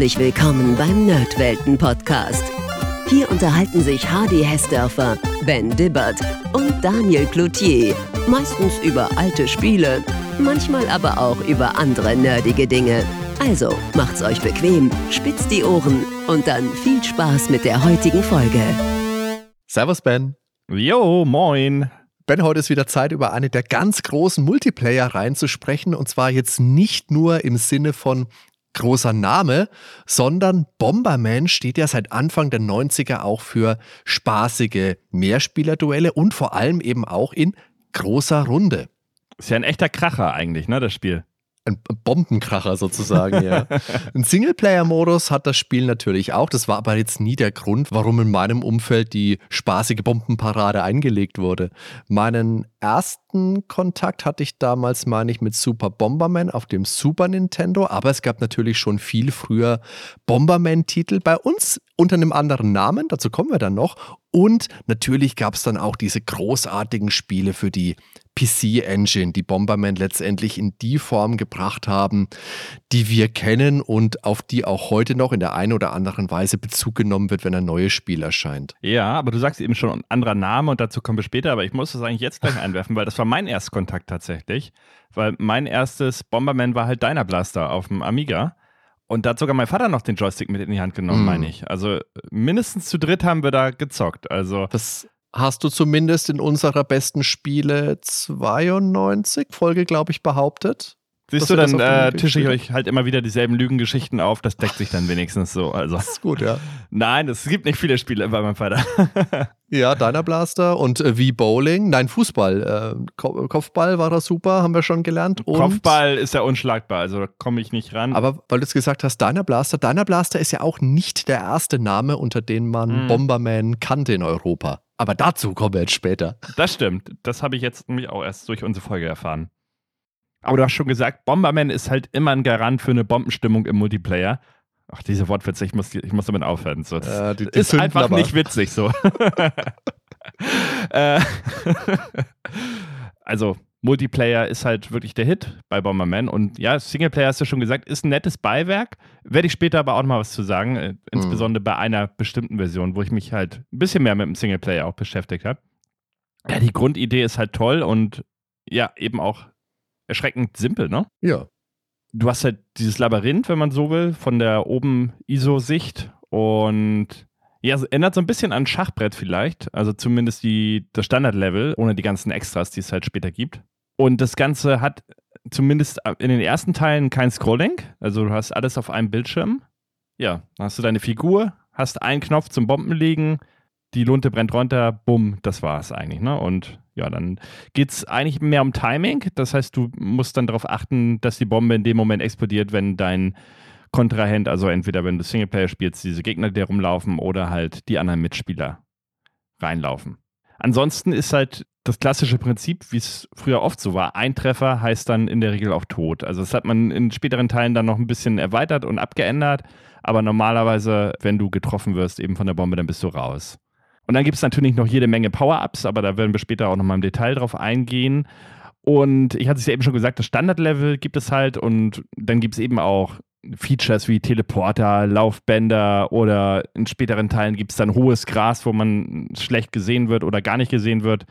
Herzlich willkommen beim Nerdwelten-Podcast. Hier unterhalten sich Hardy Hessdörfer, Ben Dibbert und Daniel Cloutier. Meistens über alte Spiele, manchmal aber auch über andere nerdige Dinge. Also macht's euch bequem, spitzt die Ohren und dann viel Spaß mit der heutigen Folge. Servus, Ben. Jo, moin. Ben, heute ist wieder Zeit, über eine der ganz großen Multiplayer-Reihen zu sprechen. Und zwar jetzt nicht nur im Sinne von großer Name, sondern Bomberman steht ja seit Anfang der 90er auch für spaßige Mehrspielerduelle und vor allem eben auch in großer Runde. Ist ja ein echter Kracher eigentlich, ne, das Spiel. Ein Bombenkracher sozusagen, ja. Ein Singleplayer-Modus hat das Spiel natürlich auch. Das war aber jetzt nie der Grund, warum in meinem Umfeld die spaßige Bombenparade eingelegt wurde. Meinen ersten Kontakt hatte ich damals, meine ich, mit Super Bomberman auf dem Super Nintendo, aber es gab natürlich schon viel früher Bomberman-Titel bei uns unter einem anderen Namen, dazu kommen wir dann noch. Und natürlich gab es dann auch diese großartigen Spiele für die PC-Engine, die Bomberman letztendlich in die Form gebracht haben, die wir kennen und auf die auch heute noch in der einen oder anderen Weise Bezug genommen wird, wenn ein neues Spiel erscheint. Ja, aber du sagst eben schon ein anderer Name und dazu kommen wir später, aber ich muss das eigentlich jetzt gleich einwerfen, weil das war mein Erstkontakt tatsächlich, weil mein erstes Bomberman war halt Dyna Blaster auf dem Amiga. Und da hat sogar mein Vater noch den Joystick mit in die Hand genommen, mm. meine ich. Also mindestens zu dritt haben wir da gezockt. Also das hast du zumindest in unserer besten Spiele 92 Folge, glaube ich, behauptet. Siehst du, dann äh, tische ich euch halt immer wieder dieselben Lügengeschichten auf. Das deckt sich dann wenigstens so. Also. Das ist gut, ja. Nein, es gibt nicht viele Spiele bei meinem Vater. ja, Deiner Blaster und äh, wie Bowling. Nein, Fußball. Äh, Kopfball war das super, haben wir schon gelernt. Und Kopfball ist ja unschlagbar, also da komme ich nicht ran. Aber weil du es gesagt hast, Deiner Blaster. Deiner Blaster ist ja auch nicht der erste Name, unter dem man hm. Bomberman kannte in Europa. Aber dazu kommen wir jetzt später. Das stimmt. Das habe ich jetzt nämlich auch erst durch unsere Folge erfahren. Aber du hast schon gesagt, Bomberman ist halt immer ein Garant für eine Bombenstimmung im Multiplayer. Ach, diese Wortwitze, ich muss, ich muss damit aufhören. So, das äh, die, die ist einfach aber. nicht witzig so. Äh, also, Multiplayer ist halt wirklich der Hit bei Bomberman. Und ja, Singleplayer hast du schon gesagt, ist ein nettes Beiwerk. Werde ich später aber auch noch mal was zu sagen. Äh, insbesondere mhm. bei einer bestimmten Version, wo ich mich halt ein bisschen mehr mit dem Singleplayer auch beschäftigt habe. Ja, die Grundidee ist halt toll und ja, eben auch erschreckend simpel, ne? Ja. Du hast halt dieses Labyrinth, wenn man so will, von der oben ISO-Sicht und ja, es erinnert so ein bisschen an Schachbrett vielleicht, also zumindest die, das Standard-Level, ohne die ganzen Extras, die es halt später gibt. Und das Ganze hat zumindest in den ersten Teilen kein Scrolling, also du hast alles auf einem Bildschirm. Ja, dann hast du deine Figur, hast einen Knopf zum Bombenlegen, die Lunte brennt runter, bumm, das war's eigentlich. Ne? Und ja, dann geht es eigentlich mehr um Timing. Das heißt, du musst dann darauf achten, dass die Bombe in dem Moment explodiert, wenn dein Kontrahent, also entweder wenn du Singleplayer spielst, diese Gegner, die rumlaufen, oder halt die anderen Mitspieler reinlaufen. Ansonsten ist halt das klassische Prinzip, wie es früher oft so war, ein Treffer heißt dann in der Regel auch tot. Also das hat man in späteren Teilen dann noch ein bisschen erweitert und abgeändert, aber normalerweise, wenn du getroffen wirst eben von der Bombe, dann bist du raus. Und dann gibt es natürlich noch jede Menge Power-Ups, aber da werden wir später auch nochmal im Detail drauf eingehen. Und ich hatte es ja eben schon gesagt, das Standard-Level gibt es halt und dann gibt es eben auch Features wie Teleporter, Laufbänder oder in späteren Teilen gibt es dann hohes Gras, wo man schlecht gesehen wird oder gar nicht gesehen wird.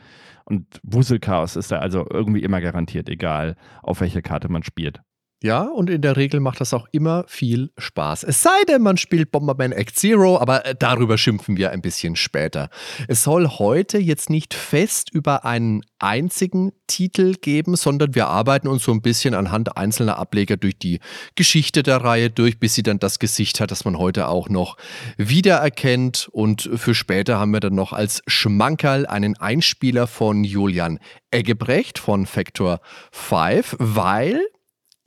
Und Wuselchaos ist da also irgendwie immer garantiert, egal auf welche Karte man spielt. Ja, und in der Regel macht das auch immer viel Spaß. Es sei denn, man spielt Bomberman Act Zero, aber äh, darüber schimpfen wir ein bisschen später. Es soll heute jetzt nicht fest über einen einzigen Titel geben, sondern wir arbeiten uns so ein bisschen anhand einzelner Ableger durch die Geschichte der Reihe durch, bis sie dann das Gesicht hat, das man heute auch noch wiedererkennt. Und für später haben wir dann noch als Schmankerl einen Einspieler von Julian Eggebrecht von Factor 5, weil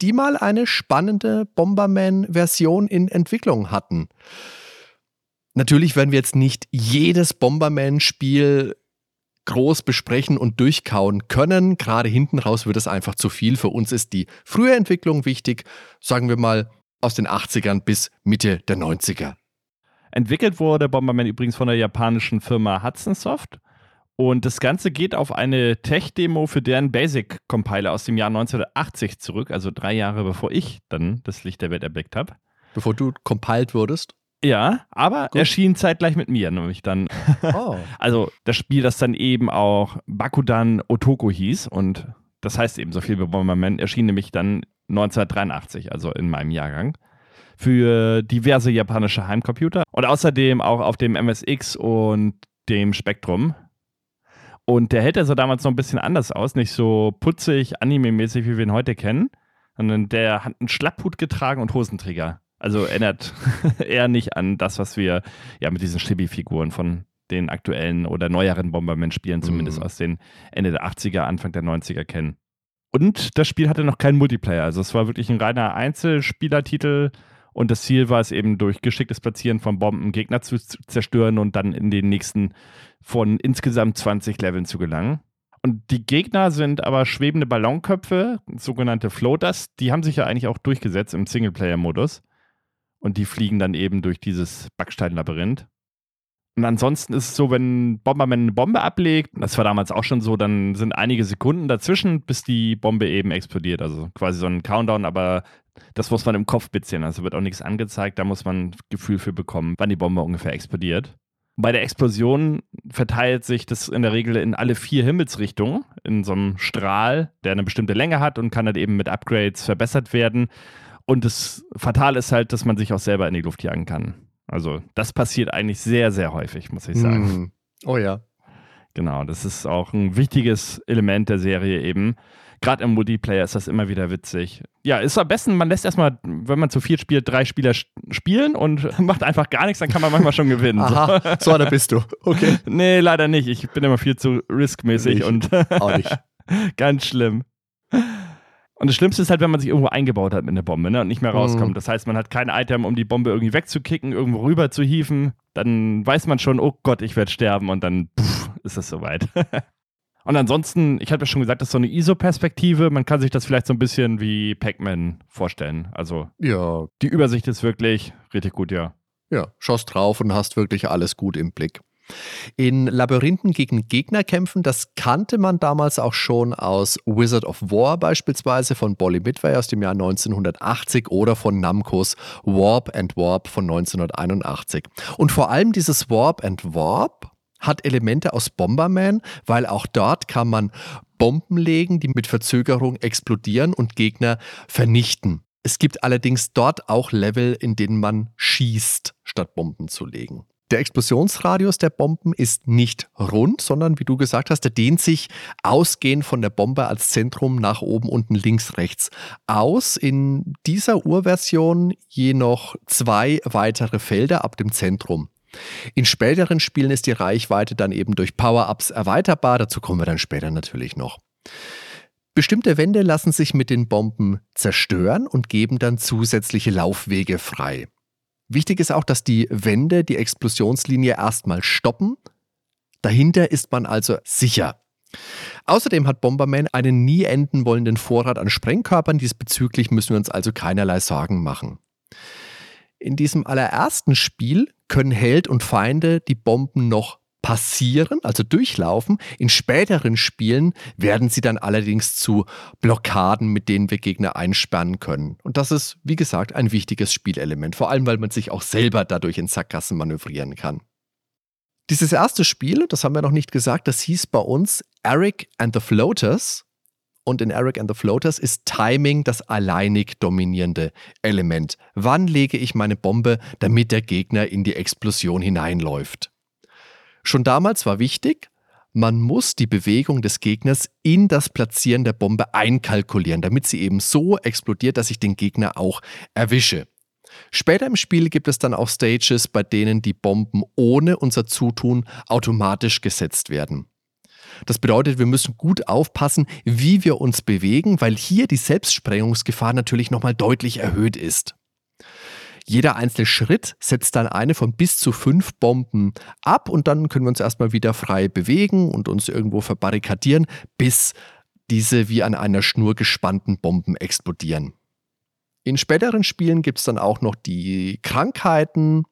die mal eine spannende Bomberman-Version in Entwicklung hatten. Natürlich werden wir jetzt nicht jedes Bomberman-Spiel groß besprechen und durchkauen können. Gerade hinten raus wird es einfach zu viel. Für uns ist die frühe Entwicklung wichtig, sagen wir mal aus den 80ern bis Mitte der 90er. Entwickelt wurde Bomberman übrigens von der japanischen Firma Hudson Soft und das Ganze geht auf eine Tech-Demo für deren Basic-Compiler aus dem Jahr 1980 zurück, also drei Jahre bevor ich dann das Licht der Welt erblickt habe. bevor du compiled wurdest? Ja, aber Gut. erschien zeitgleich mit mir, nämlich dann. Oh. Also das Spiel, das dann eben auch Bakudan Otoko hieß und das heißt eben so viel wie Bomberman, erschien nämlich dann 1983, also in meinem Jahrgang, für diverse japanische Heimcomputer und außerdem auch auf dem MSX und dem Spektrum. Und der hält also damals noch ein bisschen anders aus, nicht so putzig, anime-mäßig, wie wir ihn heute kennen, sondern der hat einen Schlapphut getragen und Hosenträger. Also erinnert eher nicht an das, was wir ja mit diesen Chibi-Figuren von den aktuellen oder neueren Bomberman-Spielen, zumindest mhm. aus den Ende der 80er, Anfang der 90er kennen. Und das Spiel hatte noch keinen Multiplayer. Also es war wirklich ein reiner Einzelspielertitel und das Ziel war es eben durch geschicktes Platzieren von Bomben Gegner zu zerstören und dann in den nächsten von insgesamt 20 Leveln zu gelangen. Und die Gegner sind aber schwebende Ballonköpfe, sogenannte Floaters. Die haben sich ja eigentlich auch durchgesetzt im Singleplayer-Modus. Und die fliegen dann eben durch dieses Backsteinlabyrinth. Und ansonsten ist es so, wenn Bomberman eine Bombe ablegt, das war damals auch schon so, dann sind einige Sekunden dazwischen, bis die Bombe eben explodiert. Also quasi so ein Countdown, aber das muss man im Kopf beziehen. Also wird auch nichts angezeigt, da muss man ein Gefühl für bekommen, wann die Bombe ungefähr explodiert. Bei der Explosion verteilt sich das in der Regel in alle vier Himmelsrichtungen in so einem Strahl, der eine bestimmte Länge hat und kann dann eben mit Upgrades verbessert werden. Und das Fatale ist halt, dass man sich auch selber in die Luft jagen kann. Also das passiert eigentlich sehr, sehr häufig, muss ich sagen. Mm. Oh ja. Genau, das ist auch ein wichtiges Element der Serie eben. Gerade im Multiplayer ist das immer wieder witzig. Ja, ist am besten, man lässt erstmal, wenn man zu viel spielt, drei Spieler spielen und macht einfach gar nichts, dann kann man manchmal schon gewinnen. Aha, so, so einer bist du. Okay. nee, leider nicht. Ich bin immer viel zu riskmäßig und auch nicht. ganz schlimm. Und das Schlimmste ist halt, wenn man sich irgendwo eingebaut hat mit einer Bombe ne, und nicht mehr rauskommt. Mhm. Das heißt, man hat kein Item, um die Bombe irgendwie wegzukicken, irgendwo rüber zu hieven. Dann weiß man schon, oh Gott, ich werde sterben und dann pff, ist es soweit. Und ansonsten, ich hatte ja schon gesagt, das ist so eine ISO-Perspektive. Man kann sich das vielleicht so ein bisschen wie Pac-Man vorstellen. Also ja. die Übersicht ist wirklich richtig gut, ja. Ja, schaust drauf und hast wirklich alles gut im Blick. In Labyrinthen gegen Gegner kämpfen, das kannte man damals auch schon aus Wizard of War beispielsweise von Bolly Midway aus dem Jahr 1980 oder von Namcos Warp and Warp von 1981. Und vor allem dieses Warp and Warp hat Elemente aus Bomberman, weil auch dort kann man Bomben legen, die mit Verzögerung explodieren und Gegner vernichten. Es gibt allerdings dort auch Level, in denen man schießt, statt Bomben zu legen. Der Explosionsradius der Bomben ist nicht rund, sondern wie du gesagt hast, der dehnt sich ausgehend von der Bombe als Zentrum nach oben, unten, links, rechts aus. In dieser Urversion je noch zwei weitere Felder ab dem Zentrum. In späteren Spielen ist die Reichweite dann eben durch Power-Ups erweiterbar, dazu kommen wir dann später natürlich noch. Bestimmte Wände lassen sich mit den Bomben zerstören und geben dann zusätzliche Laufwege frei. Wichtig ist auch, dass die Wände die Explosionslinie erstmal stoppen. Dahinter ist man also sicher. Außerdem hat Bomberman einen nie enden wollenden Vorrat an Sprengkörpern. Diesbezüglich müssen wir uns also keinerlei Sorgen machen. In diesem allerersten Spiel können Held und Feinde die Bomben noch passieren, also durchlaufen. In späteren Spielen werden sie dann allerdings zu Blockaden, mit denen wir Gegner einsperren können. Und das ist, wie gesagt, ein wichtiges Spielelement, vor allem weil man sich auch selber dadurch in Sackgassen manövrieren kann. Dieses erste Spiel, das haben wir noch nicht gesagt, das hieß bei uns Eric and the Floaters. Und in Eric and the Floaters ist Timing das alleinig dominierende Element. Wann lege ich meine Bombe, damit der Gegner in die Explosion hineinläuft? Schon damals war wichtig, man muss die Bewegung des Gegners in das Platzieren der Bombe einkalkulieren, damit sie eben so explodiert, dass ich den Gegner auch erwische. Später im Spiel gibt es dann auch Stages, bei denen die Bomben ohne unser Zutun automatisch gesetzt werden. Das bedeutet, wir müssen gut aufpassen, wie wir uns bewegen, weil hier die Selbstsprengungsgefahr natürlich nochmal deutlich erhöht ist. Jeder einzelne Schritt setzt dann eine von bis zu fünf Bomben ab und dann können wir uns erstmal wieder frei bewegen und uns irgendwo verbarrikadieren, bis diese wie an einer Schnur gespannten Bomben explodieren. In späteren Spielen gibt es dann auch noch die Krankheiten,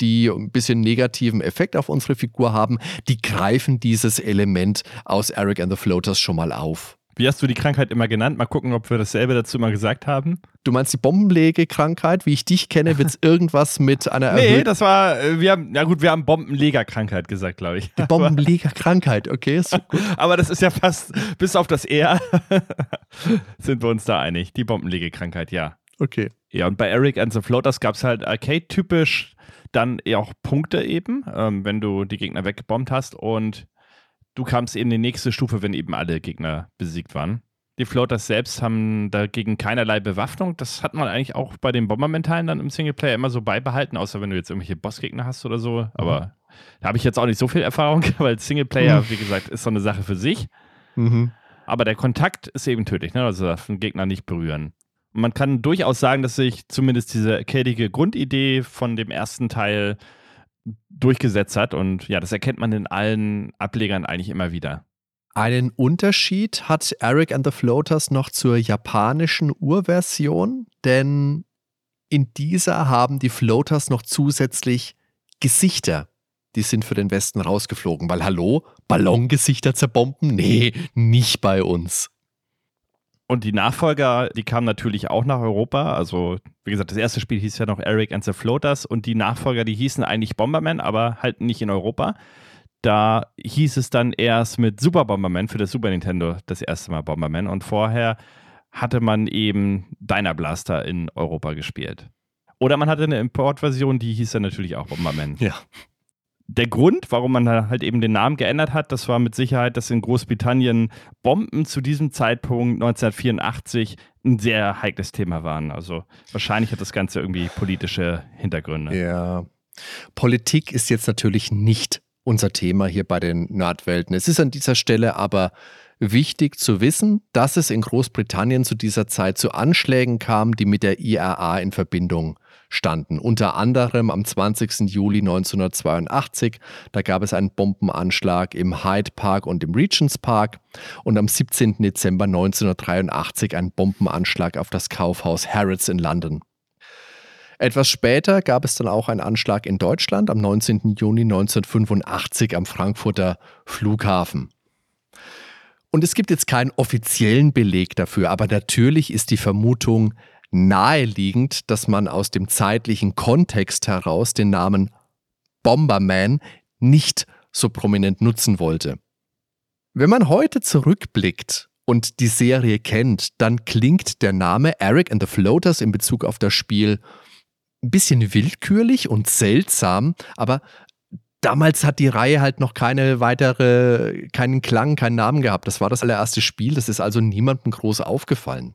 die ein bisschen negativen Effekt auf unsere Figur haben. Die greifen dieses Element aus Eric and the Floaters schon mal auf. Wie hast du die Krankheit immer genannt? Mal gucken, ob wir dasselbe dazu mal gesagt haben. Du meinst die Bombenlegekrankheit? Wie ich dich kenne, wird es irgendwas mit einer Nee, das war, äh, wir haben, ja gut, wir haben Bombenlegerkrankheit gesagt, glaube ich. Die Bombenlegerkrankheit, okay, ist gut. Aber das ist ja fast, bis auf das R, sind wir uns da einig. Die Bombenlegekrankheit, ja. Okay. Ja, und bei Eric and the Floaters gab es halt Arcade-typisch dann eher auch Punkte eben, ähm, wenn du die Gegner weggebombt hast und du kamst eben in die nächste Stufe, wenn eben alle Gegner besiegt waren. Die Floaters selbst haben dagegen keinerlei Bewaffnung. Das hat man eigentlich auch bei den Bombermentalen dann im Singleplayer immer so beibehalten, außer wenn du jetzt irgendwelche Bossgegner hast oder so. Aber mhm. da habe ich jetzt auch nicht so viel Erfahrung, weil Singleplayer, mhm. wie gesagt, ist so eine Sache für sich. Mhm. Aber der Kontakt ist eben tödlich, ne? also darf ein Gegner nicht berühren. Man kann durchaus sagen, dass sich zumindest diese arcadige Grundidee von dem ersten Teil durchgesetzt hat. Und ja, das erkennt man in allen Ablegern eigentlich immer wieder. Einen Unterschied hat Eric and the Floaters noch zur japanischen Urversion, denn in dieser haben die Floaters noch zusätzlich Gesichter. Die sind für den Westen rausgeflogen, weil hallo, Ballongesichter zerbomben? Nee, nicht bei uns. Und die Nachfolger, die kamen natürlich auch nach Europa. Also, wie gesagt, das erste Spiel hieß ja noch Eric and the Floaters und die Nachfolger, die hießen eigentlich Bomberman, aber halt nicht in Europa. Da hieß es dann erst mit Super Bomberman für das Super Nintendo das erste Mal Bomberman und vorher hatte man eben Dyna Blaster in Europa gespielt. Oder man hatte eine Importversion, die hieß dann natürlich auch Bomberman. Ja der Grund, warum man halt eben den Namen geändert hat, das war mit Sicherheit, dass in Großbritannien Bomben zu diesem Zeitpunkt 1984 ein sehr heikles Thema waren. Also wahrscheinlich hat das Ganze irgendwie politische Hintergründe. Ja. Politik ist jetzt natürlich nicht unser Thema hier bei den Nordwelten. Es ist an dieser Stelle aber wichtig zu wissen, dass es in Großbritannien zu dieser Zeit zu Anschlägen kam, die mit der IRA in Verbindung standen. Unter anderem am 20. Juli 1982, da gab es einen Bombenanschlag im Hyde Park und im Regents Park und am 17. Dezember 1983 ein Bombenanschlag auf das Kaufhaus Harrods in London. Etwas später gab es dann auch einen Anschlag in Deutschland am 19. Juni 1985 am Frankfurter Flughafen. Und es gibt jetzt keinen offiziellen Beleg dafür, aber natürlich ist die Vermutung naheliegend, dass man aus dem zeitlichen Kontext heraus den Namen Bomberman nicht so prominent nutzen wollte. Wenn man heute zurückblickt und die Serie kennt, dann klingt der Name Eric and the Floaters in Bezug auf das Spiel ein bisschen willkürlich und seltsam, aber damals hat die Reihe halt noch keine weitere, keinen Klang, keinen Namen gehabt. Das war das allererste Spiel, das ist also niemandem groß aufgefallen.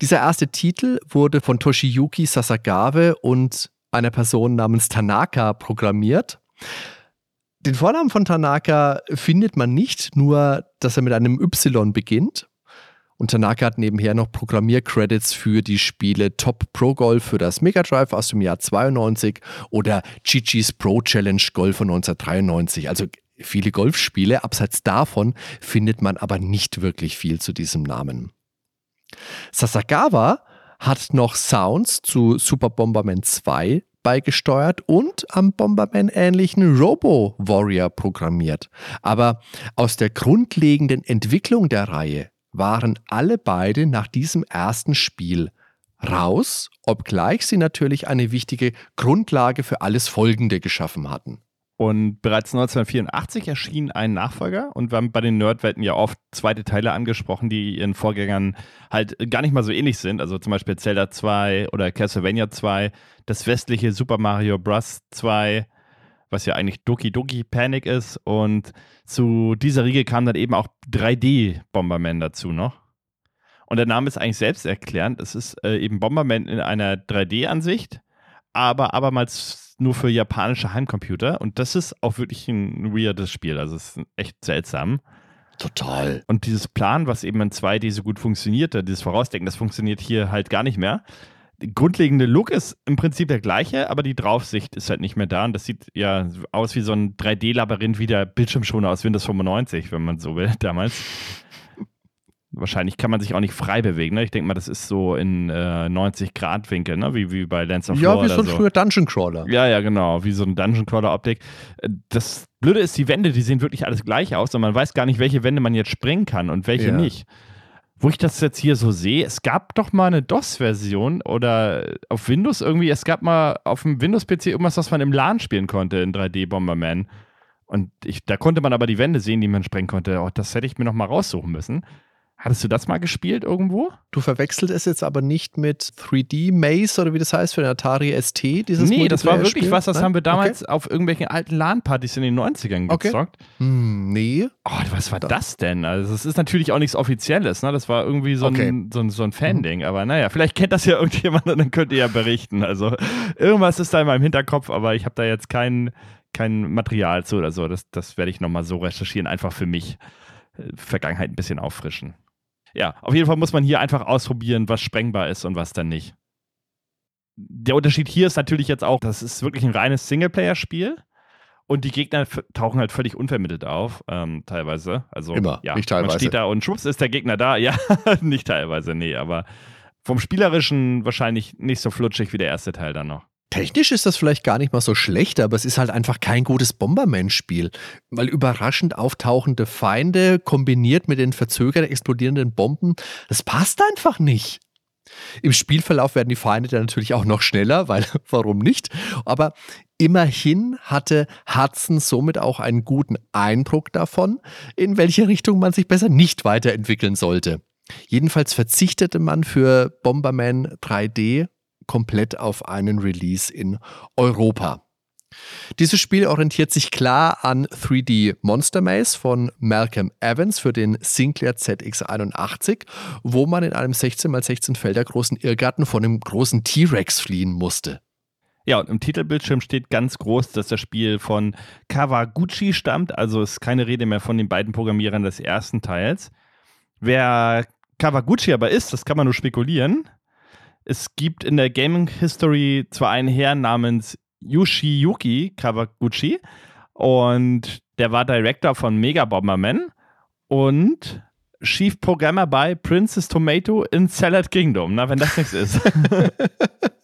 Dieser erste Titel wurde von Toshiyuki Sasagawa und einer Person namens Tanaka programmiert. Den Vornamen von Tanaka findet man nicht, nur dass er mit einem Y beginnt. Und Tanaka hat nebenher noch Programmiercredits für die Spiele Top Pro Golf für das Mega Drive aus dem Jahr 92 oder Chichis Pro Challenge Golf von 1993. Also viele Golfspiele. Abseits davon findet man aber nicht wirklich viel zu diesem Namen. Sasagawa hat noch Sounds zu Super Bomberman 2 beigesteuert und am Bomberman ähnlichen Robo Warrior programmiert. Aber aus der grundlegenden Entwicklung der Reihe waren alle beide nach diesem ersten Spiel raus, obgleich sie natürlich eine wichtige Grundlage für alles Folgende geschaffen hatten. Und bereits 1984 erschien ein Nachfolger und wir haben bei den Nerdwelten ja oft zweite Teile angesprochen, die ihren Vorgängern halt gar nicht mal so ähnlich sind. Also zum Beispiel Zelda 2 oder Castlevania 2, das westliche Super Mario Bros. 2, was ja eigentlich Doki Doki Panic ist. Und zu dieser Riege kam dann eben auch 3D Bomberman dazu noch. Und der Name ist eigentlich selbsterklärend. Es ist äh, eben Bomberman in einer 3D-Ansicht, aber abermals nur für japanische Heimcomputer. Und das ist auch wirklich ein weirdes Spiel. Also es ist echt seltsam. Total. Und dieses Plan, was eben in 2D so gut funktionierte, dieses Vorausdenken, das funktioniert hier halt gar nicht mehr. Der grundlegende Look ist im Prinzip der gleiche, aber die Draufsicht ist halt nicht mehr da. Und das sieht ja aus wie so ein 3D-Labyrinth wie der Bildschirmschoner aus Windows 95, wenn man so will, damals. Wahrscheinlich kann man sich auch nicht frei bewegen. Ne? Ich denke mal, das ist so in äh, 90-Grad-Winkel, ne? wie, wie bei Lance of Ja, wie so ein so. früher Dungeon Crawler. Ja, ja, genau, wie so ein Dungeon Crawler-Optik. Das Blöde ist, die Wände, die sehen wirklich alles gleich aus und man weiß gar nicht, welche Wände man jetzt sprengen kann und welche Ja. nicht. Wo ich das jetzt hier so sehe, es gab doch mal eine DOS-Version oder auf Windows irgendwie, es gab mal auf dem Windows-PC irgendwas, was man im LAN spielen konnte in 3D Bomberman. Und ich, da konnte man aber die Wände sehen, die man sprengen konnte. Oh, das hätte ich mir noch mal raussuchen müssen. Hattest du das mal gespielt irgendwo? Du verwechselt es jetzt aber nicht mit 3D Maze oder wie das heißt für den Atari ST, dieses nee, das war wirklich was, das Nein? haben wir damals auf irgendwelchen alten LAN-Partys in den 90ern Okay. gezockt. Okay. Hm, nee. Oh, was war das denn? Also, es ist natürlich auch nichts Offizielles, ne? Das war irgendwie so ein, Okay. Mhm. so ein, so ein Fan-Ding. Aber naja, vielleicht kennt das ja irgendjemand und dann könnt ihr ja berichten. Also, irgendwas ist da in meinem Hinterkopf, aber ich habe da jetzt kein, kein Material zu oder so. Das, das werde ich nochmal so recherchieren, einfach für mich. äh, Vergangenheit ein bisschen auffrischen. Ja, auf jeden Fall muss man hier einfach ausprobieren, was sprengbar ist und was dann nicht. Der Unterschied hier ist natürlich jetzt auch, das ist wirklich ein reines Singleplayer-Spiel. Und die Gegner tauchen halt völlig unvermittelt auf, ähm, teilweise. Also, Immer, ja, nicht Man teilweise. steht da und schwupps ist der Gegner da. Ja, nicht teilweise, nee, aber vom Spielerischen wahrscheinlich nicht so flutschig wie der erste Teil dann noch. Technisch ist das vielleicht gar nicht mal so schlecht, aber es ist halt einfach kein gutes Bomberman-Spiel, weil überraschend auftauchende Feinde kombiniert mit den verzögert explodierenden Bomben, das passt einfach nicht. Im Spielverlauf werden die Feinde dann natürlich auch noch schneller, weil warum nicht? Aber immerhin hatte Hudson somit auch einen guten Eindruck davon, in welche Richtung man sich besser nicht weiterentwickeln sollte. Jedenfalls verzichtete man für Bomberman 3D komplett auf einen Release in Europa. Dieses Spiel orientiert sich klar an 3D Monster Maze von Malcolm Evans für den Sinclair ZX81, wo man in einem 16x16 Felder großen Irrgarten von einem großen T-Rex fliehen musste. Ja, und im Titelbildschirm steht ganz groß, dass das Spiel von Kawaguchi stammt. Also ist keine Rede mehr von den beiden Programmierern des ersten Teils. Wer Kawaguchi aber ist, das kann man nur spekulieren. Es gibt in der Gaming History zwar einen Herrn namens Yoshiyuki Kawaguchi und der war Director von Mega Bomberman und Chief Programmer bei Princess Tomato in Salad Kingdom. Na, wenn das nichts ist.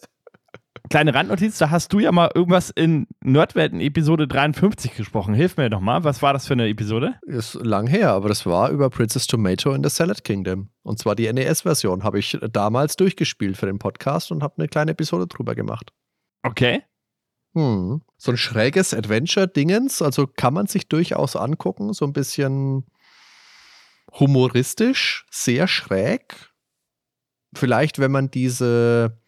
Kleine Randnotiz, da hast du ja mal irgendwas in Nerdwelten Episode 53 gesprochen. Hilf mir doch mal, was war das für eine Episode? Ist lang her, aber das war über Princess Tomato in the Salad Kingdom. Und zwar die NES-Version habe ich damals durchgespielt für den Podcast und habe eine kleine Episode drüber gemacht. Okay. Hm. So ein schräges Adventure-Dingens, also kann man sich durchaus angucken, so ein bisschen humoristisch, sehr schräg. Vielleicht, wenn man diese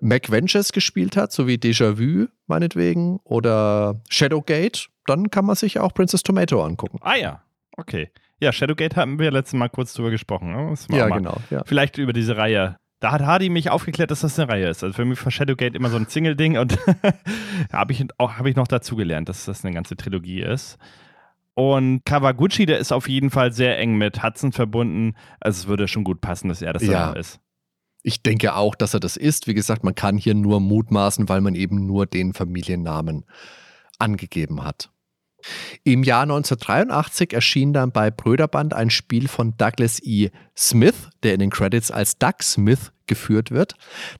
Mac Ventures gespielt hat, so wie Déjà-vu meinetwegen oder Shadowgate, dann kann man sich auch Princess Tomato angucken. Ah ja, okay. Ja, Shadowgate haben wir letztes Mal kurz drüber gesprochen. ne? Ja, mal- genau. Ja. Vielleicht über diese Reihe. Da hat Hardy mich aufgeklärt, dass das eine Reihe ist. Also für mich war Shadowgate immer so ein Single-Ding und habe ich, auch- hab ich noch dazu gelernt, dass das eine ganze Trilogie ist. Und Kawaguchi, der ist auf jeden Fall sehr eng mit Hudson verbunden. Also es würde schon gut passen, dass er das Ja. ist. Ich denke auch, dass er das ist. Wie gesagt, man kann hier nur mutmaßen, weil man eben nur den Familiennamen angegeben hat. Im Jahr 1983 erschien dann bei Bröderband ein Spiel von Douglas E. Smith, der in den Credits als Doug Smith geführt wird,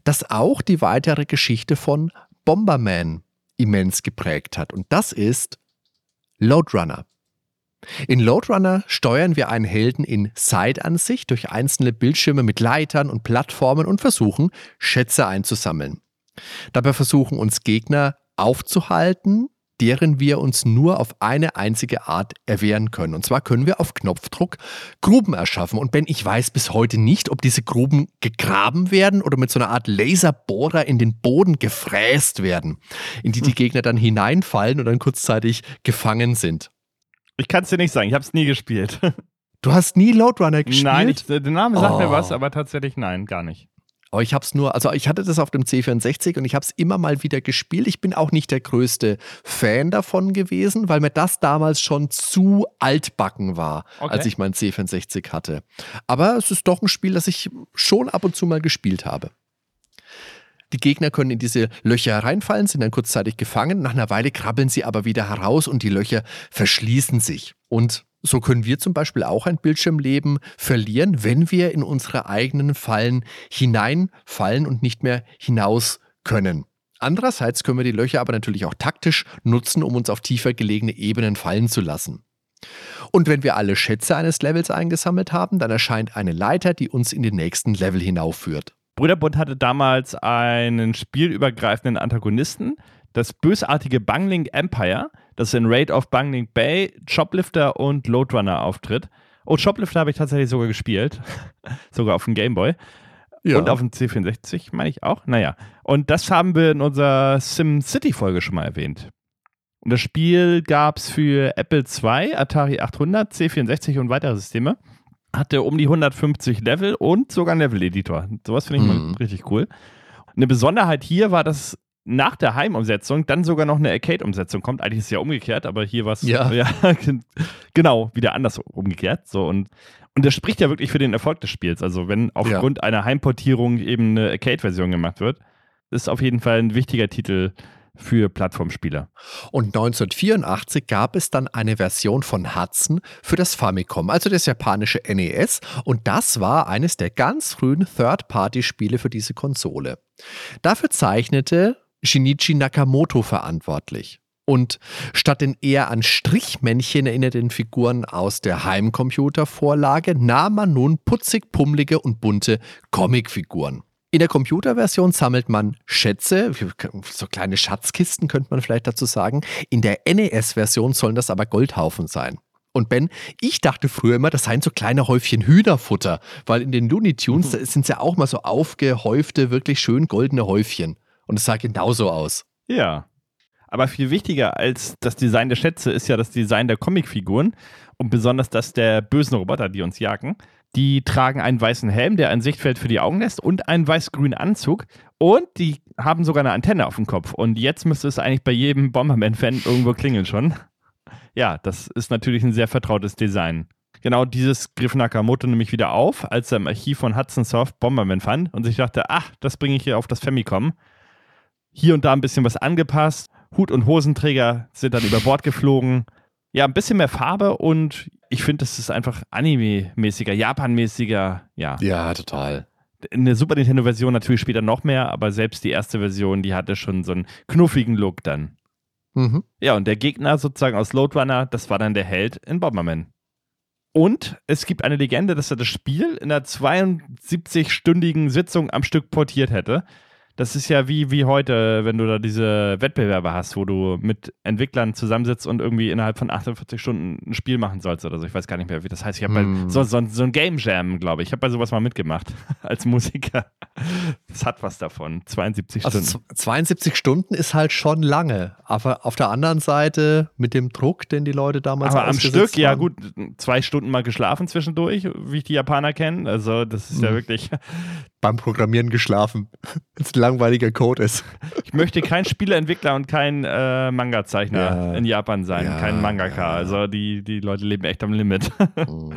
das auch die weitere Geschichte von Bomberman immens geprägt hat. Und das ist Loadrunner. In Loadrunner steuern wir einen Helden in Side-Ansicht durch einzelne Bildschirme mit Leitern und Plattformen und versuchen, Schätze einzusammeln. Dabei versuchen uns Gegner aufzuhalten, deren wir uns nur auf eine einzige Art erwehren können. Und zwar können wir auf Knopfdruck Gruben erschaffen. Und Ben, ich weiß bis heute nicht, ob diese Gruben gegraben werden oder mit so einer Art Laserbohrer in den Boden gefräst werden, in die die Gegner dann hineinfallen und dann kurzzeitig gefangen sind. Ich kann es dir nicht sagen, ich habe es nie gespielt. Du hast nie Loadrunner gespielt? Nein, ich, der Name sagt mir Oh. was, aber tatsächlich nein, gar nicht. Aber ich habe es nur, also ich hatte das auf dem C64 und ich habe es immer mal wieder gespielt. Ich bin auch nicht der größte Fan davon gewesen, weil mir das damals schon zu altbacken war, Okay. als ich mein C64 hatte. Aber es ist doch ein Spiel, das ich schon ab und zu mal gespielt habe. Die Gegner können in diese Löcher reinfallen, sind dann kurzzeitig gefangen. Nach einer Weile krabbeln sie aber wieder heraus und die Löcher verschließen sich. Und so können wir zum Beispiel auch ein Bildschirmleben verlieren, wenn wir in unsere eigenen Fallen hineinfallen und nicht mehr hinaus können. Andererseits können wir die Löcher aber natürlich auch taktisch nutzen, um uns auf tiefer gelegene Ebenen fallen zu lassen. Und wenn wir alle Schätze eines Levels eingesammelt haben, dann erscheint eine Leiter, die uns in den nächsten Level hinaufführt. Brüderbund hatte damals einen spielübergreifenden Antagonisten, das bösartige Bungling Empire, das in Raid of Bungling Bay, Choplifter und Loadrunner auftritt. Oh, Choplifter habe ich tatsächlich sogar gespielt. sogar auf dem Gameboy. Ja. Und auf dem C64, meine ich auch. Naja. Und das haben wir in unserer SimCity-Folge schon mal erwähnt. Und das Spiel gab es für Apple II, Atari 800, C64 und weitere Systeme. Hatte um die 150 Level und sogar einen Level-Editor. Sowas finde ich mhm. mal richtig cool. Eine Besonderheit hier war, dass nach der Heimumsetzung dann sogar noch eine Arcade-Umsetzung kommt. Eigentlich ist es ja umgekehrt, aber hier war es ja. ja. genau wieder anders umgekehrt. So und und das spricht ja wirklich für den Erfolg des Spiels. Also wenn aufgrund ja. einer Heimportierung eben eine Arcade-Version gemacht wird, ist auf jeden Fall ein wichtiger Titel für Plattformspieler. Und 1984 gab es dann eine Version von Hudson für das Famicom, also das japanische NES. Und das war eines der ganz frühen Third-Party-Spiele für diese Konsole. Dafür zeichnete Shinichi Nakamoto verantwortlich. Und statt den eher an Strichmännchen erinnerten Figuren aus der Heimcomputervorlage nahm man nun putzig pummelige und bunte Comicfiguren. In der Computerversion sammelt man Schätze, so kleine Schatzkisten könnte man vielleicht dazu sagen. In der NES-Version sollen das aber Goldhaufen sein. Und Ben, ich dachte früher immer, das seien so kleine Häufchen Hühnerfutter, weil in den Looney Tunes mhm. sind es ja auch mal so aufgehäufte, wirklich schön goldene Häufchen. Und es sah genauso aus. Ja. Aber viel wichtiger als das Design der Schätze ist ja das Design der Comicfiguren und besonders das der bösen Roboter, die uns jagen. Die tragen einen weißen Helm, der ein Sichtfeld für die Augen lässt und einen weiß-grünen Anzug. Und die haben sogar eine Antenne auf dem Kopf. Und jetzt müsste es eigentlich bei jedem Bomberman-Fan irgendwo klingeln schon. Ja, das ist natürlich ein sehr vertrautes Design. Genau dieses griff Nakamoto nämlich wieder auf, als er im Archiv von Hudson Soft Bomberman fand und sich dachte, ach, das bringe ich hier auf das Famicom. Hier und da ein bisschen was angepasst. Hut und Hosenträger sind dann über Bord geflogen. Ja, ein bisschen mehr Farbe und ich finde, das ist einfach Anime-mäßiger, Japan-mäßiger, ja. Ja, total. In der Super Nintendo-Version natürlich später noch mehr, aber selbst die erste Version, die hatte schon so einen knuffigen Look dann. Mhm. Ja, und der Gegner sozusagen aus Loadrunner, das war dann der Held in Bomberman. Und es gibt eine Legende, dass er das Spiel in einer 72-stündigen Sitzung am Stück portiert hätte. Das ist ja wie, wie heute, wenn du da diese Wettbewerbe hast, wo du mit Entwicklern zusammensitzt und irgendwie innerhalb von 48 Stunden ein Spiel machen sollst oder so. Ich weiß gar nicht mehr, wie das heißt. Ich habe hm. so, so, so, ein Game Jam, glaube ich. Ich habe bei sowas mal mitgemacht als Musiker. Das hat was davon. 72 also Stunden. 72 Stunden ist halt schon lange. Aber auf der anderen Seite mit dem Druck, den die Leute damals Aber am Stück, waren. ja gut, zwei Stunden mal geschlafen zwischendurch, wie ich die Japaner kenne. Also das ist hm. ja wirklich beim Programmieren geschlafen, wenn es ein langweiliger Code ist. Ich möchte kein Spieleentwickler und kein äh, Manga-Zeichner ja. in Japan sein, ja, kein Mangaka. Ja. Also die, die Leute leben echt am Limit. Mhm.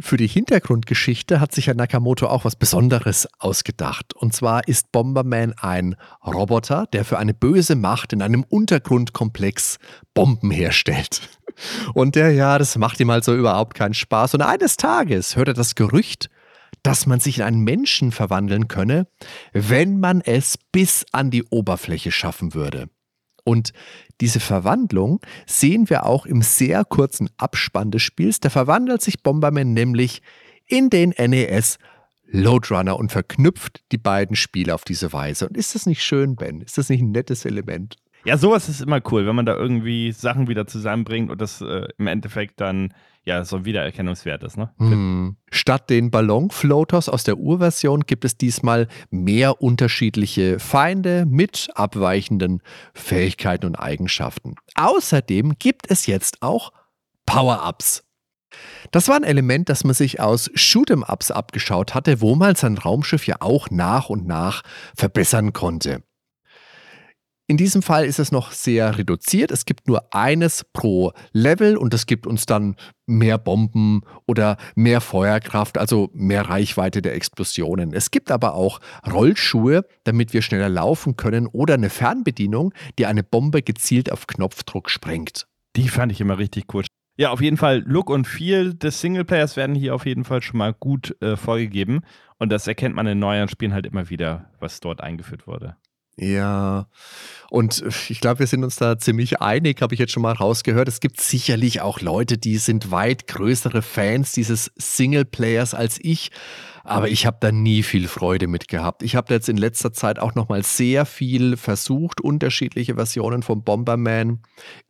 Für die Hintergrundgeschichte hat sich ja Nakamoto auch was Besonderes ausgedacht. Und zwar ist Bomberman ein Roboter, der für eine böse Macht in einem Untergrundkomplex Bomben herstellt. Und der, ja, das macht ihm halt so überhaupt keinen Spaß. Und eines Tages hört er das Gerücht, dass man sich in einen Menschen verwandeln könne, wenn man es bis an die Oberfläche schaffen würde. Und diese Verwandlung sehen wir auch im sehr kurzen Abspann des Spiels. Da verwandelt sich Bomberman nämlich in den NES Loadrunner und verknüpft die beiden Spiele auf diese Weise. Und ist das nicht schön, Ben? Ist das nicht ein nettes Element? Ja, sowas ist immer cool, wenn man da irgendwie Sachen wieder zusammenbringt und das äh, im Endeffekt dann ja so ein Wiedererkennungswert ist. Ne? Hm. Statt den Ballonfloaters aus der Urversion gibt es diesmal mehr unterschiedliche Feinde mit abweichenden Fähigkeiten und Eigenschaften. Außerdem gibt es jetzt auch Power-Ups. Das war ein Element, das man sich aus Shoot'em-Ups abgeschaut hatte, wo man sein Raumschiff ja auch nach und nach verbessern konnte. In diesem Fall ist es noch sehr reduziert. Es gibt nur eines pro Level und das gibt uns dann mehr Bomben oder mehr Feuerkraft, also mehr Reichweite der Explosionen. Es gibt aber auch Rollschuhe, damit wir schneller laufen können oder eine Fernbedienung, die eine Bombe gezielt auf Knopfdruck sprengt. Die fand ich immer richtig cool. Ja, auf jeden Fall, Look und Feel des Singleplayers werden hier auf jeden Fall schon mal gut äh, vorgegeben. Und das erkennt man in neuen Spielen halt immer wieder, was dort eingeführt wurde. Ja, und ich glaube, wir sind uns da ziemlich einig, habe ich jetzt schon mal rausgehört. Es gibt sicherlich auch Leute, die sind weit größere Fans dieses Singleplayers als ich. Aber ich habe da nie viel Freude mit gehabt. Ich habe jetzt in letzter Zeit auch noch mal sehr viel versucht, unterschiedliche Versionen von Bomberman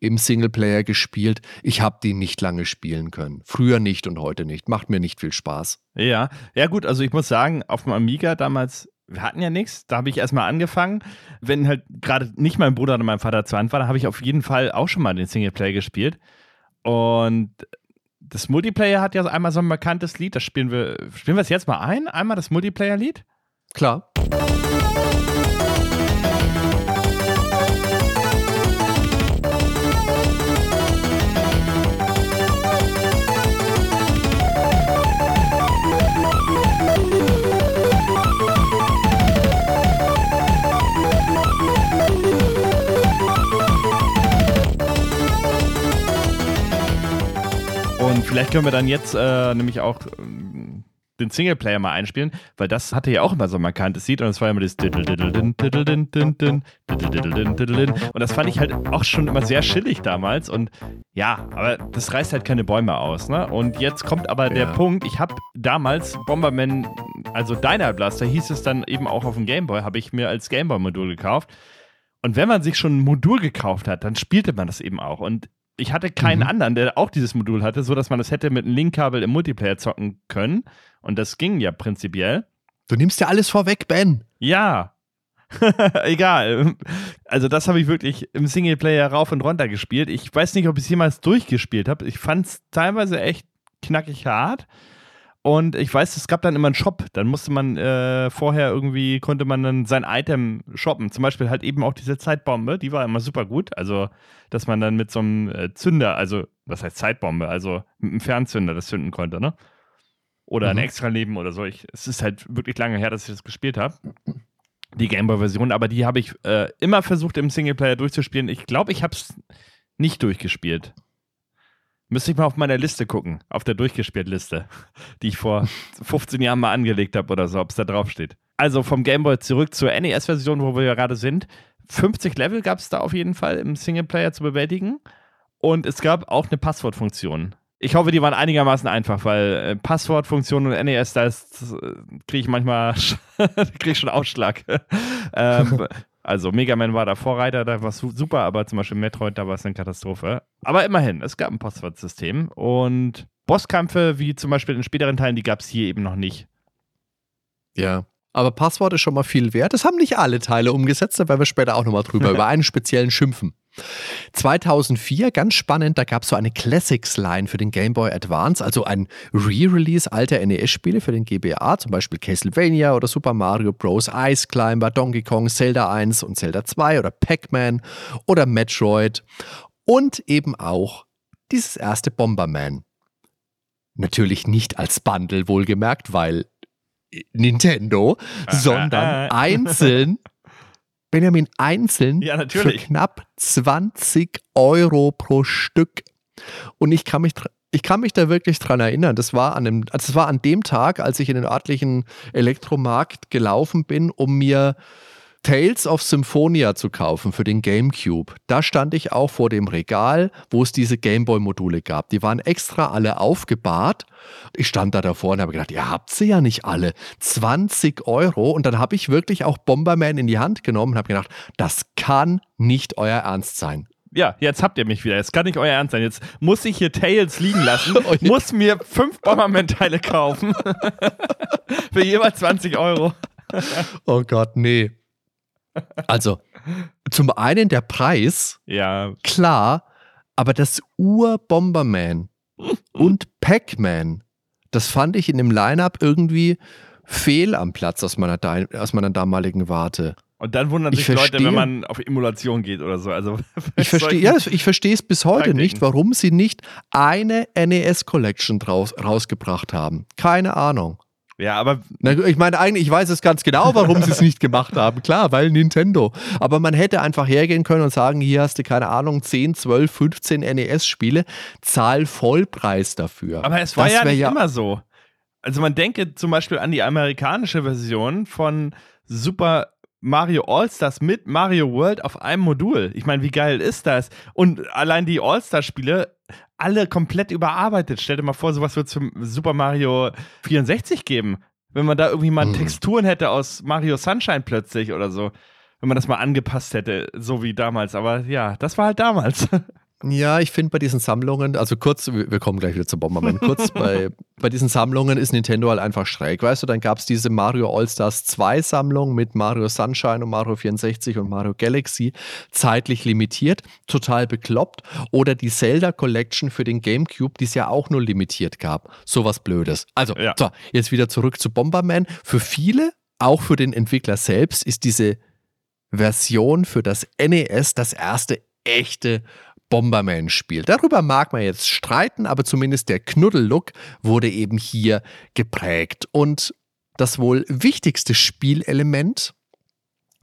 im Singleplayer gespielt. Ich habe die nicht lange spielen können. Früher nicht und heute nicht. Macht mir nicht viel Spaß. Ja, ja gut, also ich muss sagen, auf dem Amiga damals wir hatten ja nichts. Da habe ich erstmal angefangen. Wenn halt gerade nicht mein Bruder oder mein Vater zu Hand war, habe ich auf jeden Fall auch schon mal den Singleplayer gespielt. Und das Multiplayer hat ja einmal so ein markantes Lied, das spielen wir, spielen wir es jetzt mal ein, einmal das Multiplayer-Lied? Klar. Vielleicht können wir dann jetzt äh, nämlich auch äh, den Singleplayer mal einspielen, weil das hatte ja auch immer so ein markantes Lied und das war immer das und das fand ich halt auch schon immer sehr chillig damals und ja, aber das reißt halt keine Bäume aus, ne? Und jetzt kommt aber der ja. Punkt, ich habe damals Bomberman, also Diner Blaster hieß es dann eben auch auf dem Gameboy, habe ich mir als Gameboy-Modul gekauft. Und wenn man sich schon ein Modul gekauft hat, dann spielte man das eben auch. Und ich hatte keinen mhm. anderen, der auch dieses Modul hatte, so dass man das hätte mit einem Linkkabel im Multiplayer zocken können. Und das ging ja prinzipiell. Du nimmst ja alles vorweg, Ben. Ja. Egal. Also, das habe ich wirklich im Singleplayer rauf und runter gespielt. Ich weiß nicht, ob ich es jemals durchgespielt habe. Ich fand es teilweise echt knackig hart. Und ich weiß, es gab dann immer einen Shop. Dann musste man äh, vorher irgendwie, konnte man dann sein Item shoppen. Zum Beispiel halt eben auch diese Zeitbombe, die war immer super gut. Also, dass man dann mit so einem äh, Zünder, also, was heißt Zeitbombe? Also mit einem Fernzünder das zünden konnte, ne? Oder mhm. ein extra Leben oder so. Ich, es ist halt wirklich lange her, dass ich das gespielt habe. Die Gameboy-Version, aber die habe ich äh, immer versucht im Singleplayer durchzuspielen. Ich glaube, ich habe es nicht durchgespielt. Müsste ich mal auf meiner Liste gucken, auf der Durchgespielt-Liste, die ich vor 15 Jahren mal angelegt habe oder so, ob es da drauf steht. Also vom Gameboy zurück zur NES-Version, wo wir ja gerade sind. 50 Level gab es da auf jeden Fall im Singleplayer zu bewältigen. Und es gab auch eine Passwortfunktion. Ich hoffe, die waren einigermaßen einfach, weil äh, Passwortfunktion und NES, da äh, kriege ich manchmal krieg ich schon Ausschlag. ähm, also Mega Man war der Vorreiter, da war es super, aber zum Beispiel Metroid, da war es eine Katastrophe. Aber immerhin, es gab ein Passwortsystem und Bosskämpfe, wie zum Beispiel in späteren Teilen, die gab es hier eben noch nicht. Ja, aber Passwort ist schon mal viel wert. Das haben nicht alle Teile umgesetzt, da werden wir später auch nochmal drüber, über einen speziellen schimpfen. 2004, ganz spannend, da gab es so eine Classics-Line für den Game Boy Advance, also ein Re-Release alter NES-Spiele für den GBA, zum Beispiel Castlevania oder Super Mario Bros., Ice Climber, Donkey Kong, Zelda 1 und Zelda 2 oder Pac-Man oder Metroid und eben auch dieses erste Bomberman. Natürlich nicht als Bundle wohlgemerkt, weil Nintendo, sondern einzeln Benjamin einzeln ja, für knapp 20 Euro pro Stück. Und ich kann mich, ich kann mich da wirklich dran erinnern. Das war, an dem, also das war an dem Tag, als ich in den örtlichen Elektromarkt gelaufen bin, um mir Tales of Symphonia zu kaufen für den GameCube. Da stand ich auch vor dem Regal, wo es diese Gameboy-Module gab. Die waren extra alle aufgebahrt. Ich stand da davor und habe gedacht, ihr habt sie ja nicht alle. 20 Euro. Und dann habe ich wirklich auch Bomberman in die Hand genommen und habe gedacht, das kann nicht euer Ernst sein. Ja, jetzt habt ihr mich wieder. Jetzt kann nicht euer Ernst sein. Jetzt muss ich hier Tails liegen lassen, muss mir fünf Bomberman-Teile kaufen. Für jeweils 20 Euro. oh Gott, nee. Also, zum einen der Preis, ja. klar, aber das Ur-Bomberman und Pac-Man, das fand ich in dem Line-Up irgendwie fehl am Platz aus meiner, aus meiner damaligen Warte. Und dann wundern sich verstehe, Leute, wenn man auf Emulation geht oder so. Also, ich verstehe ja, ich verstehe es bis heute Praktiken. nicht, warum sie nicht eine NES Collection draus, rausgebracht haben. Keine Ahnung. Ja, aber. Na, ich meine, eigentlich, ich weiß es ganz genau, warum sie es nicht gemacht haben. Klar, weil Nintendo. Aber man hätte einfach hergehen können und sagen: Hier hast du, keine Ahnung, 10, 12, 15 NES-Spiele, zahl Vollpreis dafür. Aber es war das ja nicht ja immer so. Also, man denke zum Beispiel an die amerikanische Version von Super Mario All-Stars mit Mario World auf einem Modul. Ich meine, wie geil ist das? Und allein die All-Star-Spiele, alle komplett überarbeitet. Stell dir mal vor, sowas wird zum Super Mario 64 geben. Wenn man da irgendwie mal mhm. Texturen hätte aus Mario Sunshine plötzlich oder so. Wenn man das mal angepasst hätte, so wie damals. Aber ja, das war halt damals. Ja, ich finde bei diesen Sammlungen, also kurz, wir kommen gleich wieder zum Bomberman, kurz bei, bei diesen Sammlungen ist Nintendo halt einfach schräg. Weißt du, dann gab es diese Mario All-Stars 2 Sammlung mit Mario Sunshine und Mario 64 und Mario Galaxy, zeitlich limitiert, total bekloppt. Oder die Zelda Collection für den GameCube, die es ja auch nur limitiert gab. Sowas Blödes. Also, ja. so, jetzt wieder zurück zu Bomberman. Für viele, auch für den Entwickler selbst, ist diese Version für das NES das erste echte Bomberman spielt. Darüber mag man jetzt streiten, aber zumindest der Knuddellook wurde eben hier geprägt. Und das wohl wichtigste Spielelement,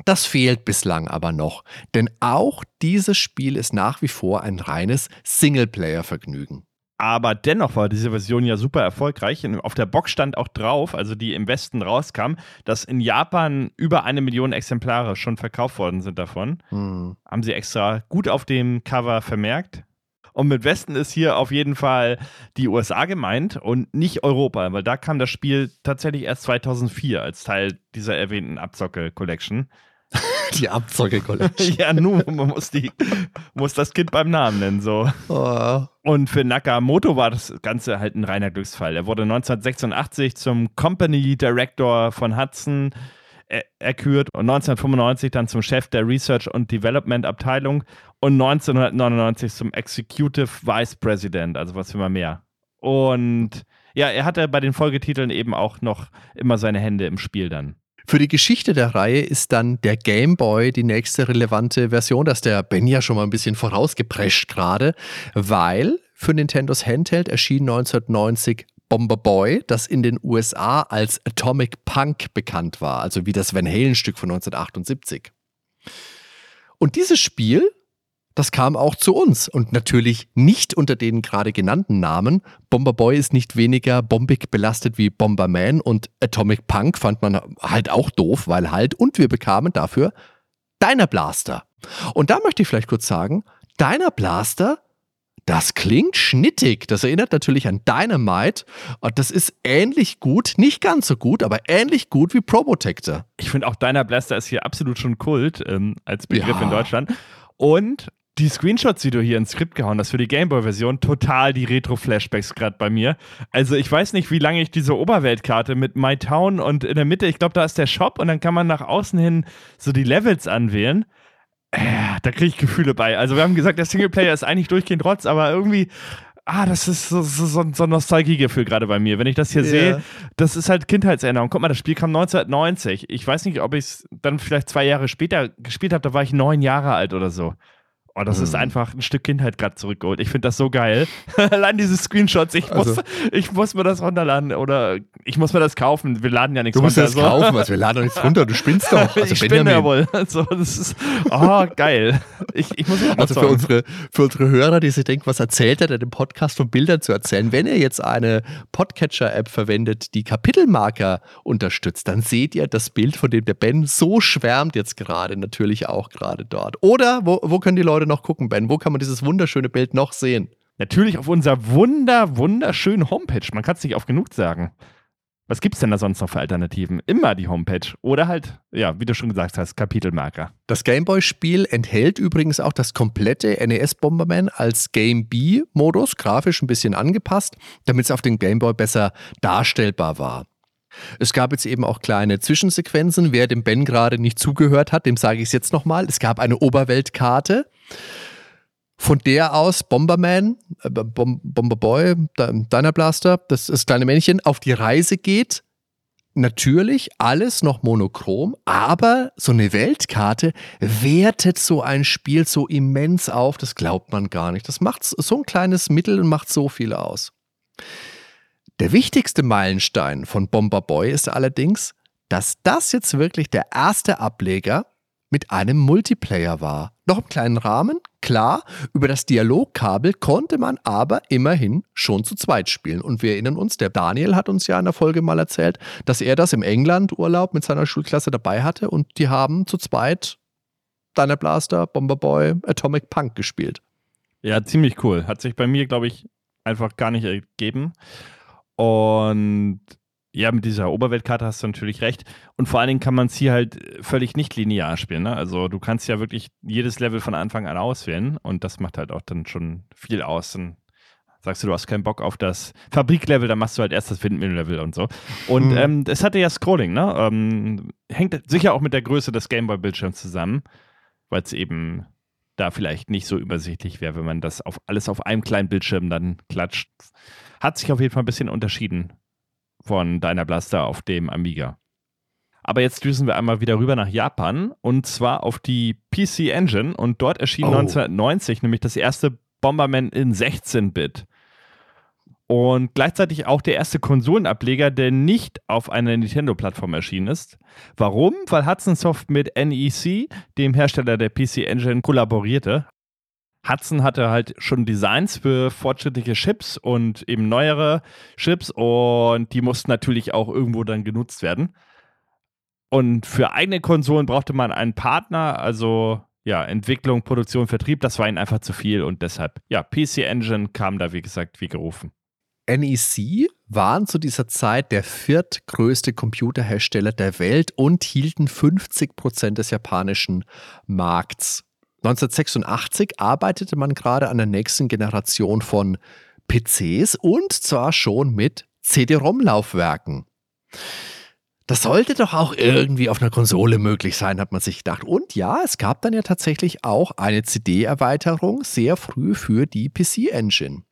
das fehlt bislang aber noch. Denn auch dieses Spiel ist nach wie vor ein reines Singleplayer-Vergnügen. Aber dennoch war diese Version ja super erfolgreich. Auf der Box stand auch drauf, also die im Westen rauskam, dass in Japan über eine Million Exemplare schon verkauft worden sind davon. Hm. Haben sie extra gut auf dem Cover vermerkt. Und mit Westen ist hier auf jeden Fall die USA gemeint und nicht Europa, weil da kam das Spiel tatsächlich erst 2004 als Teil dieser erwähnten Abzocke-Collection. Die Abzocke-Collection. ja, nun, man muss, die, muss das Kind beim Namen nennen, so. Oh. Und für Nakamoto war das Ganze halt ein reiner Glücksfall. Er wurde 1986 zum Company Director von Hudson erkürt und 1995 dann zum Chef der Research und Development Abteilung und 1999 zum Executive Vice President, also was immer mehr. Und ja, er hatte bei den Folgetiteln eben auch noch immer seine Hände im Spiel dann. Für die Geschichte der Reihe ist dann der Game Boy die nächste relevante Version, dass der Ben ja schon mal ein bisschen vorausgeprescht gerade, weil für Nintendos Handheld erschien 1990 Bomber Boy, das in den USA als Atomic Punk bekannt war, also wie das Van Halen-Stück von 1978. Und dieses Spiel das kam auch zu uns und natürlich nicht unter den gerade genannten Namen. Bomber Boy ist nicht weniger bombig belastet wie Bomberman und Atomic Punk fand man halt auch doof, weil halt und wir bekamen dafür Deiner Blaster. Und da möchte ich vielleicht kurz sagen, Deiner Blaster, das klingt schnittig. Das erinnert natürlich an Dynamite. Und das ist ähnlich gut, nicht ganz so gut, aber ähnlich gut wie Probotector. Ich finde auch Deiner Blaster ist hier absolut schon Kult ähm, als Begriff ja. in Deutschland. Und die Screenshots, die du hier ins Skript gehauen hast für die Gameboy-Version, total die Retro-Flashbacks gerade bei mir. Also ich weiß nicht, wie lange ich diese Oberweltkarte mit My Town und in der Mitte, ich glaube, da ist der Shop und dann kann man nach außen hin so die Levels anwählen. Äh, da kriege ich Gefühle bei. Also wir haben gesagt, der Singleplayer ist eigentlich durchgehend Rotz, aber irgendwie ah, das ist so, so, so ein Nostalgiegefühl gerade bei mir. Wenn ich das hier yeah. sehe, das ist halt Kindheitserinnerung. Guck mal, das Spiel kam 1990. Ich weiß nicht, ob ich es dann vielleicht zwei Jahre später gespielt habe, da war ich neun Jahre alt oder so. Oh, das hm. ist einfach ein Stück Kindheit gerade zurückgeholt. Ich finde das so geil. Allein diese Screenshots, ich, also, muss, ich muss mir das runterladen oder ich muss mir das kaufen. Wir laden ja nichts runter. Du musst das so. kaufen, also wir laden doch nichts runter. Du spinnst doch. Also ich Benjamin. bin ja wohl. Also, das ist, oh, geil. Ich, ich muss also für unsere, für unsere Hörer, die sich denken, was erzählt er denn im Podcast von Bildern zu erzählen? Wenn ihr jetzt eine Podcatcher-App verwendet, die Kapitelmarker unterstützt, dann seht ihr das Bild, von dem der Ben so schwärmt jetzt gerade, natürlich auch gerade dort. Oder wo, wo können die Leute noch gucken, Ben? Wo kann man dieses wunderschöne Bild noch sehen? Natürlich auf unserer wunder, wunderschönen Homepage. Man kann es nicht oft genug sagen. Was gibt es denn da sonst noch für Alternativen? Immer die Homepage oder halt, ja, wie du schon gesagt hast, Kapitelmarker. Das Gameboy-Spiel enthält übrigens auch das komplette NES Bomberman als Game B-Modus, grafisch ein bisschen angepasst, damit es auf dem Gameboy besser darstellbar war. Es gab jetzt eben auch kleine Zwischensequenzen. Wer dem Ben gerade nicht zugehört hat, dem sage ich es jetzt nochmal. Es gab eine Oberweltkarte. Von der aus Bomberman, äh, Bom Bomberboy, Deiner Blaster, das, das kleine Männchen, auf die Reise geht. Natürlich alles noch monochrom, aber so eine Weltkarte wertet so ein Spiel so immens auf, das glaubt man gar nicht. Das macht so ein kleines Mittel und macht so viel aus. Der wichtigste Meilenstein von Bomber Boy ist allerdings, dass das jetzt wirklich der erste Ableger mit einem Multiplayer war. Noch im kleinen Rahmen, Klar, über das Dialogkabel konnte man aber immerhin schon zu zweit spielen. Und wir erinnern uns, der Daniel hat uns ja in der Folge mal erzählt, dass er das im England-Urlaub mit seiner Schulklasse dabei hatte und die haben zu zweit Deiner Blaster, Bomberboy, Atomic Punk gespielt. Ja, ziemlich cool. Hat sich bei mir, glaube ich, einfach gar nicht ergeben. Und ja, mit dieser Oberweltkarte hast du natürlich recht. Und vor allen Dingen kann man es hier halt völlig nicht linear spielen. Ne? Also du kannst ja wirklich jedes Level von Anfang an auswählen und das macht halt auch dann schon viel aus. Dann sagst du, du hast keinen Bock auf das Fabriklevel, dann machst du halt erst das Windmill-Level und so. Und mhm. ähm, es hatte ja Scrolling, ne? Ähm, hängt sicher auch mit der Größe des Gameboy-Bildschirms zusammen, weil es eben da vielleicht nicht so übersichtlich wäre, wenn man das auf alles auf einem kleinen Bildschirm dann klatscht. Hat sich auf jeden Fall ein bisschen unterschieden von deiner Blaster auf dem Amiga. Aber jetzt düsen wir einmal wieder rüber nach Japan und zwar auf die PC Engine und dort erschien oh. 1990 nämlich das erste Bomberman in 16-Bit. Und gleichzeitig auch der erste Konsolenableger, der nicht auf einer Nintendo-Plattform erschienen ist. Warum? Weil Hudson Soft mit NEC, dem Hersteller der PC Engine, kollaborierte. Hudson hatte halt schon Designs für fortschrittliche Chips und eben neuere Chips und die mussten natürlich auch irgendwo dann genutzt werden. Und für eigene Konsolen brauchte man einen Partner, also ja, Entwicklung, Produktion, Vertrieb, das war ihnen einfach zu viel und deshalb, ja, PC Engine kam da, wie gesagt, wie gerufen. NEC waren zu dieser Zeit der viertgrößte Computerhersteller der Welt und hielten 50 Prozent des japanischen Markts. 1986 arbeitete man gerade an der nächsten Generation von PCs und zwar schon mit CD-ROM-Laufwerken. Das sollte doch auch irgendwie auf einer Konsole möglich sein, hat man sich gedacht. Und ja, es gab dann ja tatsächlich auch eine CD-Erweiterung sehr früh für die PC-Engine.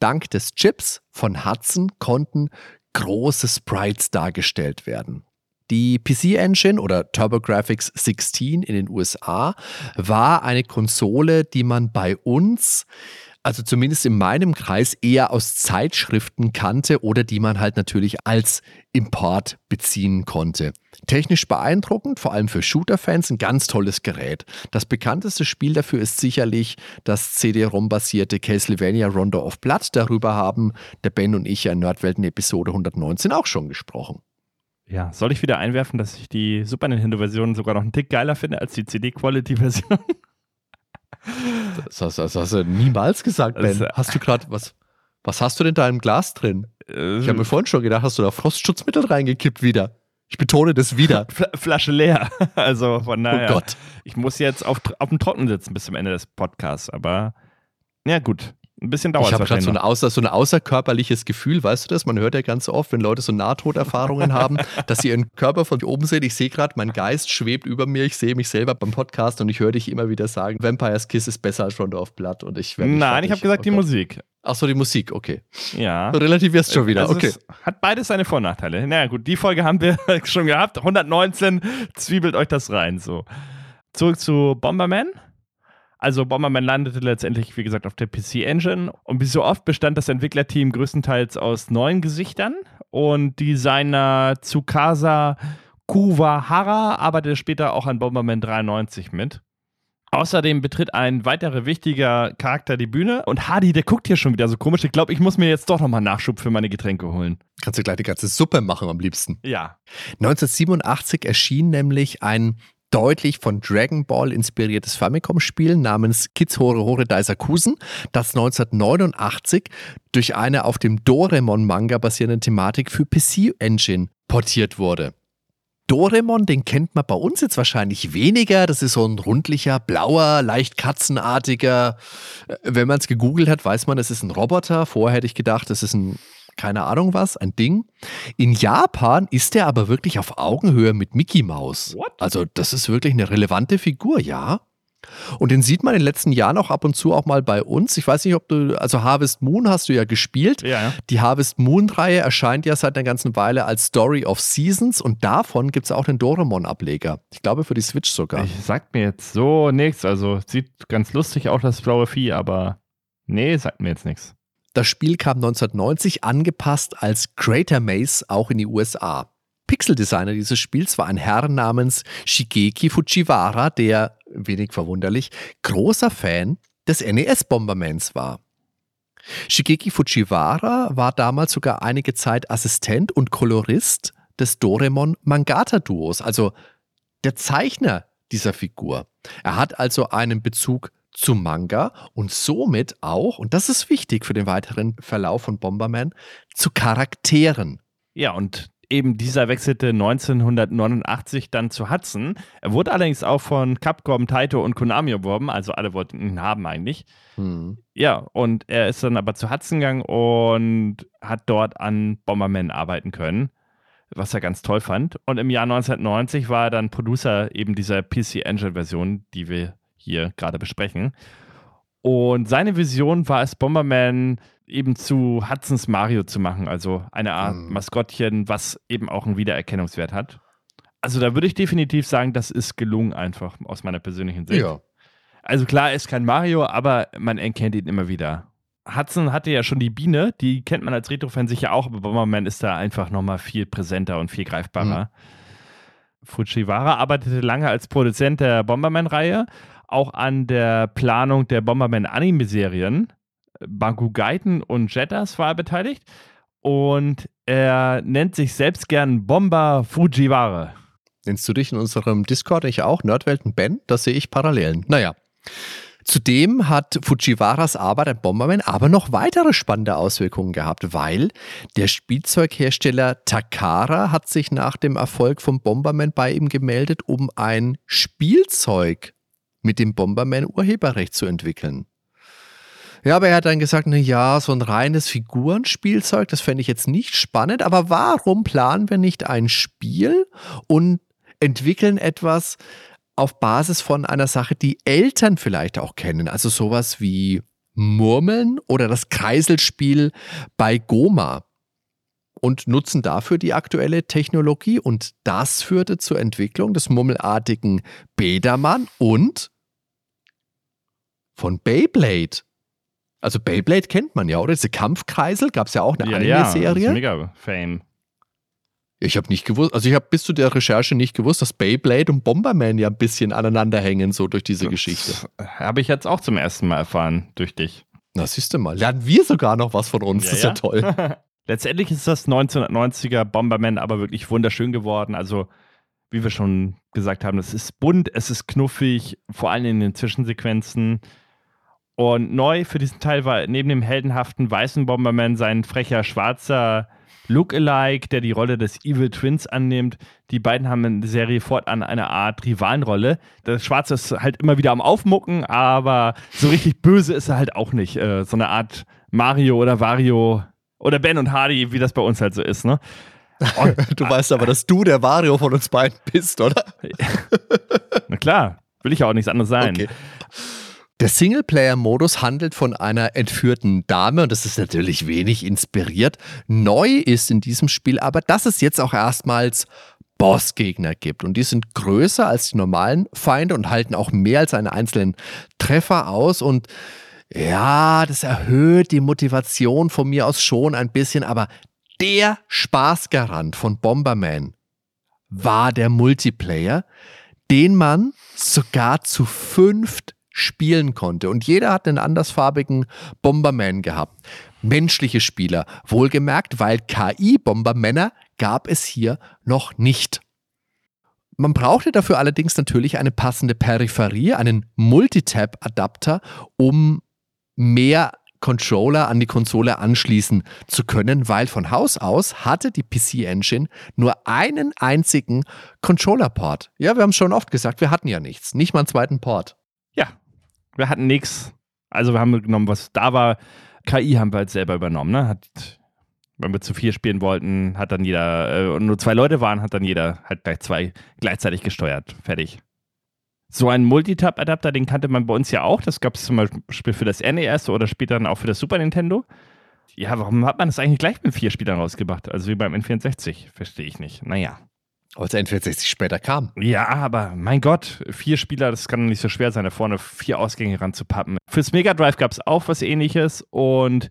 Dank des Chips von Hudson konnten große Sprites dargestellt werden. Die PC Engine oder TurboGrafx 16 in den USA war eine Konsole, die man bei uns also zumindest in meinem Kreis eher aus Zeitschriften kannte oder die man halt natürlich als Import beziehen konnte. Technisch beeindruckend, vor allem für Shooter-Fans, ein ganz tolles Gerät. Das bekannteste Spiel dafür ist sicherlich das CD-ROM-basierte Castlevania Rondo of Blood. Darüber haben der Ben und ich ja in Nerdwelten Episode 119 auch schon gesprochen. Ja, soll ich wieder einwerfen, dass ich die Super Nintendo-Version sogar noch einen Tick geiler finde als die CD-Quality-Version? Das hast, das hast, du niemals gesagt, Ben. Also, hast du gerade, was, was hast du denn da im Glas drin? Äh, ich habe mir vorhin schon gedacht, hast du da Frostschutzmittel reingekippt wieder? Ich betone das wieder. Flasche leer. Also von daher. Oh Gott. Ich muss jetzt auf, auf dem Trocken sitzen bis zum Ende des Podcasts, aber ja, gut. Ein bisschen dauert es Ich habe gerade so, ein außer, so ein außerkörperliches Gefühl, weißt du das? Man hört ja ganz oft, wenn Leute so Nahtoderfahrungen haben, dass sie ihren Körper von oben sehen. Ich sehe gerade, mein Geist schwebt über mir. Ich sehe mich selber beim Podcast und ich höre dich immer wieder sagen, Vampire's Kiss ist besser als Rondo of Blood. Und ich Nein, ich habe gesagt, oh die Musik. Ach so, die Musik, okay. Ja. Du relativierst schon wieder, also okay. Hat beides seine Vor- und Nachteile. Naja, gut, die Folge haben wir schon gehabt. 119, zwiebelt euch das rein, so. Zurück zu Bomberman. Also Bomberman landete letztendlich, wie gesagt, auf der PC Engine und wie so oft bestand das Entwicklerteam größtenteils aus neuen Gesichtern und Designer Tsukasa Kuwahara arbeitete später auch an Bomberman 93 mit. Außerdem betritt ein weiterer wichtiger Charakter die Bühne und Hardy, der guckt hier schon wieder so komisch. Ich glaube, ich muss mir jetzt doch nochmal Nachschub für meine Getränke holen. Kannst du gleich die ganze Suppe machen am liebsten. Ja. 1987 erschien nämlich ein deutlich von Dragon Ball inspiriertes Famicom-Spiel namens Kids Hore Hore Daisakusen, das 1989 durch eine auf dem Doraemon-Manga basierende Thematik für PC Engine portiert wurde. Doraemon, den kennt man bei uns jetzt wahrscheinlich weniger. Das ist so ein rundlicher, blauer, leicht katzenartiger. Äh, wenn man es gegoogelt hat, weiß man, es ist ein Roboter. Vorher hätte ich gedacht, es ist ein keine Ahnung was, ein Ding. In Japan ist er aber wirklich auf Augenhöhe mit Mickey Mouse. What? Also das ist wirklich eine relevante Figur, ja. Und den sieht man in den letzten Jahren auch ab und zu auch mal bei uns. Ich weiß nicht, ob du, also Harvest Moon hast du ja gespielt. Ja, ja. Die Harvest Moon-Reihe erscheint ja seit einer ganzen Weile als Story of Seasons und davon gibt es auch den Doremon-Ableger. Ich glaube für die Switch sogar. Ich sagt mir jetzt so nichts. Also sieht ganz lustig auch das blaue Vieh, aber nee, sagt mir jetzt nichts. Das Spiel kam 1990 angepasst als Crater Maze auch in die USA. Pixeldesigner dieses Spiels war ein Herr namens Shigeki Fujiwara, der wenig verwunderlich, großer Fan des NES-Bombermans war. Shigeki Fujiwara war damals sogar einige Zeit Assistent und Kolorist des Doremon Mangata Duos, also der Zeichner dieser Figur. Er hat also einen Bezug zu Manga und somit auch, und das ist wichtig für den weiteren Verlauf von Bomberman, zu Charakteren. Ja, und eben dieser wechselte 1989 dann zu Hudson. Er wurde allerdings auch von Capcom, Taito und Konami erworben, also alle wollten ihn haben eigentlich. Hm. Ja, und er ist dann aber zu Hudson gegangen und hat dort an Bomberman arbeiten können, was er ganz toll fand. Und im Jahr 1990 war er dann Producer eben dieser PC Engine Version, die wir hier gerade besprechen. Und seine Vision war es, Bomberman eben zu Hudsons Mario zu machen, also eine Art mhm. Maskottchen, was eben auch einen Wiedererkennungswert hat. Also da würde ich definitiv sagen, das ist gelungen einfach aus meiner persönlichen Sicht. Ja. Also klar, er ist kein Mario, aber man erkennt ihn immer wieder. Hudson hatte ja schon die Biene, die kennt man als Retro-Fan sicher auch, aber Bomberman ist da einfach nochmal viel präsenter und viel greifbarer. Mhm. Fujiwara arbeitete lange als Produzent der Bomberman-Reihe, auch an der Planung der Bomberman-Anime-Serien Banku Gaiten und Jettas war er beteiligt. Und er nennt sich selbst gern Bomber Fujiwara. Nennst du dich in unserem Discord ich auch? Nerdwelten Ben? Das sehe ich Parallelen. Naja. Zudem hat Fujiwaras Arbeit an Bomberman aber noch weitere spannende Auswirkungen gehabt, weil der Spielzeughersteller Takara hat sich nach dem Erfolg von Bomberman bei ihm gemeldet, um ein Spielzeug mit dem Bomberman Urheberrecht zu entwickeln. Ja, aber er hat dann gesagt, na ja, so ein reines Figurenspielzeug, das fände ich jetzt nicht spannend, aber warum planen wir nicht ein Spiel und entwickeln etwas auf Basis von einer Sache, die Eltern vielleicht auch kennen, also sowas wie Murmeln oder das Kreiselspiel bei Goma und nutzen dafür die aktuelle Technologie und das führte zur Entwicklung des murmelartigen Bedermann und von Beyblade. Also Beyblade kennt man ja, oder? Diese Kampfkreisel gab es ja auch eine ja, Anime-Serie. Ja, mega Fame. Ich habe nicht gewusst, also ich habe bis zu der Recherche nicht gewusst, dass Beyblade und Bomberman ja ein bisschen aneinander hängen, so durch diese das Geschichte. Habe ich jetzt auch zum ersten Mal erfahren, durch dich. Na, siehst du mal. Lernen wir sogar noch was von uns. Ja, das ist ja, ja toll. Letztendlich ist das 1990er Bomberman aber wirklich wunderschön geworden. Also, wie wir schon gesagt haben, es ist bunt, es ist knuffig, vor allem in den Zwischensequenzen. Und neu für diesen Teil war neben dem heldenhaften weißen Bomberman sein frecher schwarzer Lookalike, der die Rolle des Evil Twins annimmt. Die beiden haben in der Serie fortan eine Art Rivalenrolle. Der Schwarze ist halt immer wieder am Aufmucken, aber so richtig böse ist er halt auch nicht. Äh, so eine Art Mario oder Wario oder Ben und Hardy, wie das bei uns halt so ist, ne? Und, du weißt aber, dass du der Wario von uns beiden bist, oder? Na klar, will ich ja auch nichts anderes sein. Okay. Der Singleplayer-Modus handelt von einer entführten Dame und das ist natürlich wenig inspiriert. Neu ist in diesem Spiel aber, dass es jetzt auch erstmals Bossgegner gibt und die sind größer als die normalen Feinde und halten auch mehr als einen einzelnen Treffer aus und ja, das erhöht die Motivation von mir aus schon ein bisschen, aber der Spaßgarant von Bomberman war der Multiplayer, den man sogar zu fünft spielen konnte. Und jeder hat einen andersfarbigen Bomberman gehabt. Menschliche Spieler, wohlgemerkt, weil KI-Bombermänner gab es hier noch nicht. Man brauchte dafür allerdings natürlich eine passende Peripherie, einen Multitap-Adapter, um mehr Controller an die Konsole anschließen zu können, weil von Haus aus hatte die PC Engine nur einen einzigen Controller-Port. Ja, wir haben es schon oft gesagt, wir hatten ja nichts, nicht mal einen zweiten Port. Wir hatten nichts. Also wir haben genommen, was da war. KI haben wir halt selber übernommen. Ne? Hat, wenn wir zu vier spielen wollten, hat dann jeder, äh, und nur zwei Leute waren, hat dann jeder halt gleich zwei gleichzeitig gesteuert. Fertig. So einen Multitap-Adapter, den kannte man bei uns ja auch. Das gab es zum Beispiel für das NES oder später dann auch für das Super Nintendo. Ja, warum hat man das eigentlich gleich mit vier Spielern rausgebracht? Also wie beim N64? Verstehe ich nicht. Naja. Als N64 später kam. Ja, aber mein Gott, vier Spieler, das kann nicht so schwer sein, da vorne vier Ausgänge ranzupappen. Fürs Mega Drive gab es auch was ähnliches und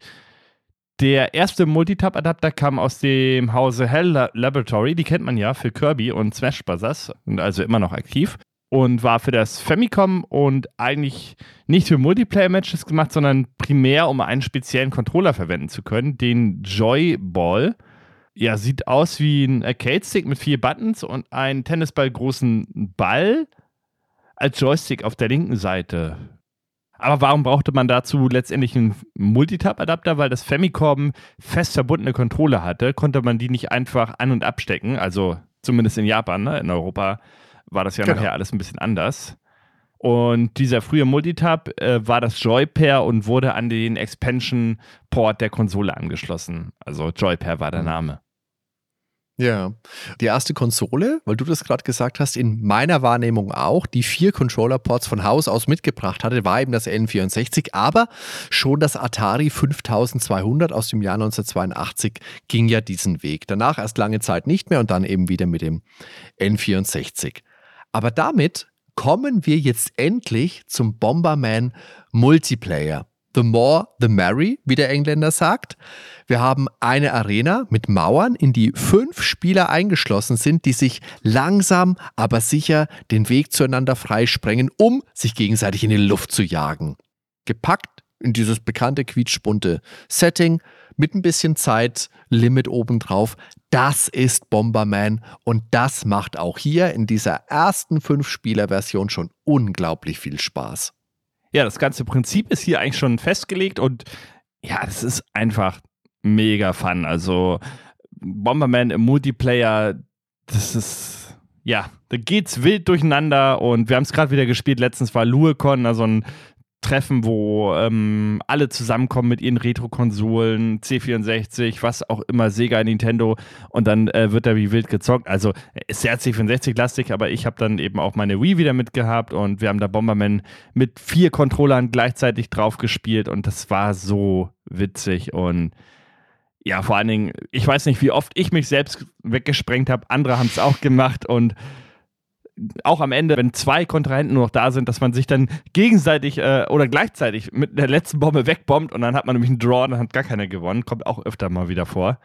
der erste Multitap-Adapter kam aus dem Hause Hell Laboratory, die kennt man ja für Kirby und Smash Bros. und also immer noch aktiv. und war für das Famicom und eigentlich nicht für Multiplayer-Matches gemacht, sondern primär, um einen speziellen Controller verwenden zu können, den Joy Ball. Ja, sieht aus wie ein Arcade-Stick mit vier Buttons und einen Tennisball großen Ball als Joystick auf der linken Seite. Aber warum brauchte man dazu letztendlich einen Multitap-Adapter? Weil das Famicom fest verbundene Controller hatte, konnte man die nicht einfach an- und abstecken. Also zumindest in Japan, ne? in Europa war das ja genau. nachher alles ein bisschen anders. Und dieser frühe Multitap äh, war das Joypair und wurde an den Expansion-Port der Konsole angeschlossen. Also Joypair war der mhm. Name. Ja, die erste Konsole, weil du das gerade gesagt hast, in meiner Wahrnehmung auch, die vier Controller-Ports von Haus aus mitgebracht hatte, war eben das N64, aber schon das Atari 5200 aus dem Jahr 1982 ging ja diesen Weg. Danach erst lange Zeit nicht mehr und dann eben wieder mit dem N64. Aber damit kommen wir jetzt endlich zum Bomberman Multiplayer. The more, the merry, wie der Engländer sagt. Wir haben eine Arena mit Mauern, in die fünf Spieler eingeschlossen sind, die sich langsam, aber sicher den Weg zueinander freisprengen, um sich gegenseitig in die Luft zu jagen. Gepackt in dieses bekannte quietschbunte Setting mit ein bisschen Zeitlimit obendrauf. Das ist Bomberman und das macht auch hier in dieser ersten Fünf-Spieler-Version schon unglaublich viel Spaß ja, das ganze Prinzip ist hier eigentlich schon festgelegt und ja, das ist einfach mega fun. Also Bomberman im Multiplayer, das ist, ja, da geht's wild durcheinander und wir haben es gerade wieder gespielt. Letztens war Luecon, also ein Treffen, wo ähm, alle zusammenkommen mit ihren Retro-Konsolen, C64, was auch immer, Sega, Nintendo. Und dann äh, wird da wie wild gezockt. Also ist sehr C64-lastig, aber ich habe dann eben auch meine Wii wieder mitgehabt und wir haben da Bomberman mit vier Controllern gleichzeitig drauf gespielt und das war so witzig. Und ja, vor allen Dingen, ich weiß nicht, wie oft ich mich selbst weggesprengt habe, andere haben es auch gemacht und auch am Ende, wenn zwei Kontrahenten nur noch da sind, dass man sich dann gegenseitig äh, oder gleichzeitig mit der letzten Bombe wegbombt und dann hat man nämlich einen Draw und dann hat gar keiner gewonnen. Kommt auch öfter mal wieder vor.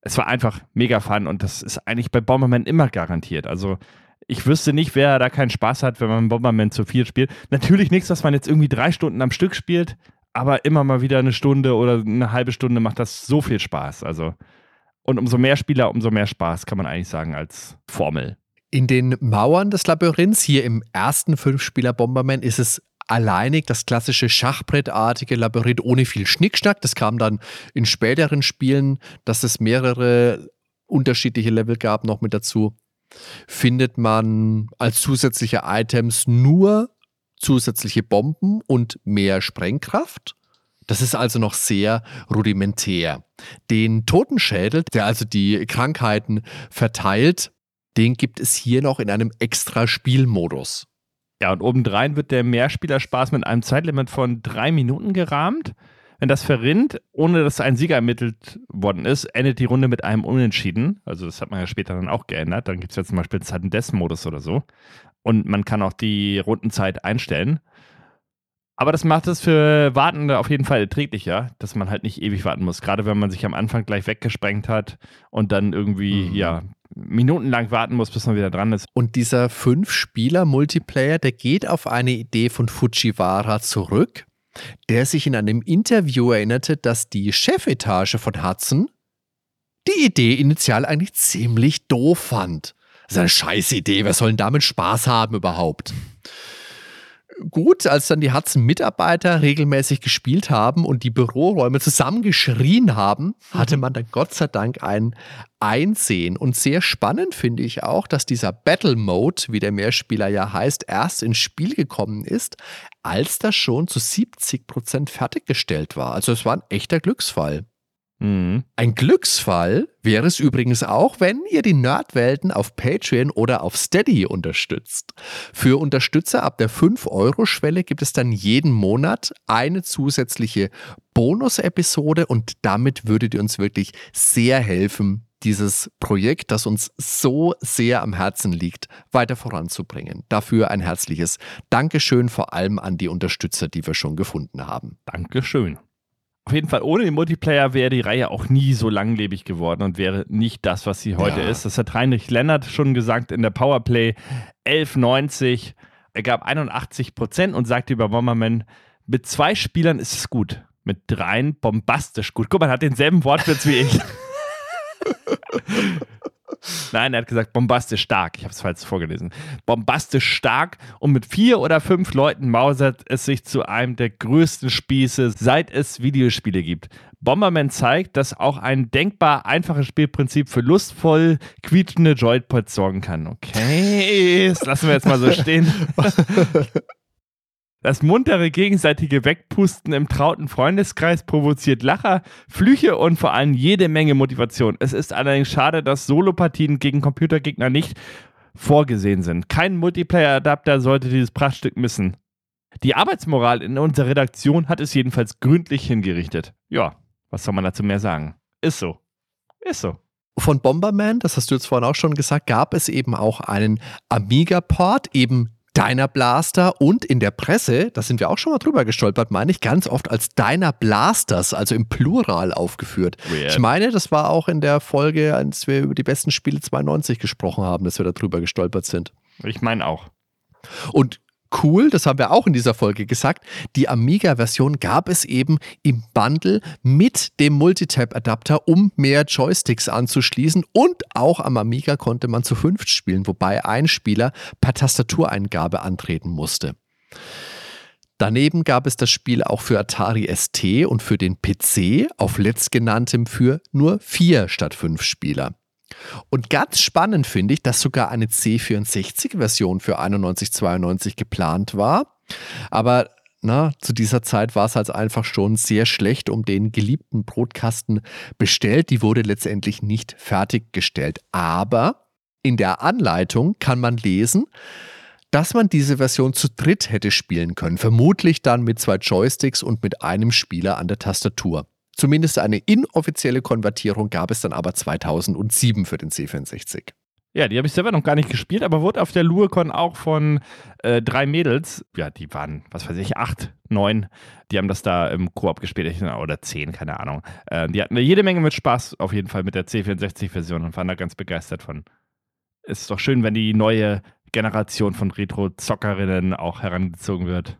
Es war einfach mega fun und das ist eigentlich bei Bomberman immer garantiert. Also ich wüsste nicht, wer da keinen Spaß hat, wenn man Bomberman zu viel spielt. Natürlich nichts, was man jetzt irgendwie drei Stunden am Stück spielt, aber immer mal wieder eine Stunde oder eine halbe Stunde macht das so viel Spaß. Also und umso mehr Spieler, umso mehr Spaß, kann man eigentlich sagen, als Formel. In den Mauern des Labyrinths, hier im ersten Fünf-Spieler-Bomberman, ist es alleinig das klassische Schachbrettartige Labyrinth ohne viel Schnickschnack. Das kam dann in späteren Spielen, dass es mehrere unterschiedliche Level gab, noch mit dazu. Findet man als zusätzliche Items nur zusätzliche Bomben und mehr Sprengkraft. Das ist also noch sehr rudimentär. Den Totenschädel, der also die Krankheiten verteilt, den gibt es hier noch in einem extra Spielmodus. Ja, und obendrein wird der Mehrspielerspaß mit einem Zeitlimit von drei Minuten gerahmt. Wenn das verrinnt, ohne dass ein Sieger ermittelt worden ist, endet die Runde mit einem Unentschieden. Also das hat man ja später dann auch geändert. Dann gibt es ja zum Beispiel Sudden Death Modus oder so. Und man kann auch die Rundenzeit einstellen. Aber das macht es für Wartende auf jeden Fall erträglicher, dass man halt nicht ewig warten muss. Gerade wenn man sich am Anfang gleich weggesprengt hat und dann irgendwie, mhm. ja, minutenlang warten muss, bis man wieder dran ist. Und dieser Fünf-Spieler-Multiplayer, der geht auf eine Idee von Fujiwara zurück, der sich in einem Interview erinnerte, dass die Chefetage von Hudson die Idee initial eigentlich ziemlich doof fand. Das ist eine scheiß Idee, wer soll denn damit Spaß haben überhaupt? Gut, als dann die Hudson-Mitarbeiter regelmäßig gespielt haben und die Büroräume zusammengeschrien haben, hatte man dann Gott sei Dank ein Einsehen. Und sehr spannend finde ich auch, dass dieser Battle Mode, wie der Mehrspieler ja heißt, erst ins Spiel gekommen ist, als das schon zu 70 Prozent fertiggestellt war. Also es war ein echter Glücksfall. Mhm. Ein Glücksfall wäre es übrigens auch, wenn ihr die Nerdwelten auf Patreon oder auf Steady unterstützt. Für Unterstützer ab der 5-Euro-Schwelle gibt es dann jeden Monat eine zusätzliche Bonus-Episode und damit würdet ihr uns wirklich sehr helfen, dieses Projekt, das uns so sehr am Herzen liegt, weiter voranzubringen. Dafür ein herzliches Dankeschön vor allem an die Unterstützer, die wir schon gefunden haben. Dankeschön. Auf jeden Fall, ohne den Multiplayer wäre die Reihe auch nie so langlebig geworden und wäre nicht das, was sie heute ja. ist. Das hat Heinrich Lennart schon gesagt in der Powerplay 1190. Er gab 81 Prozent und sagte über Bomberman, mit zwei Spielern ist es gut. Mit dreien bombastisch gut. Guck mal, er hat denselben Wortwitz wie ich. Nein, er hat gesagt, bombastisch stark. Ich habe es falsch vorgelesen. Bombastisch stark und mit vier oder fünf Leuten mausert es sich zu einem der größten Spieße, seit es Videospiele gibt. Bomberman zeigt, dass auch ein denkbar einfaches Spielprinzip für lustvoll quietschende Joypods sorgen kann. Okay, das lassen wir jetzt mal so stehen. Das muntere gegenseitige Wegpusten im trauten Freundeskreis provoziert Lacher, Flüche und vor allem jede Menge Motivation. Es ist allerdings schade, dass Solopartien gegen Computergegner nicht vorgesehen sind. Kein Multiplayer-Adapter sollte dieses Prachtstück missen. Die Arbeitsmoral in unserer Redaktion hat es jedenfalls gründlich hingerichtet. Ja, was soll man dazu mehr sagen? Ist so. Ist so. Von Bomberman, das hast du jetzt vorhin auch schon gesagt, gab es eben auch einen Amiga-Port, eben Deiner Blaster und in der Presse, da sind wir auch schon mal drüber gestolpert, meine ich, ganz oft als Deiner Blasters, also im Plural aufgeführt. Weird. Ich meine, das war auch in der Folge, als wir über die besten Spiele 92 gesprochen haben, dass wir da drüber gestolpert sind. Ich meine auch. Und cool, das haben wir auch in dieser Folge gesagt, die Amiga-Version gab es eben im Bundle mit dem Multitap-Adapter, um mehr Joysticks anzuschließen und auch am Amiga konnte man zu fünft spielen, wobei ein Spieler per Tastatureingabe antreten musste. Daneben gab es das Spiel auch für Atari ST und für den PC, auf letztgenanntem für nur vier statt fünf Spieler. Und ganz spannend finde ich, dass sogar eine C64-Version für 9192 geplant war. Aber na, zu dieser Zeit war es halt einfach schon sehr schlecht um den geliebten Brotkasten bestellt. Die wurde letztendlich nicht fertiggestellt. Aber in der Anleitung kann man lesen, dass man diese Version zu dritt hätte spielen können. Vermutlich dann mit zwei Joysticks und mit einem Spieler an der Tastatur. Zumindest eine inoffizielle Konvertierung gab es dann aber 2007 für den C64. Ja, die habe ich selber noch gar nicht gespielt, aber wurde auf der LueCon auch von äh, drei Mädels, ja, die waren, was weiß ich, acht, neun, die haben das da im Koop gespielt, oder zehn, keine Ahnung. Äh, die hatten jede Menge mit Spaß auf jeden Fall mit der C64-Version und waren da ganz begeistert von. Ist doch schön, wenn die neue Generation von Retro-Zockerinnen auch herangezogen wird.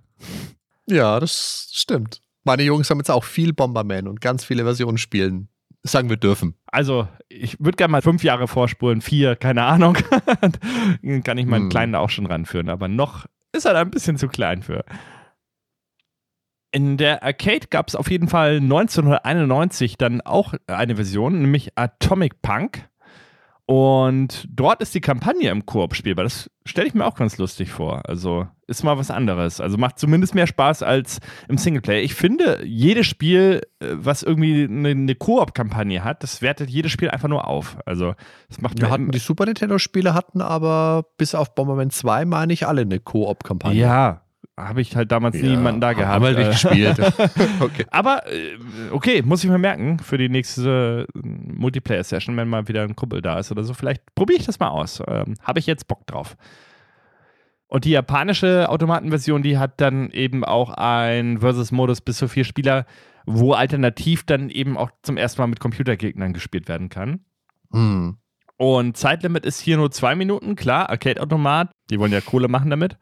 Ja, das stimmt. Meine Jungs haben jetzt auch viel Bomberman und ganz viele Versionen spielen. Sagen wir dürfen. Also, ich würde gerne mal fünf Jahre vorspulen, vier, keine Ahnung. Dann kann ich meinen hm. Kleinen auch schon ranführen, aber noch ist er da ein bisschen zu klein für. In der Arcade gab es auf jeden Fall 1991 dann auch eine Version, nämlich Atomic Punk. Und dort ist die Kampagne im Koop spielbar. Das stelle ich mir auch ganz lustig vor. Also ist mal was anderes. Also macht zumindest mehr Spaß als im Singleplayer. Ich finde, jedes Spiel, äh, was irgendwie eine, eine Koop-Kampagne hat, das wertet jedes Spiel einfach nur auf. Also das macht Wir hatten die Super Nintendo-Spiele hatten aber bis auf Bomberman 2, meine ich, alle eine Koop-Kampagne. Ja, habe ich halt damals ja, niemanden da gehabt. Haben wir nicht gespielt. okay. Aber äh, okay, muss ich mir merken für die nächste äh, Multiplayer-Session, wenn mal wieder ein Kumpel da ist oder so. Vielleicht probiere ich das mal aus. Ähm, habe ich jetzt Bock drauf. Und die japanische Automatenversion, die hat dann eben auch ein Versus-Modus bis zu vier Spieler, wo alternativ dann eben auch zum ersten Mal mit Computergegnern gespielt werden kann. Hm. Und Zeitlimit ist hier nur zwei Minuten, klar, Arcade-Automat, die wollen ja Kohle machen damit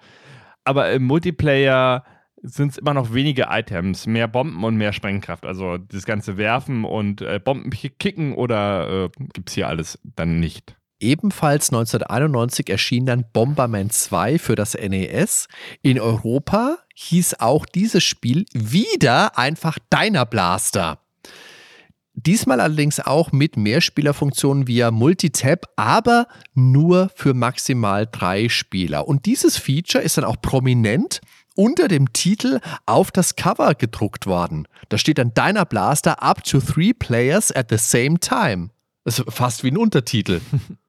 aber im Multiplayer sind es immer noch wenige Items, mehr Bomben und mehr Sprengkraft. Also das ganze Werfen und äh, Bomben kicken oder äh, gibt es hier alles dann nicht. Ebenfalls 1991 erschien dann Bomberman 2 für das NES. In Europa hieß auch dieses Spiel wieder einfach Deiner Blaster. Diesmal allerdings auch mit Mehrspielerfunktionen via Multitap, aber nur für maximal drei Spieler. Und dieses Feature ist dann auch prominent unter dem Titel auf das Cover gedruckt worden. Da steht dann Deiner Blaster up to three players at the same time. Das ist fast wie ein Untertitel.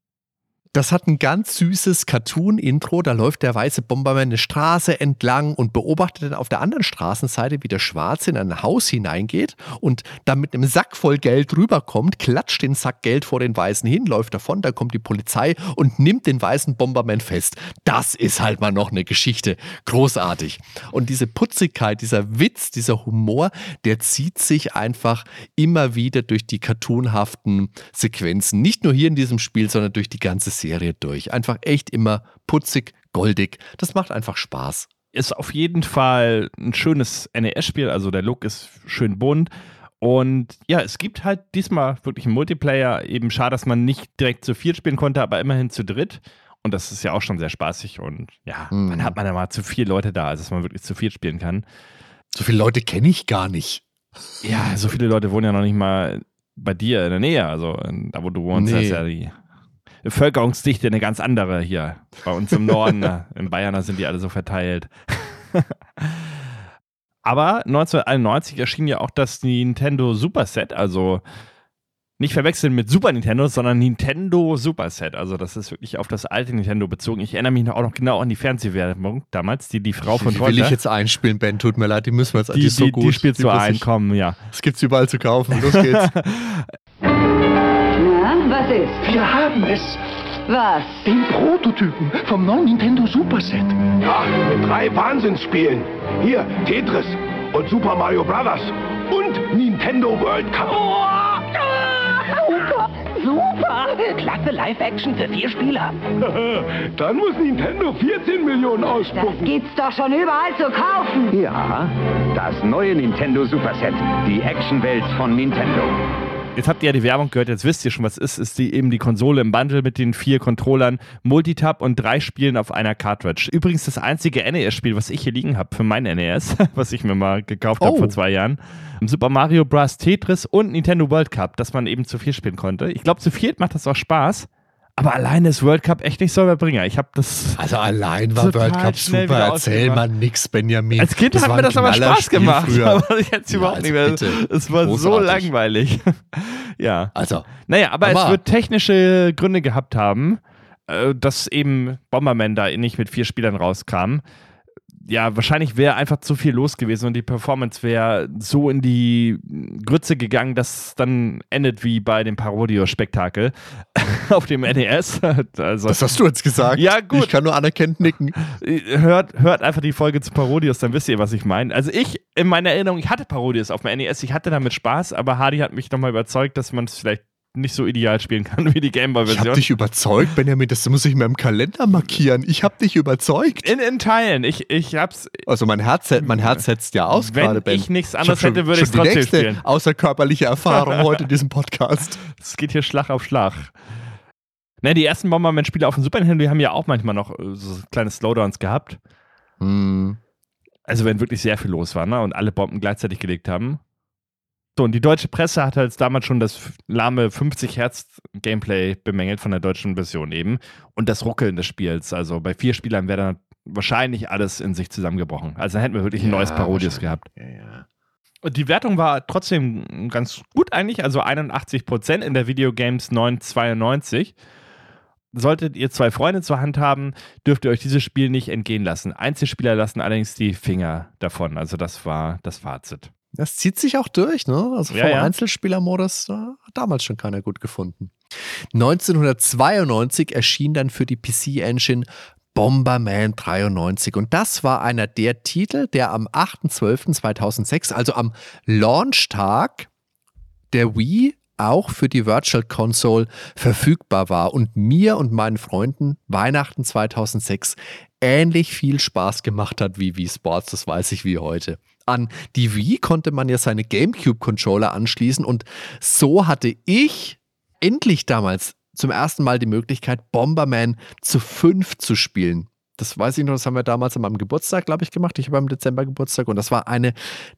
Das hat ein ganz süßes Cartoon-Intro. Da läuft der weiße Bomberman eine Straße entlang und beobachtet dann auf der anderen Straßenseite, wie der Schwarze in ein Haus hineingeht und dann mit einem Sack voll Geld rüberkommt, klatscht den Sack Geld vor den Weißen hin, läuft davon, da kommt die Polizei und nimmt den weißen Bomberman fest. Das ist halt mal noch eine Geschichte. Großartig. Und diese Putzigkeit, dieser Witz, dieser Humor, der zieht sich einfach immer wieder durch die cartoonhaften Sequenzen. Nicht nur hier in diesem Spiel, sondern durch die ganze Serie durch. Einfach echt immer putzig, goldig. Das macht einfach Spaß. Ist auf jeden Fall ein schönes NES-Spiel, also der Look ist schön bunt. Und ja, es gibt halt diesmal wirklich einen Multiplayer. Eben schade, dass man nicht direkt zu viert spielen konnte, aber immerhin zu dritt. Und das ist ja auch schon sehr spaßig. Und ja, mhm. dann hat man ja mal zu vier Leute da, also dass man wirklich zu viert spielen kann. So viele Leute kenne ich gar nicht. Ja, so viele Leute wohnen ja noch nicht mal bei dir in der Nähe. Also da, wo du wohnst, nee. ist ja die Bevölkerungsdichte eine ganz andere hier. Bei uns im Norden, in Bayern, da sind die alle so verteilt. Aber 1991 erschien ja auch das Nintendo Super Set, also nicht verwechseln mit Super Nintendo, sondern Nintendo Super Set. Also das ist wirklich auf das alte Nintendo bezogen. Ich erinnere mich auch noch genau an die Fernsehwerbung damals, die die Frau von heute. Will ich jetzt einspielen, Ben? Tut mir leid, die müssen wir jetzt die, die ist so die, gut. Die spielt so einkommen, ja. Das gibt's überall zu kaufen. Los geht's. Was ist? Wir haben es. Was? Den Prototypen vom neuen Nintendo Super Set. Ja, mit drei Wahnsinnsspielen. Hier, Tetris und Super Mario Bros. und Nintendo World Cup. Oh, super, super. Klasse Live-Action für vier Spieler. Dann muss Nintendo 14 Millionen ausspucken. Das gibt's doch schon überall zu kaufen. Ja, das neue Nintendo Super Set. Die Actionwelt von Nintendo. Jetzt habt ihr ja die Werbung gehört, jetzt wisst ihr schon, was ist. Ist die eben die Konsole im Bundle mit den vier Controllern, Multitap und drei Spielen auf einer Cartridge. Übrigens das einzige NES-Spiel, was ich hier liegen habe für mein NES, was ich mir mal gekauft habe oh. vor zwei Jahren. Super Mario Bros. Tetris und Nintendo World Cup, dass man eben zu vier spielen konnte. Ich glaube, zu viert macht das auch Spaß. Aber alleine ist World Cup echt nicht so Überbringer. Ich habe das. Also allein war World Cup super. Erzähl mal nix, Benjamin. Als Kind das hat mir das aber Spaß gemacht. Früher. Aber jetzt ja, überhaupt nicht mehr. Es war Großartig. so langweilig. ja. Also. Naja, aber es wird technische Gründe gehabt haben, äh, dass eben Bomberman da nicht mit vier Spielern rauskam ja, wahrscheinlich wäre einfach zu viel los gewesen und die Performance wäre so in die Grütze gegangen, dass es dann endet wie bei dem Parodio-Spektakel auf dem NES. Also, das hast du jetzt gesagt. Ja, gut. Ich kann nur anerkennend nicken. Hört, hört einfach die Folge zu Parodios, dann wisst ihr, was ich meine. Also ich, in meiner Erinnerung, ich hatte Parodios auf dem NES, ich hatte damit Spaß, aber Hardy hat mich nochmal überzeugt, dass man es vielleicht nicht so ideal spielen kann wie die Gameboy-Version. Ich hab dich überzeugt, Benjamin, das muss ich mir im Kalender markieren. Ich hab dich überzeugt. In, in Teilen. Ich, ich hab's. Also mein Herz, mein Herz setzt ja aus Wenn gerade, Ben. ich nichts anderes ich hätte, würde ich es trotzdem nächste spielen. Außerkörperliche Erfahrung heute in diesem Podcast. Es geht hier Schlag auf Schlag. Ne, die ersten Bomberman-Spiele auf dem Super Nintendo, die haben ja auch manchmal noch äh, so kleine Slowdowns gehabt. Hm. Also wenn wirklich sehr viel los war, ne? Und alle Bomben gleichzeitig gelegt haben. So, und die deutsche Presse hat halt damals schon das lahme 50 Hertz Gameplay bemängelt von der deutschen Version eben und das Ruckeln des Spiels. Also bei vier Spielern wäre dann wahrscheinlich alles in sich zusammengebrochen. Also dann hätten wir wirklich ein ja, neues Parodius gehabt. Ja, ja. Und die Wertung war trotzdem ganz gut eigentlich, also 81 Prozent in der Videogames 992. Solltet ihr zwei Freunde zur Hand haben, dürft ihr euch dieses Spiel nicht entgehen lassen. Einzelspieler lassen allerdings die Finger davon. Also das war das Fazit. Das zieht sich auch durch, ne? Also vom ja. Einzelspielermodus hat damals schon keiner gut gefunden. 1992 erschien dann für die PC-Engine Bomberman 93 und das war einer der Titel, der am 8.12.2006, also am Launchtag der Wii, auch für die Virtual Console verfügbar war und mir und meinen Freunden Weihnachten 2006 ähnlich viel Spaß gemacht hat wie Wii Sports, das weiß ich wie heute an die Wii konnte man ja seine GameCube-Controller anschließen und so hatte ich endlich damals zum ersten Mal die Möglichkeit, Bomberman zu fünf zu spielen. Das weiß ich noch, das haben wir damals an meinem Geburtstag, glaube ich, gemacht. Ich habe im Dezember Geburtstag und das war eine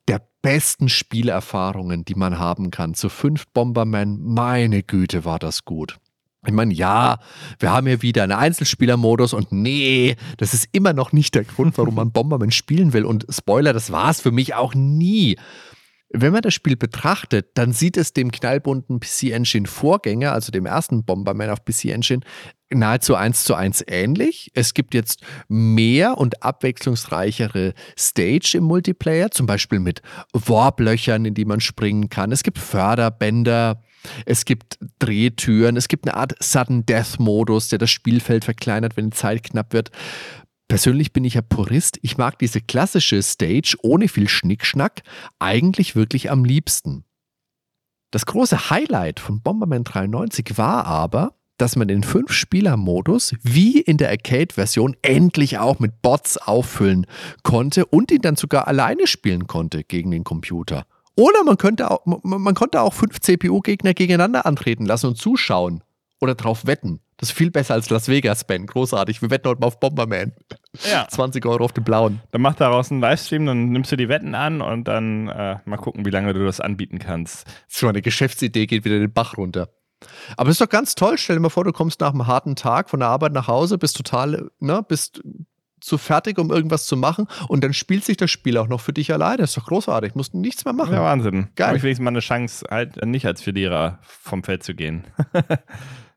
der besten Spielerfahrungen, die man haben kann. Zu fünf Bomberman, meine Güte, war das gut. Ich meine, ja, wir haben hier wieder einen Einzelspielermodus und nee, das ist immer noch nicht der Grund, warum man Bomberman spielen will. Und Spoiler, das war es für mich auch nie. Wenn man das Spiel betrachtet, dann sieht es dem knallbunten PC Engine Vorgänger, also dem ersten Bomberman auf PC Engine, nahezu eins zu eins ähnlich. Es gibt jetzt mehr und abwechslungsreichere Stage im Multiplayer, zum Beispiel mit Warblöchern, in die man springen kann. Es gibt Förderbänder, es gibt Drehtüren, es gibt eine Art Sudden Death Modus, der das Spielfeld verkleinert, wenn die Zeit knapp wird. Persönlich bin ich ja Purist. Ich mag diese klassische Stage ohne viel Schnickschnack eigentlich wirklich am liebsten. Das große Highlight von Bomberman 93 war aber, dass man den 5-Spieler-Modus wie in der Arcade-Version endlich auch mit Bots auffüllen konnte und ihn dann sogar alleine spielen konnte gegen den Computer. Oder man, könnte auch, man konnte auch fünf CPU-Gegner gegeneinander antreten lassen und zuschauen oder drauf wetten. Das ist viel besser als Las Vegas, Ben. Großartig. Wir wetten heute mal auf Bomberman. Ja. 20 Euro auf den blauen. Dann mach daraus einen Livestream, dann nimmst du die Wetten an und dann äh, mal gucken, wie lange du das anbieten kannst. So eine Geschäftsidee geht wieder den Bach runter. Aber es ist doch ganz toll. Stell dir mal vor, du kommst nach einem harten Tag von der Arbeit nach Hause, bist total, ne, bist zu fertig, um irgendwas zu machen und dann spielt sich das Spiel auch noch für dich alleine. Das ist doch großartig. Musst nichts mehr machen. Ja, Wahnsinn. Geil. Habe ich wenigstens mal eine Chance, halt nicht als Verlierer vom Feld zu gehen.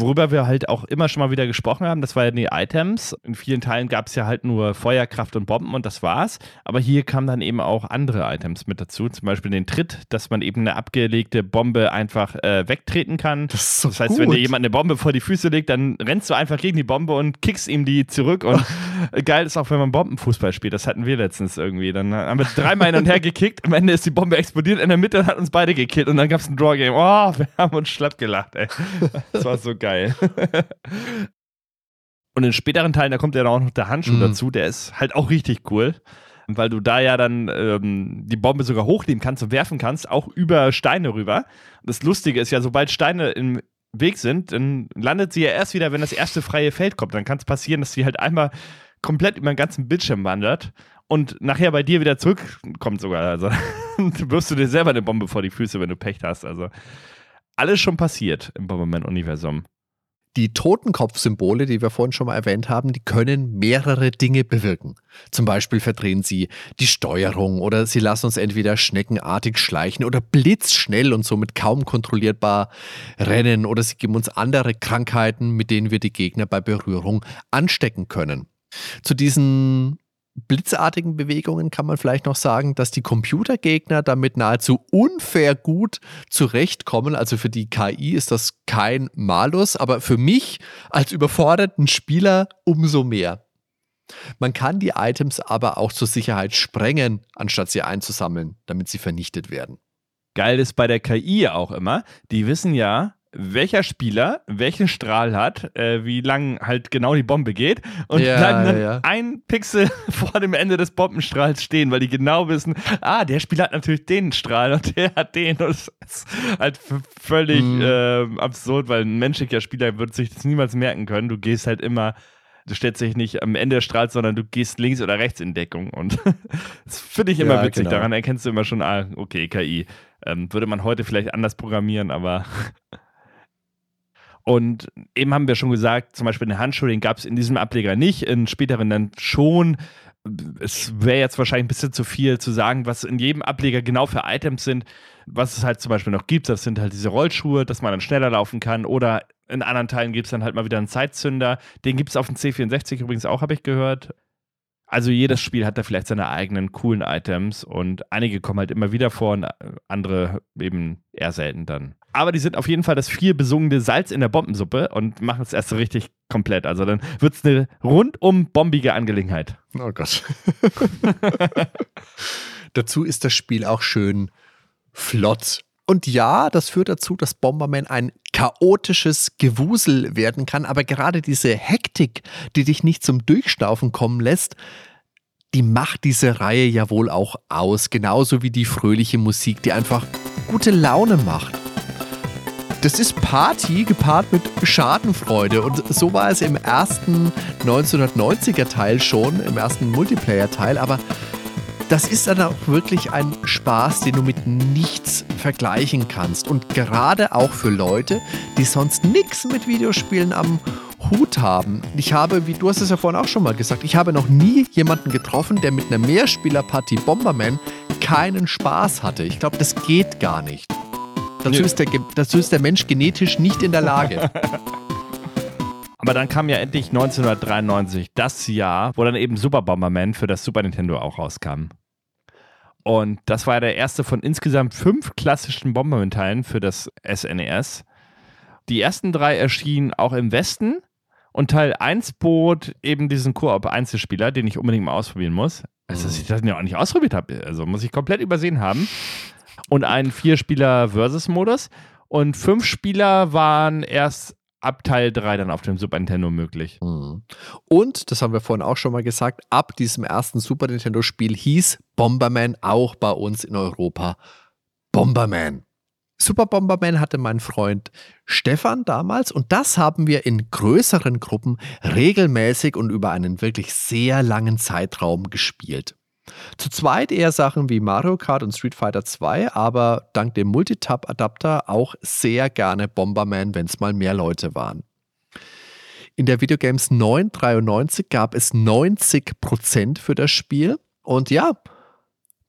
Worüber wir halt auch immer schon mal wieder gesprochen haben, das waren die Items. In vielen Teilen gab es ja halt nur Feuerkraft und Bomben und das war's. Aber hier kamen dann eben auch andere Items mit dazu. Zum Beispiel den Tritt, dass man eben eine abgelegte Bombe einfach äh, wegtreten kann. Das, ist so Das heißt, gut. wenn dir jemand eine Bombe vor die Füße legt, dann rennst du einfach gegen die Bombe und kickst ihm die zurück. Und geil ist auch, wenn man Bombenfußball spielt. Das hatten wir letztens irgendwie. Dann haben wir dreimal hin und her gekickt. Am Ende ist die Bombe explodiert in der Mitte und hat uns beide gekillt. Und dann gab es ein Draw-Game. Oh, wir haben uns schlapp gelacht, ey. Das war so geil. Und in späteren Teilen, da kommt ja auch noch der Handschuh Mhm. dazu. Der ist halt auch richtig cool. Weil du da ja dann ähm, die Bombe sogar hochnehmen kannst und werfen kannst, auch über Steine rüber. Das Lustige ist ja, sobald Steine im Weg sind, dann landet sie ja erst wieder, wenn das erste freie Feld kommt. Dann kann es passieren, dass sie halt einmal komplett über den ganzen Bildschirm wandert und nachher bei dir wieder zurückkommt sogar. Also du wirfst du dir selber eine Bombe vor die Füße, wenn du Pech hast. Also alles schon passiert im Bomberman-Universum. Die Totenkopf-Symbole, die wir vorhin schon mal erwähnt haben, die können mehrere Dinge bewirken. Zum Beispiel verdrehen sie die Steuerung oder sie lassen uns entweder schneckenartig schleichen oder blitzschnell und somit kaum kontrollierbar rennen oder sie geben uns andere Krankheiten, mit denen wir die Gegner bei Berührung anstecken können. Zu diesen blitzartigen Bewegungen kann man vielleicht noch sagen, dass die Computergegner damit nahezu unfair gut zurechtkommen. Also für die KI ist das kein Malus, aber für mich als überforderten Spieler umso mehr. Man kann die Items aber auch zur Sicherheit sprengen, anstatt sie einzusammeln, damit sie vernichtet werden. Geil ist bei der KI auch immer, die wissen ja, welcher Spieler welchen Strahl hat, äh, wie lang halt genau die Bombe geht und Ja, bleiben dann ja. ein Pixel vor dem Ende des Bombenstrahls stehen, weil die genau wissen, ah, der Spieler hat natürlich den Strahl und der hat den. Und das ist halt völlig Mhm. ähm, absurd, weil ein menschlicher Spieler wird sich das niemals merken können. Du gehst halt immer Du stellst dich nicht am Ende des Strahls, sondern du gehst links oder rechts in Deckung. Und das finde ich immer Ja, witzig. genau. Daran erkennst du immer schon, ah, okay, KI. Ähm, würde man heute vielleicht anders programmieren, aber. Und eben haben wir schon gesagt, zum Beispiel den Handschuh, den gab es in diesem Ableger nicht, in späteren dann schon. Es wäre jetzt wahrscheinlich ein bisschen zu viel zu sagen, was in jedem Ableger genau für Items sind. Was es halt zum Beispiel noch gibt, das sind halt diese Rollschuhe, dass man dann schneller laufen kann. Oder in anderen Teilen gibt es dann halt mal wieder einen Zeitzünder. Den gibt es auf dem C64 übrigens auch, habe ich gehört. Also jedes Spiel hat da vielleicht seine eigenen coolen Items und einige kommen halt immer wieder vor und andere eben eher selten dann. Aber die sind auf jeden Fall das viel besungene Salz in der Bombensuppe und machen es erst so richtig komplett. Also dann wird es eine rundum bombige Angelegenheit. Oh Gott. dazu ist das Spiel auch schön flott. Und ja, das führt dazu, dass Bomberman ein chaotisches Gewusel werden kann, aber gerade diese Hektik, die dich nicht zum Durchstaufen kommen lässt, die macht diese Reihe ja wohl auch aus, genauso wie die fröhliche Musik, die einfach gute Laune macht. Das ist Party gepaart mit Schadenfreude und so war es im ersten 1990er Teil schon, im ersten Multiplayer-Teil, aber das ist dann auch wirklich ein Spaß, den du mit nichts vergleichen kannst. Und gerade auch für Leute, die sonst nichts mit Videospielen am Hut haben. Ich habe, wie du hast es ja vorhin auch schon mal gesagt, ich habe noch nie jemanden getroffen, der mit einer Mehrspielerpartie Bomberman keinen Spaß hatte. Ich glaube, das geht gar nicht. Dazu ist, der, dazu ist der Mensch genetisch nicht in der Lage. Aber dann kam ja endlich 1993 das Jahr, wo dann eben Super Bomberman für das Super Nintendo auch rauskam. Und das war der erste von insgesamt fünf klassischen Bomberman-Teilen für das SNES. Die ersten drei erschienen auch im Westen und Teil 1 bot eben diesen Koop-Einzelspieler, den ich unbedingt mal ausprobieren muss. Also, dass ich das ja auch nicht ausprobiert habe, also muss ich komplett übersehen haben. Und einen Vier-Spieler-Versus-Modus. Und fünf Spieler waren erst ab Teil 3 dann auf dem Super Nintendo möglich. Mhm. Und, das haben wir vorhin auch schon mal gesagt, ab diesem ersten Super Nintendo-Spiel hieß Bomberman auch bei uns in Europa Bomberman. Super Bomberman hatte mein Freund Stefan damals und das haben wir in größeren Gruppen regelmäßig und über einen wirklich sehr langen Zeitraum gespielt. Zu zweit eher Sachen wie Mario Kart und Street Fighter 2, aber dank dem Multitap-Adapter auch sehr gerne Bomberman, wenn es mal mehr Leute waren. In der Videogames 993 gab es 90% für das Spiel. Und ja,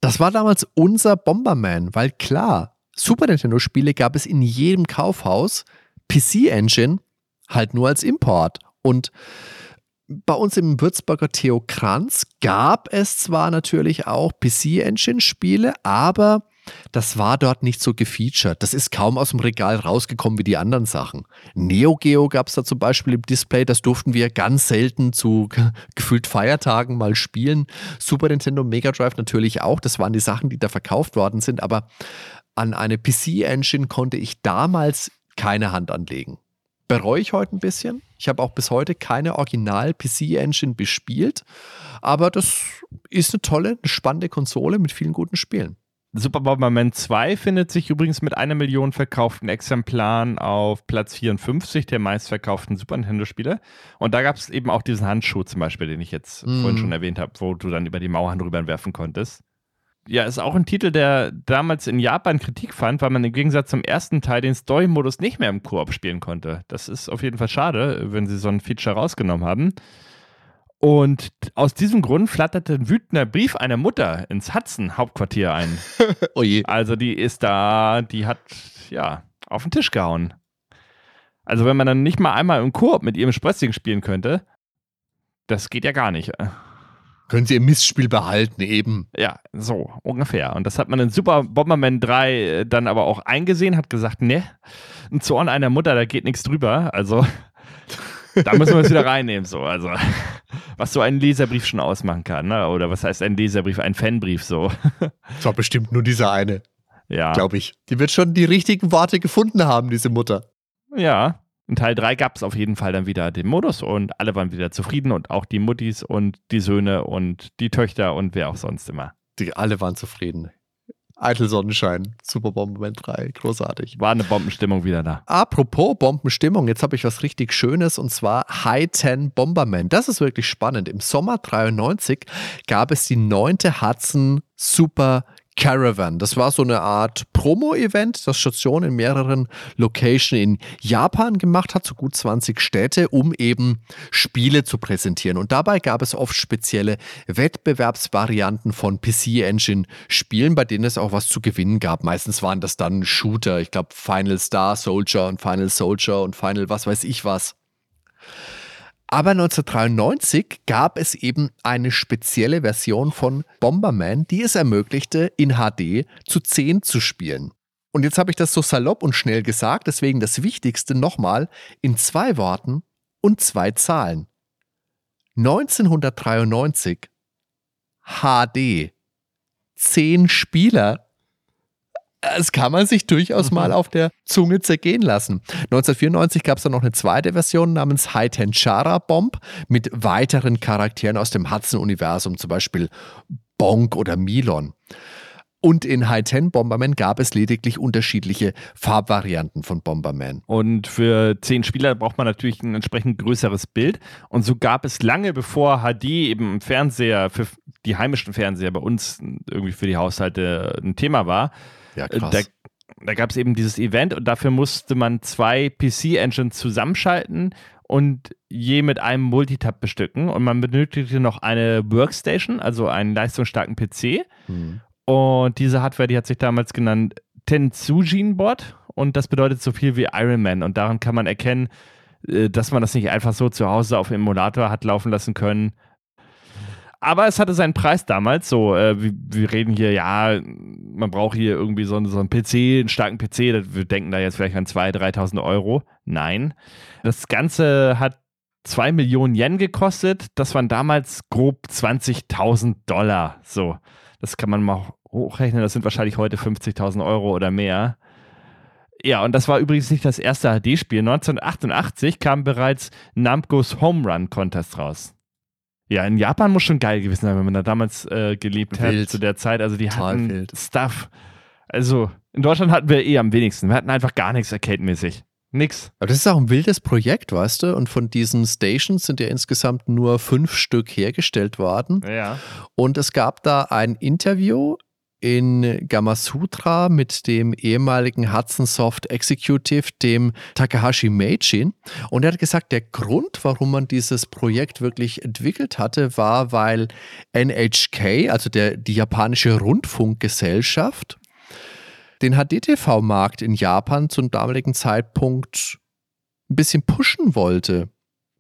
das war damals unser Bomberman, weil klar, Super Nintendo-Spiele gab es in jedem Kaufhaus, PC-Engine halt nur als Import. Und bei uns im Würzburger Theo Kranz gab es zwar natürlich auch PC-Engine-Spiele, aber das war dort nicht so gefeatured. Das ist kaum aus dem Regal rausgekommen wie die anderen Sachen. Neo Geo gab es da zum Beispiel im Display, das durften wir ganz selten zu ge- gefühlt Feiertagen mal spielen. Super Nintendo Mega Drive natürlich auch, das waren die Sachen, die da verkauft worden sind, aber an eine PC-Engine konnte ich damals keine Hand anlegen. Bereue ich heute ein bisschen. Ich habe auch bis heute keine Original-PC-Engine bespielt, aber das ist eine tolle, eine spannende Konsole mit vielen guten Spielen. Super Bomberman 2 findet sich übrigens mit einer Million verkauften Exemplaren auf Platz 54 der meistverkauften Super Nintendo-Spiele. Und da gab es eben auch diesen Handschuh zum Beispiel, den ich jetzt Mhm. vorhin schon erwähnt habe, wo du dann über die Mauern drüber werfen konntest. Ja, ist auch ein Titel, der damals in Japan Kritik fand, weil man im Gegensatz zum ersten Teil den Story-Modus nicht mehr im Koop spielen konnte. Das ist auf jeden Fall schade, wenn sie so ein Feature rausgenommen haben. Und aus diesem Grund flatterte ein wütender Brief einer Mutter ins Hudson-Hauptquartier ein. Oh je. Also die ist da, die hat ja auf den Tisch gehauen. Also wenn man dann nicht mal einmal im Koop mit ihrem Sprössling spielen könnte, das geht ja gar nicht. Können Sie Ihr Missspiel behalten, eben. Ja, so ungefähr. Und das hat man in Super Bomberman 3 äh, dann aber auch eingesehen, hat gesagt, ne, ein Zorn einer Mutter, da geht nichts drüber. Also da müssen wir es wieder reinnehmen. So, also was so ein Leserbrief schon ausmachen kann, ne? Oder was heißt ein Leserbrief, ein Fanbrief so. Das war bestimmt nur diese eine, Ja. glaube ich. Die wird schon die richtigen Worte gefunden haben, diese Mutter. Ja. In Teil 3 gab es auf jeden Fall dann wieder den Modus und alle waren wieder zufrieden und auch die Muttis und die Söhne und die Töchter und wer auch sonst immer. Die alle waren zufrieden. Eitel Sonnenschein, Super Bomberman 3, großartig. War eine Bombenstimmung wieder da. Apropos Bombenstimmung, jetzt habe ich was richtig Schönes und zwar High 10 Bomberman. Das ist wirklich spannend. Im Sommer 93 gab es die neunte Hudson Super Caravan. Das war so eine Art Promo-Event, das Station in mehreren Locations in Japan gemacht hat, so gut 20 Städte, um eben Spiele zu präsentieren. Und dabei gab es oft spezielle Wettbewerbsvarianten von PC-Engine-Spielen, bei denen es auch was zu gewinnen gab. Meistens waren das dann Shooter, ich glaube Final Star Soldier und Final Soldier und Final was weiß ich was. Aber 1993 gab es eben eine spezielle Version von Bomberman, die es ermöglichte, in HD zu 10 zu spielen. Und jetzt habe ich das so salopp und schnell gesagt, deswegen das Wichtigste nochmal in zwei Worten und zwei Zahlen. 1993 HD. 10 Spieler. Das kann man sich durchaus mal auf der Zunge zergehen lassen. 1994 gab es dann noch eine zweite Version namens High Tenchara Bomb mit weiteren Charakteren aus dem Hudson-Universum, zum Beispiel Bonk oder Milon. Und in High Ten Bomberman gab es lediglich unterschiedliche Farbvarianten von Bomberman. Und für zehn Spieler braucht man natürlich ein entsprechend größeres Bild. Und so gab es lange bevor HD eben im Fernseher, für die heimischen Fernseher bei uns irgendwie für die Haushalte ein Thema war, Ja, Äh, Da, da gab es eben dieses Event und dafür musste man zwei PC-Engines zusammenschalten und je mit einem Multitab bestücken. Und man benötigte noch eine Workstation, also einen leistungsstarken PC. Hm. Und diese Hardware, die hat sich damals genannt Tensujin-Bot und das bedeutet so viel wie Iron Man. Und daran kann man erkennen, äh, dass man das nicht einfach so zu Hause auf dem Emulator hat laufen lassen können. Aber es hatte seinen Preis damals. So, äh, wir, wir, reden hier, ja, man braucht hier irgendwie so, so einen PC, einen starken PC. Wir denken da jetzt vielleicht an 2.000, 3.000 Euro. Nein. Das Ganze hat 2 Millionen Yen gekostet. Das waren damals grob 20.000 Dollar. So, das kann man mal hochrechnen. Das sind wahrscheinlich heute 50.000 Euro oder mehr. Ja, und das war übrigens nicht das erste HD-Spiel. 1988 kam bereits Namco's Home Run Contest raus. Ja, in Japan muss schon geil gewesen sein, wenn man da damals äh, gelebt wild. hat zu der Zeit. Also die Total hatten wild. Stuff. Also in Deutschland hatten wir eh am wenigsten. Wir hatten einfach gar nichts Arcade-mäßig. Nix. Aber das ist auch ein wildes Projekt, weißt du? Und von diesen Stations sind ja insgesamt nur fünf Stück hergestellt worden. Ja. Und es gab da ein Interview in Gamasutra mit dem ehemaligen Hudson Soft Executive, dem Takahashi Meijin. Und er hat gesagt, der Grund, warum man dieses Projekt wirklich entwickelt hatte, war, weil NHK, also der, die japanische Rundfunkgesellschaft, den HDTV-Markt in Japan zum damaligen Zeitpunkt ein bisschen pushen wollte.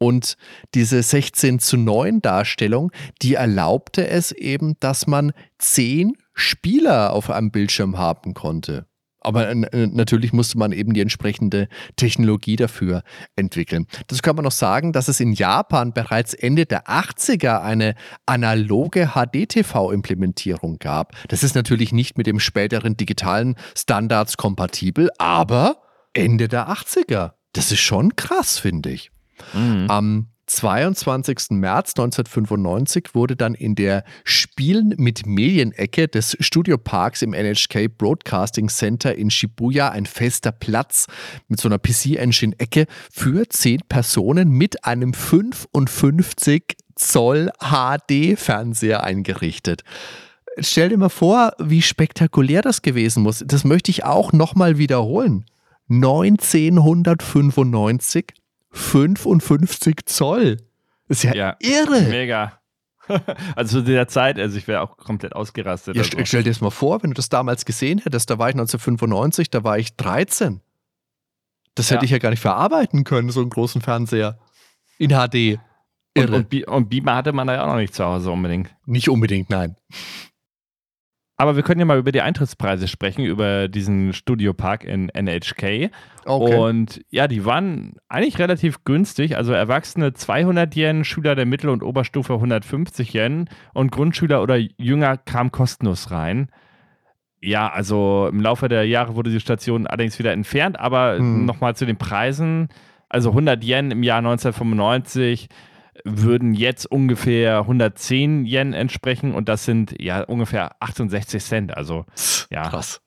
Und diese 16 zu 9 Darstellung, die erlaubte es eben, dass man 10 Spieler auf einem Bildschirm haben konnte. Aber natürlich musste man eben die entsprechende Technologie dafür entwickeln. Das kann man noch sagen, dass es in Japan bereits Ende der 80er eine analoge HDTV-Implementierung gab. Das ist natürlich nicht mit dem späteren digitalen Standards kompatibel, aber Ende der 80er. Das ist schon krass, finde ich. Mhm. Am 22. März 1995 wurde dann in der Spielen mit Medienecke des Studioparks im NHK Broadcasting Center in Shibuya ein fester Platz mit so einer PC-Engine-Ecke für 10 Personen mit einem 55 Zoll HD-Fernseher eingerichtet. Stell dir mal vor, wie spektakulär das gewesen muss. Das möchte ich auch nochmal wiederholen. 1995 55 Zoll. Das ist ja, ja irre. Mega. Also zu der Zeit, also ich wäre auch komplett ausgerastet. Ja, also. Stell dir das mal vor, wenn du das damals gesehen hättest, da war ich 1995, da war ich 13. Das ja. hätte ich ja gar nicht verarbeiten können, so einen großen Fernseher. In HD. Irre. Und, und, und Beamer hatte man da ja auch noch nicht zu Hause unbedingt. Nicht unbedingt, nein. Aber wir können ja mal über die Eintrittspreise sprechen, über diesen Studiopark in NHK. Okay. Und ja, die waren eigentlich relativ günstig. Also Erwachsene 200 Yen, Schüler der Mittel- und Oberstufe 150 Yen und Grundschüler oder Jünger kamen kostenlos rein. Ja, also im Laufe der Jahre wurde die Station allerdings wieder entfernt, aber hm. nochmal zu den Preisen. Also 100 Yen im Jahr 1995 würden jetzt ungefähr 110 Yen entsprechen und das sind ja ungefähr 68 Cent. Also ja. Krass.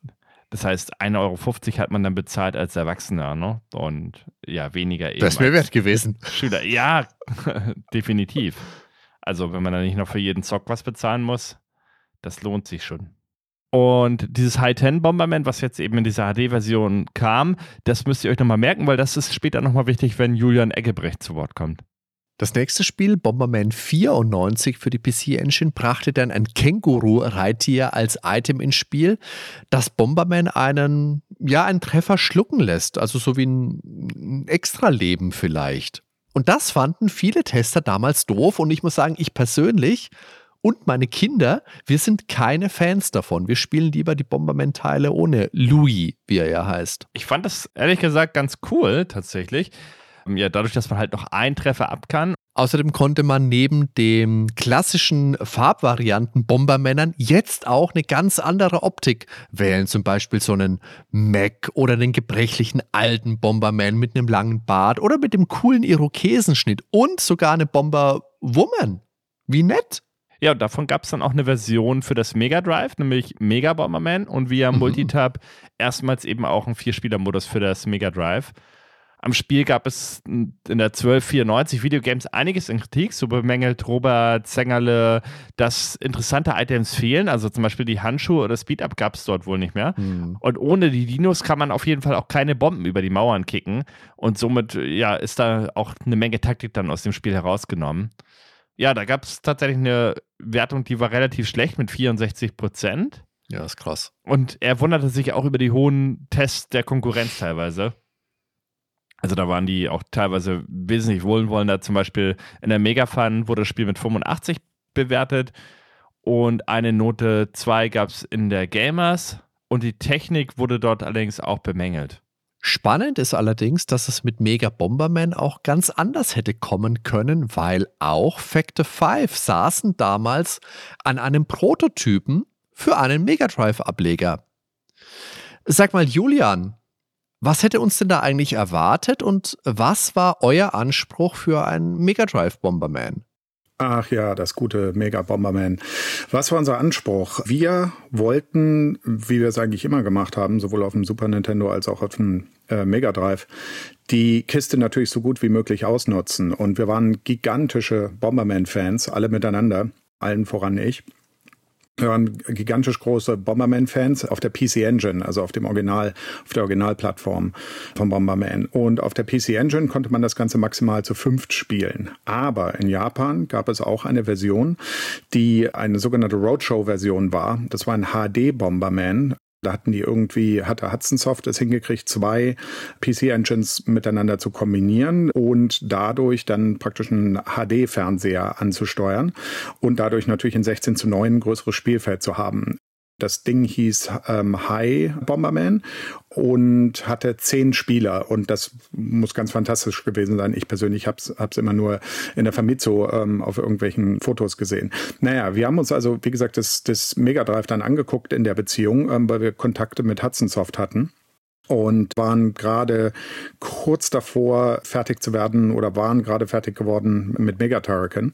Das heißt, 1,50 Euro hat man dann bezahlt als Erwachsener, ne? Und ja, weniger eben. Das wäre wert gewesen. Schüler. Ja, definitiv. Also, wenn man dann nicht noch für jeden Zock was bezahlen muss, das lohnt sich schon. Und dieses High-10-Bomberman, was jetzt eben in dieser HD-Version kam, das müsst ihr euch nochmal merken, weil das ist später nochmal wichtig, wenn Julian Eggebrecht zu Wort kommt. Das nächste Spiel, Bomberman 94 für die PC Engine, brachte dann ein Känguru-Reittier als Item ins Spiel, das Bomberman einen, ja, einen Treffer schlucken lässt, also so wie ein Extraleben vielleicht. Und das fanden viele Tester damals doof und ich muss sagen, ich persönlich und meine Kinder, wir sind keine Fans davon. Wir spielen lieber die Bomberman-Teile ohne Louis, wie er ja heißt. Ich fand das ehrlich gesagt ganz cool, tatsächlich. Ja, dadurch, dass man halt noch einen Treffer ab kann. Außerdem konnte man neben den klassischen Farbvarianten Bombermännern jetzt auch eine ganz andere Optik wählen. Zum Beispiel so einen Mac oder einen gebrechlichen alten Bomberman mit einem langen Bart oder mit dem coolen Irokesenschnitt und sogar eine Bomberwoman. Wie nett! Ja, und davon gab es dann auch eine Version für das Mega Drive, nämlich Mega Bomberman und via mhm. Multitab erstmals eben auch einen Vierspieler-Modus für das Mega Drive. Am Spiel gab es in der 1294 Videogames einiges in Kritik. So bemängelt Robert Zengerle, dass interessante Items fehlen. Also zum Beispiel die Handschuhe oder Speed-Up gab es dort wohl nicht mehr. Mhm. Und ohne die Dinos kann man auf jeden Fall auch keine Bomben über die Mauern kicken. Und somit ja, ist da auch eine Menge Taktik dann aus dem Spiel herausgenommen. Ja, da gab es tatsächlich eine Wertung, die war relativ schlecht mit 64 Prozent. Ja, ist krass. Und er wunderte sich auch über die hohen Tests der Konkurrenz teilweise. Also da waren die auch teilweise wesentlich wohlwollender. Zum Beispiel in der Megafun wurde das Spiel mit 85 bewertet und eine Note 2 gab es in der Gamers und die Technik wurde dort allerdings auch bemängelt. Spannend ist allerdings, dass es mit Mega Bomberman auch ganz anders hätte kommen können, weil auch Factor 5 saßen damals an einem Prototypen für einen Mega Drive-Ableger. Sag mal, Julian, was hätte uns denn da eigentlich erwartet und was war euer Anspruch für einen Mega Drive Bomberman? Ach ja, das gute Mega Bomberman. Was war unser Anspruch? Wir wollten, wie wir es eigentlich immer gemacht haben, sowohl auf dem Super Nintendo als auch auf dem äh, Mega Drive, die Kiste natürlich so gut wie möglich ausnutzen. Und wir waren gigantische Bomberman-Fans, alle miteinander, allen voran ich. Waren gigantisch große Bomberman-Fans auf der PC Engine, also auf dem Original, auf der Originalplattform von Bomberman. Und auf der PC Engine konnte man das Ganze maximal zu fünft spielen. Aber in Japan gab es auch eine Version, die eine sogenannte Roadshow-Version war. Das war ein HD Bomberman, da hatten die irgendwie, hatte Hudson Soft es hingekriegt, zwei PC-Engines miteinander zu kombinieren und dadurch dann praktisch einen HD-Fernseher anzusteuern und dadurch natürlich in 16 zu 9 ein größeres Spielfeld zu haben. Das Ding hieß ähm, High Bomberman und hatte zehn Spieler und das muss ganz fantastisch gewesen sein. Ich persönlich habe es immer nur in der Famitsu ähm, auf irgendwelchen Fotos gesehen. Naja, wir haben uns also, wie gesagt, das, das Mega Drive dann angeguckt in der Beziehung, ähm, weil wir Kontakte mit Hudson Soft hatten und waren gerade kurz davor, fertig zu werden oder waren gerade fertig geworden mit Mega Turrican.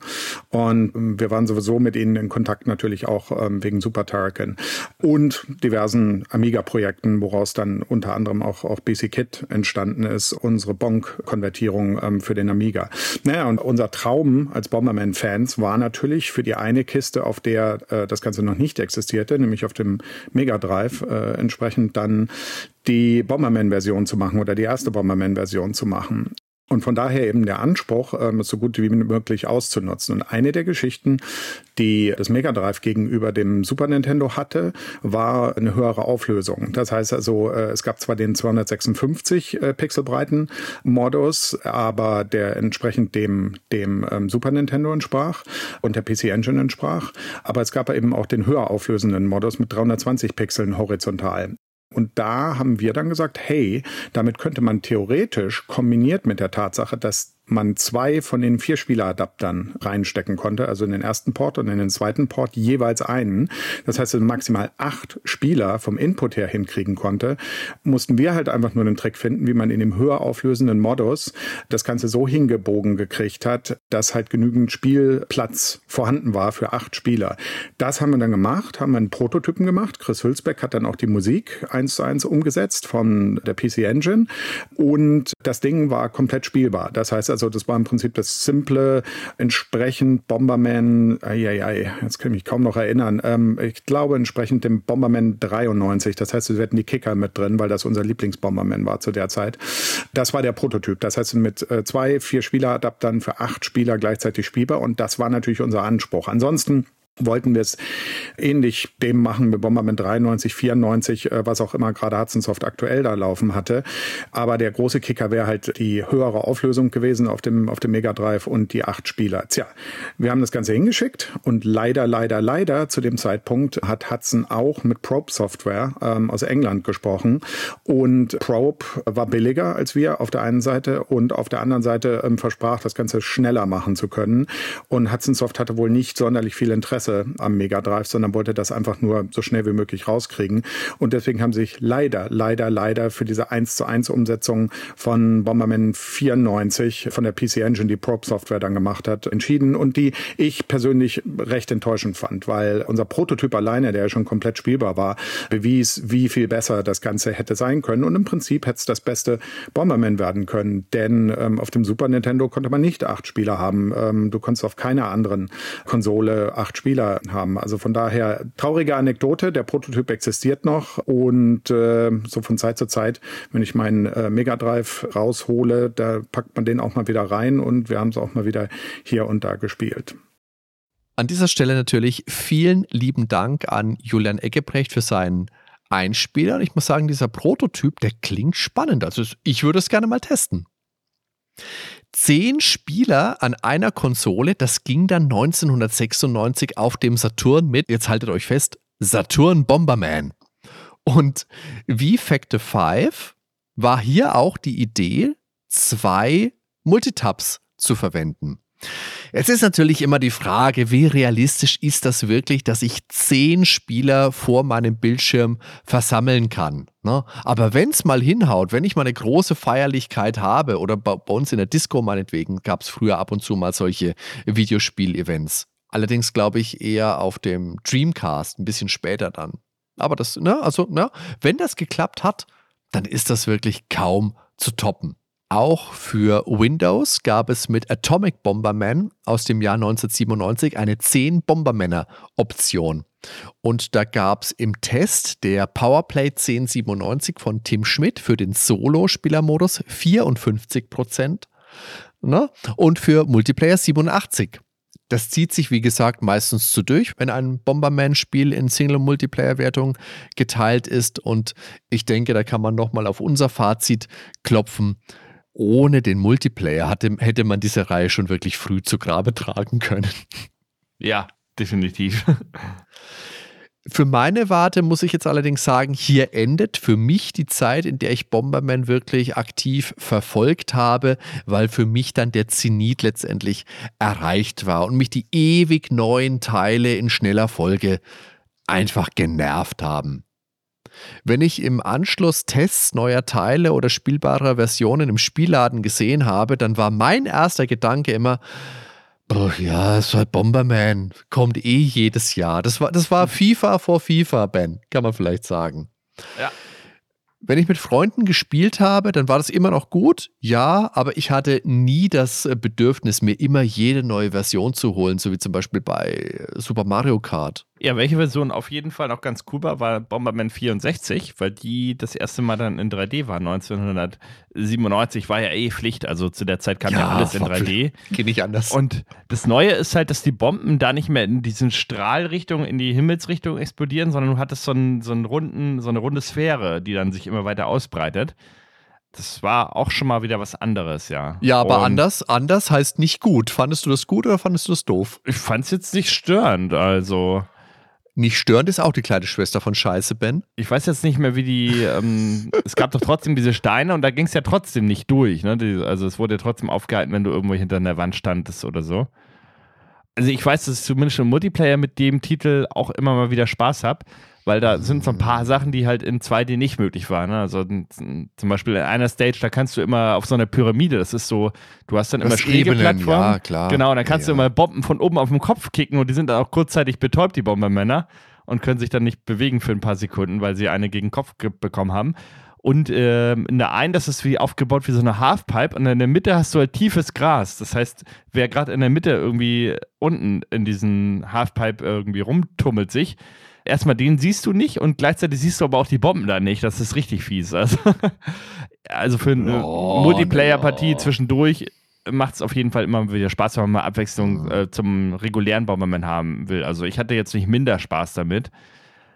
Und wir waren sowieso mit ihnen in Kontakt natürlich auch ähm, wegen Super Turrican und diversen Amiga-Projekten, woraus dann unter anderem auch, auch BC Kit entstanden ist, unsere Bonk-Konvertierung ähm, für den Amiga. Naja, und unser Traum als Bomberman-Fans war natürlich für die eine Kiste, auf der äh, das Ganze noch nicht existierte, nämlich auf dem Mega Drive, äh, entsprechend dann die Bomberman-Version zu machen oder die erste Bomberman-Version zu machen. Und von daher eben der Anspruch, ähm, es so gut wie möglich auszunutzen. Und eine der Geschichten, die das Mega Drive gegenüber dem Super Nintendo hatte, war eine höhere Auflösung. Das heißt also, äh, es gab zwar den 256 äh, Pixelbreiten Modus, aber der entsprechend dem, dem ähm, Super Nintendo entsprach und der PC Engine entsprach. Aber es gab eben auch den höher auflösenden Modus mit 320 Pixeln horizontal. Und da haben wir dann gesagt, hey, damit könnte man theoretisch kombiniert mit der Tatsache, dass man zwei von den vier Spieleradaptern reinstecken konnte, also in den ersten Port und in den zweiten Port jeweils einen. Das heißt, maximal acht Spieler vom Input her hinkriegen konnte, mussten wir halt einfach nur einen Trick finden, wie man in dem höher auflösenden Modus das Ganze so hingebogen gekriegt hat, dass halt genügend Spielplatz vorhanden war für acht Spieler. Das haben wir dann gemacht, haben einen Prototypen gemacht. Chris Hülsbeck hat dann auch die Musik eins zu eins umgesetzt von der PC Engine und das Ding war komplett spielbar. Das heißt also, das war im Prinzip das simple, entsprechend Bomberman, ei, jetzt kann ich mich kaum noch erinnern, ähm, ich glaube entsprechend dem Bomberman 93. Das heißt, wir hatten die Kicker mit drin, weil das unser Lieblingsbomberman war zu der Zeit. Das war der Prototyp. Das heißt, mit äh, zwei, vier Spieleradaptern für acht Spieler gleichzeitig spielbar und das war natürlich unser Anspruch. Ansonsten wollten wir es ähnlich dem machen mit Bomberman 93, 94, äh, was auch immer gerade Hudson Soft aktuell da laufen hatte. Aber der große Kicker wäre halt die höhere Auflösung gewesen auf dem, auf dem Mega Drive und die acht Spieler. Tja, wir haben das Ganze hingeschickt und leider, leider, leider zu dem Zeitpunkt hat Hudson auch mit Probe Software ähm, aus England gesprochen und Probe war billiger als wir auf der einen Seite und auf der anderen Seite ähm, versprach, das Ganze schneller machen zu können. Und Hudson Soft hatte wohl nicht sonderlich viel Interesse Interesse am Mega Drive, sondern wollte das einfach nur so schnell wie möglich rauskriegen. Und deswegen haben sich leider, leider, leider für diese 1 zu 1 Umsetzung von Bomberman 94 von der PC Engine, die Probe Software dann gemacht hat, entschieden und die ich persönlich recht enttäuschend fand, weil unser Prototyp alleine, der ja schon komplett spielbar war, bewies, wie viel besser das Ganze hätte sein können. Und im Prinzip hätte es das beste Bomberman werden können, denn ähm, auf dem Super Nintendo konnte man nicht acht Spieler haben. Ähm, du konntest auf keiner anderen Konsole acht Spieler Spieler haben. Also von daher traurige Anekdote, der Prototyp existiert noch und äh, so von Zeit zu Zeit, wenn ich meinen äh, Mega Drive raushole, da packt man den auch mal wieder rein und wir haben es auch mal wieder hier und da gespielt. An dieser Stelle natürlich vielen lieben Dank an Julian Eggebrecht für seinen Einspieler. Und ich muss sagen, dieser Prototyp, der klingt spannend. Also ich würde es gerne mal testen. Zehn Spieler an einer Konsole, das ging dann 1996 auf dem Saturn mit, jetzt haltet euch fest, Saturn Bomberman. Und wie Factor 5 war hier auch die Idee, zwei Multitabs zu verwenden. Es ist natürlich immer die Frage, wie realistisch ist das wirklich, dass ich zehn Spieler vor meinem Bildschirm versammeln kann. Ne? Aber wenn es mal hinhaut, wenn ich mal eine große Feierlichkeit habe oder bei, bei uns in der Disco meinetwegen gab es früher ab und zu mal solche Videospiel-Events. Allerdings glaube ich eher auf dem Dreamcast, ein bisschen später dann. Aber das, ne, also, ne, wenn das geklappt hat, dann ist das wirklich kaum zu toppen. Auch für Windows gab es mit Atomic Bomberman aus dem Jahr 1997 eine 10 Bombermänner-Option. Und da gab es im Test der Powerplay 1097 von Tim Schmidt für den Solo-Spielermodus 54% Ne? Und für Multiplayer 87. Das zieht sich, wie gesagt, meistens zu durch, wenn ein Bomberman-Spiel in Single-Multiplayer-Wertung geteilt ist. Und ich denke, da kann man nochmal auf unser Fazit klopfen ohne den Multiplayer hatte, hätte man diese Reihe schon wirklich früh zu Grabe tragen können. Ja, definitiv. Für meine Warte muss ich jetzt allerdings sagen, hier endet für mich die Zeit, in der ich Bomberman wirklich aktiv verfolgt habe, weil für mich dann der Zenit letztendlich erreicht war und mich die ewig neuen Teile in schneller Folge einfach genervt haben. Wenn ich im Anschluss Tests neuer Teile oder spielbarer Versionen im Spielladen gesehen habe, dann war mein erster Gedanke immer, oh ja, es war Bomberman, kommt eh jedes Jahr. Das war, das war FIFA vor FIFA, Ben, kann man vielleicht sagen. Ja. Wenn ich mit Freunden gespielt habe, dann war das immer noch gut, ja, aber ich hatte nie das äh, Bedürfnis, mir immer jede neue Version zu holen, so wie zum Beispiel bei äh, Super Mario Kart. Ja, welche Version auf jeden Fall noch ganz cool war, war Bomberman 64, weil die das erste Mal dann in 3D war. 1997 war ja eh Pflicht, also zu der Zeit kam ja, ja alles in 3D. Geht nicht anders. Und das Neue ist halt, dass die Bomben da nicht mehr in diesen Strahlrichtung, in die Himmelsrichtung explodieren, sondern du hattest so, einen, so, einen runden, so eine runde Sphäre, die dann sich immer weiter ausbreitet. Das war auch schon mal wieder was anderes, ja. Ja, aber Und anders, anders heißt nicht gut. Fandest du das gut oder fandest du das doof? Ich fand es jetzt nicht störend, also. Nicht störend ist auch die kleine Schwester von Scheiße, Ben. Ich weiß jetzt nicht mehr, wie die. Ähm, es gab doch trotzdem diese Steine und da ging es ja trotzdem nicht durch. Ne? Die, also es wurde ja trotzdem aufgehalten, wenn du irgendwo hinter einer Wand standest oder so. Also ich weiß, dass ich zumindest im Multiplayer mit dem Titel auch immer mal wieder Spaß habe weil da sind so ein paar Sachen, die halt in 2D nicht möglich waren. Ne? Also zum Beispiel in einer Stage, da kannst du immer auf so einer Pyramide, das ist so, du hast dann das immer schräge Ebenen, Plattformen. Ja, klar. Genau, und dann kannst ja. du immer Bomben von oben auf den Kopf kicken und die sind dann auch kurzzeitig betäubt, die Bombermänner, und können sich dann nicht bewegen für ein paar Sekunden, weil sie eine gegen den Kopf bekommen haben. Und ähm, in der einen, das ist wie aufgebaut wie so eine Halfpipe und in der Mitte hast du halt tiefes Gras. Das heißt, wer gerade in der Mitte irgendwie unten in diesen Halfpipe irgendwie rumtummelt sich, erstmal den siehst du nicht und gleichzeitig siehst du aber auch die Bomben da nicht. Das ist richtig fies. Also, also für eine oh, Multiplayer-Partie no. zwischendurch macht es auf jeden Fall immer wieder Spaß, wenn man mal Abwechslung mhm. äh, zum regulären Bomberman haben will. Also ich hatte jetzt nicht minder Spaß damit.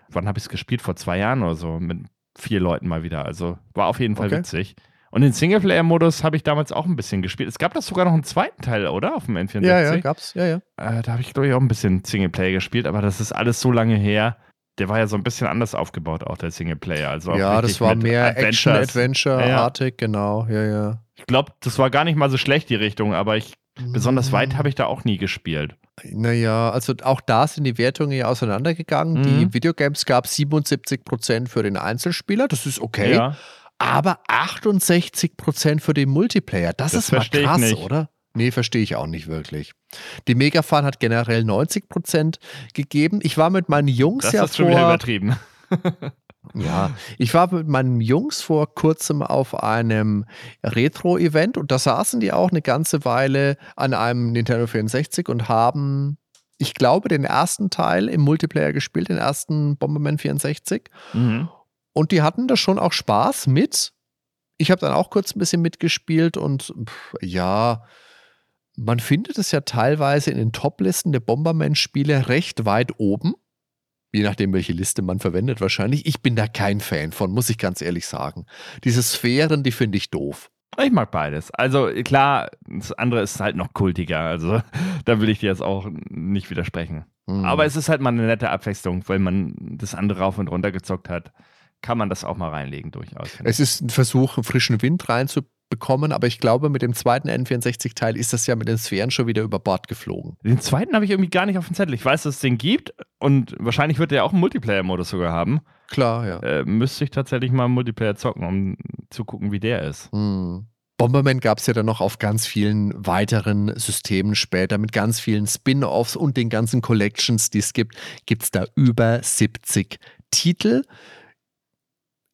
Wann habe ich es gespielt? Vor zwei Jahren oder so mit vier Leuten mal wieder. Also war auf jeden Fall okay. witzig. Und den Singleplayer-Modus habe ich damals auch ein bisschen gespielt. Es gab das sogar noch einen zweiten Teil, oder? Auf dem N64. Ja, ja, gab's. Ja, ja. Äh, da habe ich, glaube ich, auch ein bisschen Singleplayer gespielt, aber das ist alles so lange her. Der war ja so ein bisschen anders aufgebaut, auch der Singleplayer. Also ja, das war mehr Action-Adventure-artig, ja. genau. Ja, ja. Ich glaube, das war gar nicht mal so schlecht, die Richtung, aber ich, mhm. besonders weit habe ich da auch nie gespielt. Naja, also auch da sind die Wertungen ja auseinandergegangen. Mhm. Die Videogames gab 77% für den Einzelspieler, das ist okay. Ja aber 68% für den Multiplayer. Das, das ist mal krass, oder? Nee, verstehe ich auch nicht wirklich. Die Megafan hat generell 90% gegeben. Ich war mit meinen Jungs das ja vor. schon wieder übertrieben. ja, ich war mit meinen Jungs vor kurzem auf einem Retro-Event und da saßen die auch eine ganze Weile an einem Nintendo 64 und haben, ich glaube, den ersten Teil im Multiplayer gespielt, den ersten Bomberman 64. Mhm. Und die hatten da schon auch Spaß mit. Ich habe dann auch kurz ein bisschen mitgespielt und pff, ja, man findet es ja teilweise in den Top-Listen der Bomberman-Spiele recht weit oben. Je nachdem, welche Liste man verwendet, wahrscheinlich. Ich bin da kein Fan von, muss ich ganz ehrlich sagen. Diese Sphären, die finde ich doof. Ich mag beides. Also klar, das andere ist halt noch kultiger. Also da will ich dir jetzt auch nicht widersprechen. Mhm. Aber es ist halt mal eine nette Abwechslung, weil man das andere rauf und runter gezockt hat. Kann man das auch mal reinlegen, durchaus. Es ist ein Versuch, frischen Wind reinzubekommen, aber ich glaube, mit dem zweiten N64-Teil ist das ja mit den Sphären schon wieder über Bord geflogen. Den zweiten habe ich irgendwie gar nicht auf dem Zettel. Ich weiß, dass es den gibt und wahrscheinlich wird der auch einen Multiplayer-Modus sogar haben. Klar, ja. Äh, müsste ich tatsächlich mal Multiplayer zocken, um zu gucken, wie der ist. Hm. Bomberman gab es ja dann noch auf ganz vielen weiteren Systemen später mit ganz vielen Spin-offs und den ganzen Collections, die es gibt, gibt es da über 70 Titel.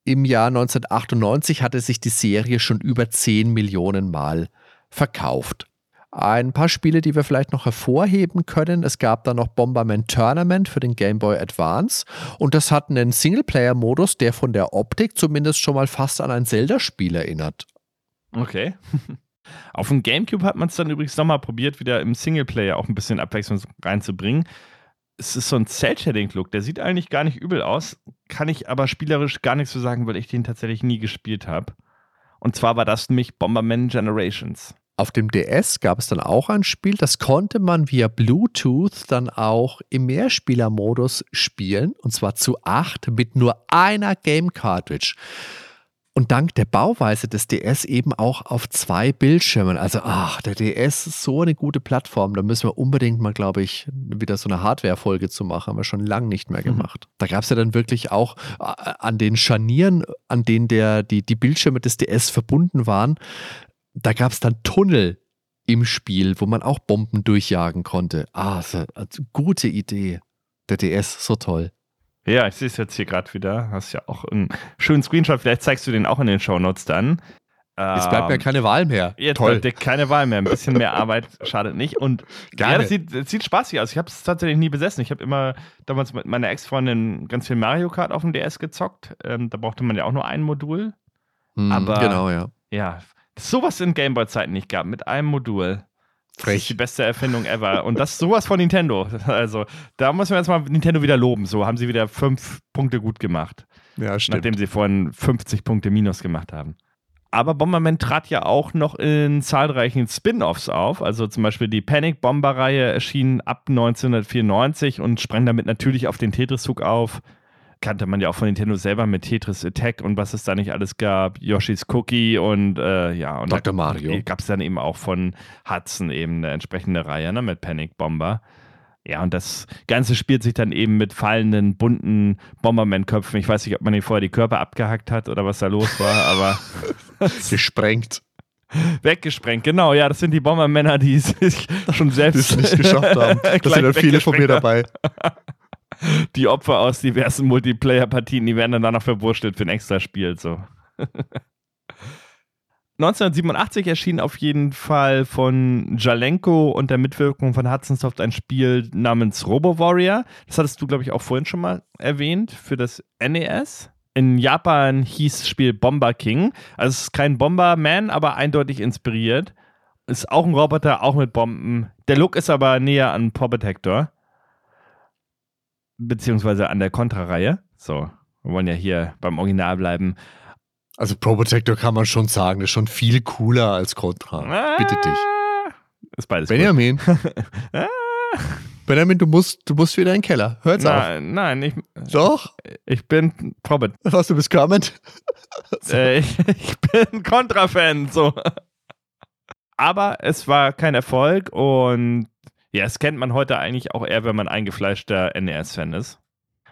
Im Jahr 1998 hatte sich die Serie schon über 10 Millionen Mal verkauft. Ein paar Spiele, die wir vielleicht noch hervorheben können. Es gab da noch Bomberman Tournament für den Game Boy Advance und das hat einen Singleplayer-Modus, der von der Optik zumindest schon mal fast an ein Zelda-Spiel erinnert. Okay. Auf dem GameCube hat man es dann übrigens nochmal probiert, wieder im Singleplayer auch ein bisschen Abwechslung reinzubringen. Es ist so ein Cell-Shading-Look, der sieht eigentlich gar nicht übel aus, kann ich aber spielerisch gar nichts zu sagen, weil ich den tatsächlich nie gespielt habe. Und zwar war das nämlich Bomberman Generations. Auf dem DS gab es dann auch ein Spiel, das konnte man via Bluetooth dann auch im Mehrspielermodus spielen, und zwar zu acht mit nur einer Game Cartridge und dank der Bauweise des DS eben auch auf zwei Bildschirmen. Also, ach, der DS ist so eine gute Plattform. Da müssen wir unbedingt mal, glaube ich, wieder so eine Hardware-Folge zu machen. Haben wir schon lange nicht mehr mhm. gemacht. Mhm. Da gab es ja dann wirklich auch äh, an den Scharnieren, an denen der, die, die Bildschirme des DS verbunden waren, da gab es dann Tunnel im Spiel, wo man auch Bomben durchjagen konnte. Ah, so, also, gute Idee. Der DS, so toll. Ja, ich sehe es jetzt hier gerade wieder. Hast ja auch einen schönen Screenshot. Vielleicht zeigst du den auch in den Shownotes dann. Jetzt bleibt mir ähm, keine Wahl mehr. Jetzt Toll. bleibt keine Wahl mehr. Ein bisschen mehr Arbeit schadet nicht. Und Gerne. ja, das sieht, das sieht spaßig aus. Ich habe es tatsächlich nie besessen. Ich habe immer damals mit meiner Ex-Freundin ganz viel Mario Kart auf dem DS gezockt. Ähm, da brauchte man ja auch nur ein Modul. Hm, Aber genau, ja. Ja, sowas in Gameboy-Zeiten nicht gab, mit einem Modul. Frech. Die beste Erfindung ever. Und das ist sowas von Nintendo. Also, da muss man jetzt mal Nintendo wieder loben. So haben sie wieder fünf Punkte gut gemacht. Ja, stimmt. Nachdem sie vorhin 50 Punkte minus gemacht haben. Aber Bomberman trat ja auch noch in zahlreichen Spin-offs auf. Also zum Beispiel die Panic Bomber-Reihe erschien ab 1994 und sprang damit natürlich auf den Tetris-Zug auf kannte man ja auch von Nintendo selber mit Tetris Attack und was es da nicht alles gab, Yoshi's Cookie und äh, ja, und Dr. Mario. Gab es dann eben auch von Hudson eben eine entsprechende Reihe ne, mit Panic Bomber. Ja, und das Ganze spielt sich dann eben mit fallenden, bunten Bomberman-Köpfen. Ich weiß nicht, ob man hier vorher die Körper abgehackt hat oder was da los war, aber. Gesprengt. Weggesprengt, genau, ja, das sind die Bombermänner, die sich schon selbst nicht geschafft haben. Da sind dann viele von mir dabei die Opfer aus diversen Multiplayer-Partien, die werden dann danach verwurstelt für ein Extraspiel. So. 1987 erschien auf jeden Fall von Jalenko und der Mitwirkung von Hudson Soft ein Spiel namens Robo Warrior. Das hattest du, glaube ich, auch vorhin schon mal erwähnt für das NES. In Japan hieß das Spiel Bomber King. Also es ist kein Bomberman, aber eindeutig inspiriert. Ist auch ein Roboter, auch mit Bomben. Der Look ist aber näher an Paw Protector beziehungsweise an der Contra-Reihe. So, wir wollen ja hier beim Original bleiben. Also Pro Protector kann man schon sagen, ist schon viel cooler als Contra. Ah, Bitte dich. Ist beides Benjamin. ah. Benjamin, du musst, du musst wieder in den Keller. Hör's nein, auf. Nein, ich. Doch? Ich bin Probit. Was, du bist Kermit? so. äh, ich, ich bin Contra-Fan, so. Aber es war kein Erfolg und ja, das kennt man heute eigentlich auch eher, wenn man eingefleischter NES-Fan ist.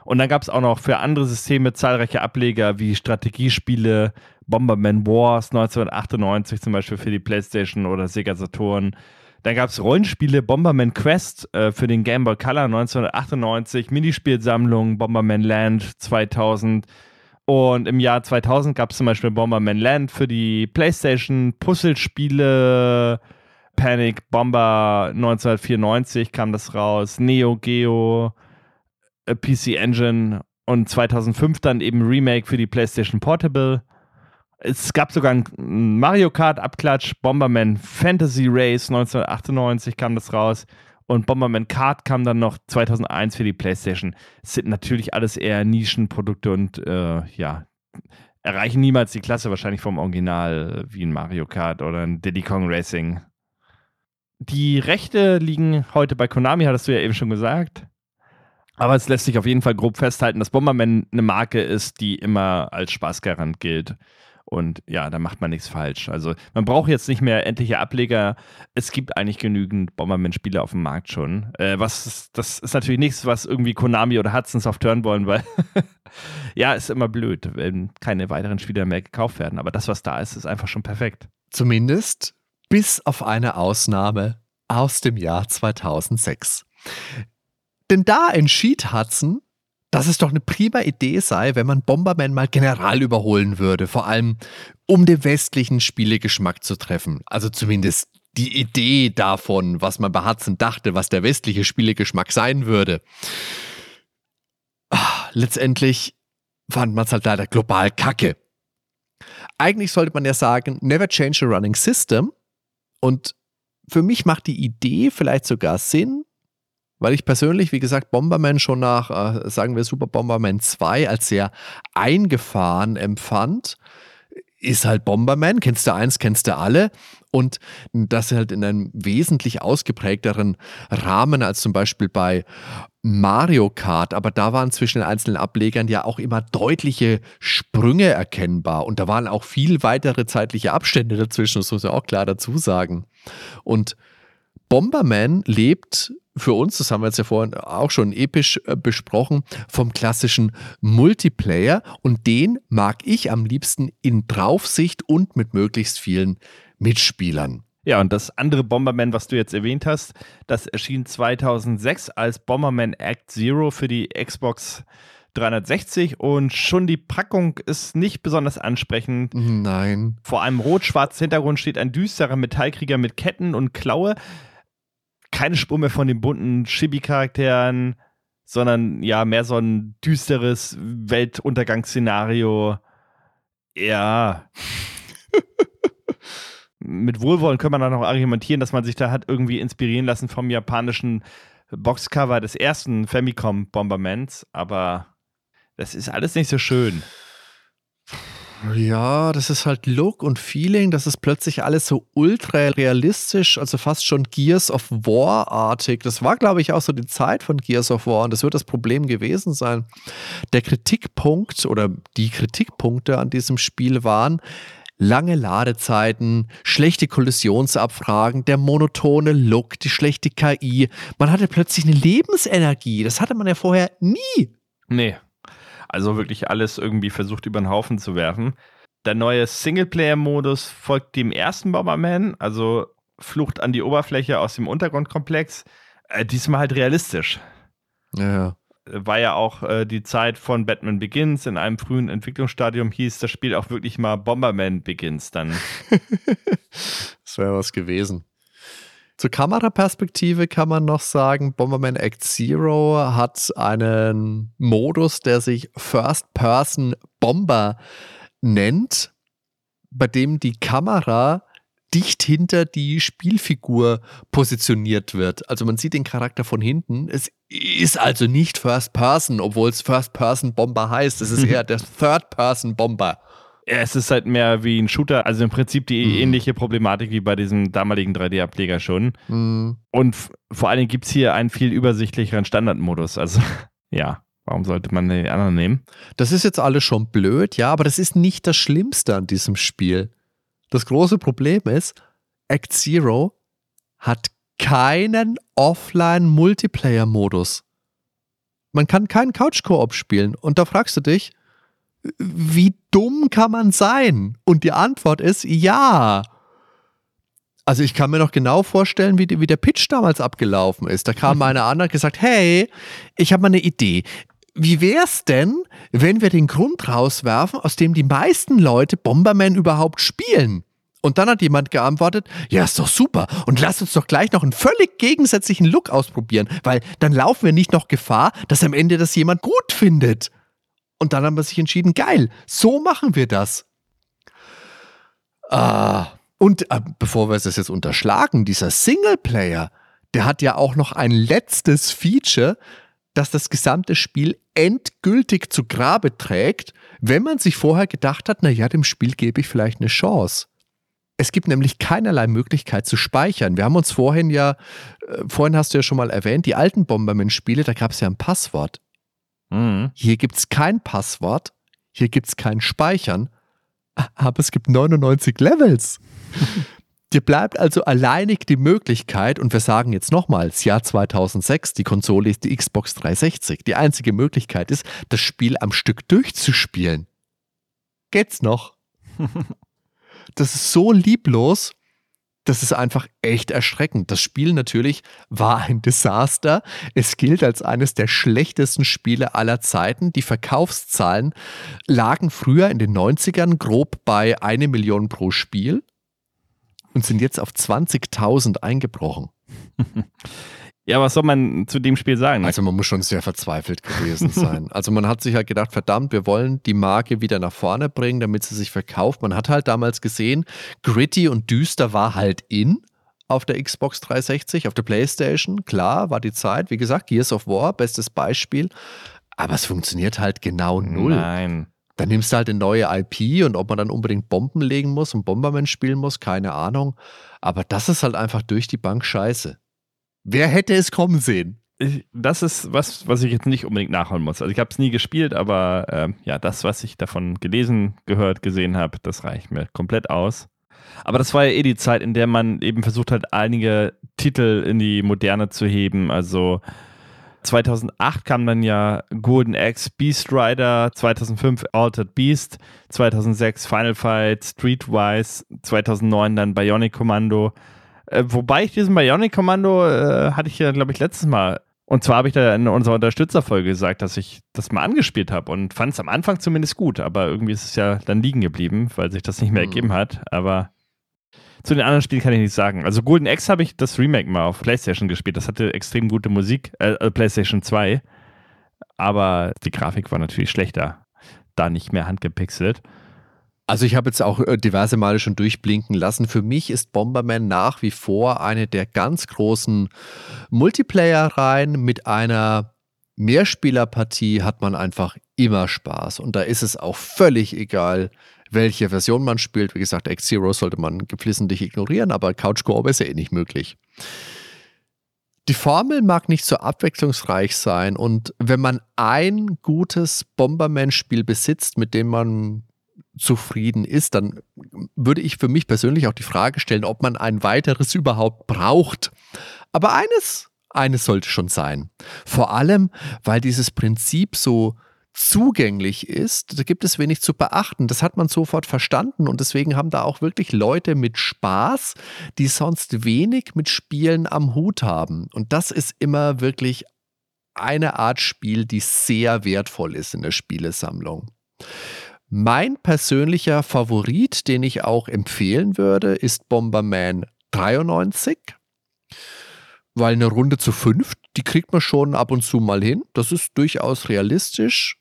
Und dann gab es auch noch für andere Systeme zahlreiche Ableger wie Strategiespiele, Bomberman Wars 1998 zum Beispiel für die PlayStation oder Sega Saturn. Dann gab es Rollenspiele Bomberman Quest äh, für den Game Boy Color 1998, Minispielsammlung Bomberman Land 2000. Und im Jahr 2000 gab es zum Beispiel Bomberman Land für die PlayStation, Puzzlespiele, Panic Bomber 1994 kam das raus, Neo Geo, PC Engine und 2005 dann eben Remake für die PlayStation Portable. Es gab sogar einen Mario Kart Abklatsch, Bomberman Fantasy Race 1998 kam das raus und Bomberman Kart kam dann noch 2001 für die PlayStation. Es sind natürlich alles eher Nischenprodukte und äh, ja, erreichen niemals die Klasse wahrscheinlich vom Original wie ein Mario Kart oder ein Diddy Kong Racing. Die Rechte liegen heute bei Konami, hattest du ja eben schon gesagt. Aber es lässt sich auf jeden Fall grob festhalten, dass Bomberman eine Marke ist, die immer als Spaßgarant gilt. Und ja, da macht man nichts falsch. Also man braucht jetzt nicht mehr endliche Ableger. Es gibt eigentlich genügend Bomberman-Spiele auf dem Markt schon. Äh, was, das ist natürlich nichts, was irgendwie Konami oder Hudson Soft hören wollen, weil ja, ist immer blöd, wenn keine weiteren Spiele mehr gekauft werden. Aber das, was da ist, ist einfach schon perfekt. Zumindest bis auf eine Ausnahme aus dem Jahr 2006. Denn da entschied Hudson, dass es doch eine prima Idee sei, wenn man Bomberman mal general überholen würde, vor allem um den westlichen Spielegeschmack zu treffen. Also zumindest die Idee davon, was man bei Hudson dachte, was der westliche Spielegeschmack sein würde. Ach, letztendlich fand man es halt leider global kacke. Eigentlich sollte man ja sagen, never change a running system. Und für mich macht die Idee vielleicht sogar Sinn, weil ich persönlich, wie gesagt, Bomberman schon nach, äh, sagen wir, Super Bomberman 2 als sehr eingefahren empfand. Ist halt Bomberman, kennst du eins, kennst du alle. Und das halt in einem wesentlich ausgeprägteren Rahmen als zum Beispiel bei Mario Kart. Aber da waren zwischen den einzelnen Ablegern ja auch immer deutliche Sprünge erkennbar. Und da waren auch viel weitere zeitliche Abstände dazwischen, das muss man auch klar dazu sagen. Und Bomberman lebt für uns, das haben wir jetzt ja vorhin auch schon episch äh, besprochen, vom klassischen Multiplayer und den mag ich am liebsten in Draufsicht und mit möglichst vielen Mitspielern. Ja, und das andere Bomberman, was du jetzt erwähnt hast, das erschien 2006 als Bomberman Act Zero für die Xbox 360 und schon die Packung ist nicht besonders ansprechend. Nein. Vor einem rot-schwarzen Hintergrund steht ein düsterer Metallkrieger mit Ketten und Klaue keine Spur mehr von den bunten Chibi-Charakteren, sondern ja, mehr so ein düsteres Weltuntergangsszenario. Ja. Mit Wohlwollen kann man dann noch argumentieren, dass man sich da hat irgendwie inspirieren lassen vom japanischen Boxcover des ersten Famicom Bombermans, aber das ist alles nicht so schön. Ja, das ist halt Look und Feeling, das ist plötzlich alles so ultra realistisch, also fast schon Gears of War-artig. Das war, glaube ich, auch so die Zeit von Gears of War und das wird das Problem gewesen sein. Der Kritikpunkt oder die Kritikpunkte an diesem Spiel waren, lange Ladezeiten, schlechte Kollisionsabfragen, der monotone Look, die schlechte KI. Man hatte plötzlich eine Lebensenergie. Das hatte man ja vorher nie. Nee. Also wirklich alles irgendwie versucht über den Haufen zu werfen. Der neue Singleplayer-Modus folgt dem ersten Bomberman, also Flucht an die Oberfläche aus dem Untergrundkomplex. Äh, diesmal halt realistisch. Ja. War ja auch äh, die Zeit von Batman Begins. In einem frühen Entwicklungsstadium hieß das Spiel auch wirklich mal Bomberman Begins dann. das wäre was gewesen. Zur Kameraperspektive kann man noch sagen, Bomberman Act Zero hat einen Modus, der sich First Person Bomber nennt, bei dem die Kamera dicht hinter die Spielfigur positioniert wird. Also man sieht den Charakter von hinten. Es ist also nicht First Person, obwohl es First Person Bomber heißt. Es ist eher der Third Person Bomber. Ja, es ist halt mehr wie ein Shooter, also im Prinzip die mhm. ähnliche Problematik wie bei diesem damaligen 3D-Ableger schon. Mhm. Und vor allen Dingen gibt es hier einen viel übersichtlicheren Standardmodus. Also, ja. Warum sollte man den anderen nehmen? Das ist jetzt alles schon blöd, ja, aber das ist nicht das Schlimmste an diesem Spiel. Das große Problem ist, Act Zero hat keinen Offline-Multiplayer-Modus. Man kann keinen Couch-Koop spielen. Und da fragst du dich, wie dumm kann man sein? Und die Antwort ist ja. Also ich kann mir noch genau vorstellen, wie, wie der Pitch damals abgelaufen ist. Da kam einer an und hat gesagt, hey, ich habe mal eine Idee. Wie wär's denn, wenn wir den Grund rauswerfen, aus dem die meisten Leute Bomberman überhaupt spielen? Und dann hat jemand geantwortet, ja, ist doch super. Und lass uns doch gleich noch einen völlig gegensätzlichen Look ausprobieren, weil dann laufen wir nicht noch Gefahr, dass am Ende das jemand gut findet. Und dann haben wir sich entschieden, geil, so machen wir das. Ah, und äh, bevor wir es jetzt unterschlagen, dieser Singleplayer, der hat ja auch noch ein letztes Feature, das das gesamte Spiel endgültig zu Grabe trägt, wenn man sich vorher gedacht hat, naja, dem Spiel gebe ich vielleicht eine Chance. Es gibt nämlich keinerlei Möglichkeit zu speichern. Wir haben uns vorhin ja, äh, vorhin hast du ja schon mal erwähnt, die alten Bomberman-Spiele, da gab es ja ein Passwort. Mhm. Hier gibt es kein Passwort, hier gibt es kein Speichern, aber es gibt 99 Levels. Dir bleibt also alleinig die Möglichkeit, und wir sagen jetzt nochmals, Jahr 2006, die Konsole ist die Xbox 360. Die einzige Möglichkeit ist, das Spiel am Stück durchzuspielen. Geht's noch? das ist so lieblos, das ist einfach echt erschreckend. Das Spiel natürlich war ein Desaster. Es gilt als eines der schlechtesten Spiele aller Zeiten. Die Verkaufszahlen lagen früher in den 90ern grob bei eine Million pro Spiel und sind jetzt auf 20.000 eingebrochen. Ja, was soll man zu dem Spiel sagen? Also man muss schon sehr verzweifelt gewesen sein. Also man hat sich halt gedacht, verdammt, wir wollen die Marke wieder nach vorne bringen, damit sie sich verkauft. Man hat halt damals gesehen, gritty und düster war halt in auf der Xbox 360, auf der PlayStation. Klar, war die Zeit. Wie gesagt, Gears of War, bestes Beispiel. Aber es funktioniert halt genau null. Nein. Dann nimmst du halt eine neue IP und ob man dann unbedingt Bomben legen muss und Bomberman spielen muss, keine Ahnung. Aber das ist halt einfach durch die Bank scheiße. Wer hätte es kommen sehen? Das ist was, was ich jetzt nicht unbedingt nachholen muss. Also ich habe es nie gespielt, aber äh, ja, das, was ich davon gelesen, gehört, gesehen habe, das reicht mir komplett aus. Aber das war ja eh die Zeit, in der man eben versucht hat, einige Titel in die Moderne zu heben. Also 2008 kam dann ja Golden Axe Beast Rider, 2005 Altered Beast, 2006 Final Fight, Streetwise, 2009 dann Bionic Commando. Äh, wobei ich diesen Bionic-Kommando äh, hatte ich ja, glaube ich, letztes Mal. Und zwar habe ich da in unserer Unterstützerfolge gesagt, dass ich das mal angespielt habe und fand es am Anfang zumindest gut, aber irgendwie ist es ja dann liegen geblieben, weil sich das nicht mehr mhm. ergeben hat. Aber zu den anderen Spielen kann ich nichts sagen. Also Golden X habe ich das Remake mal auf PlayStation gespielt. Das hatte extrem gute Musik, äh, äh PlayStation 2. Aber die Grafik war natürlich schlechter. Da nicht mehr handgepixelt. Also ich habe jetzt auch äh, diverse Male schon durchblinken lassen. Für mich ist Bomberman nach wie vor eine der ganz großen Multiplayer-Reihen mit einer Mehrspielerpartie hat man einfach immer Spaß. Und da ist es auch völlig egal, welche Version man spielt. Wie gesagt, X-Zero sollte man geflissentlich ignorieren, aber Couch Koop ist ja eh nicht möglich. Die Formel mag nicht so abwechslungsreich sein und wenn man ein gutes Bomberman-Spiel besitzt, mit dem man zufrieden ist, dann würde ich für mich persönlich auch die Frage stellen, ob man ein weiteres überhaupt braucht. Aber eines, eines sollte schon sein. Vor allem, weil dieses Prinzip so zugänglich ist, da gibt es wenig zu beachten. Das hat man sofort verstanden und deswegen haben da auch wirklich Leute mit Spaß, die sonst wenig mit Spielen am Hut haben. Und das ist immer wirklich eine Art Spiel, die sehr wertvoll ist in der Spielesammlung. Mein persönlicher Favorit, den ich auch empfehlen würde, ist Bomberman 93. Weil eine Runde zu fünf, die kriegt man schon ab und zu mal hin. Das ist durchaus realistisch.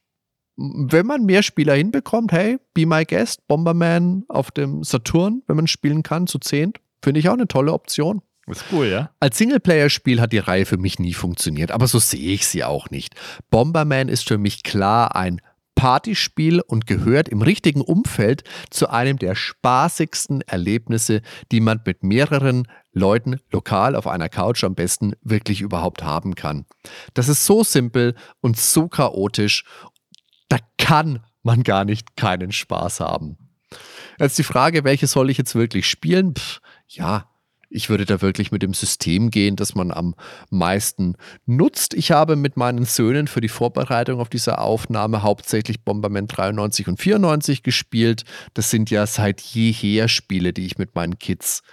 Wenn man mehr Spieler hinbekommt, hey, be my guest, Bomberman auf dem Saturn, wenn man spielen kann, zu zehnt, finde ich auch eine tolle Option. Ist cool, ja. Als Singleplayer-Spiel hat die Reihe für mich nie funktioniert, aber so sehe ich sie auch nicht. Bomberman ist für mich klar ein Partyspiel und gehört im richtigen Umfeld zu einem der spaßigsten Erlebnisse, die man mit mehreren Leuten lokal auf einer Couch am besten wirklich überhaupt haben kann. Das ist so simpel und so chaotisch, da kann man gar nicht keinen Spaß haben. Jetzt die Frage, welche soll ich jetzt wirklich spielen? Pff, ja, ich würde da wirklich mit dem System gehen, das man am meisten nutzt. Ich habe mit meinen Söhnen für die Vorbereitung auf diese Aufnahme hauptsächlich Bomberman 93 und 94 gespielt. Das sind ja seit jeher Spiele, die ich mit meinen Kids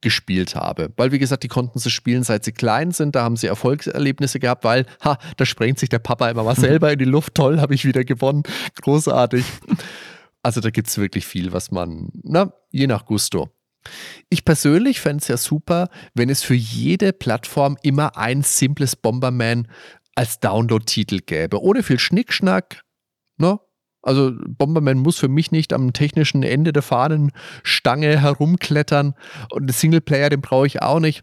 gespielt habe. Weil, wie gesagt, die konnten sie spielen, seit sie klein sind. Da haben sie Erfolgserlebnisse gehabt, weil, ha, da sprengt sich der Papa immer mal selber in die Luft. Toll, habe ich wieder gewonnen. Großartig. Also da gibt es wirklich viel, was man, na, je nach Gusto. Ich persönlich fände es ja super, wenn es für jede Plattform immer ein simples Bomberman als Download-Titel gäbe. Ohne viel Schnickschnack. Ne? Also Bomberman muss für mich nicht am technischen Ende der Fahnenstange herumklettern und den Singleplayer, den brauche ich auch nicht.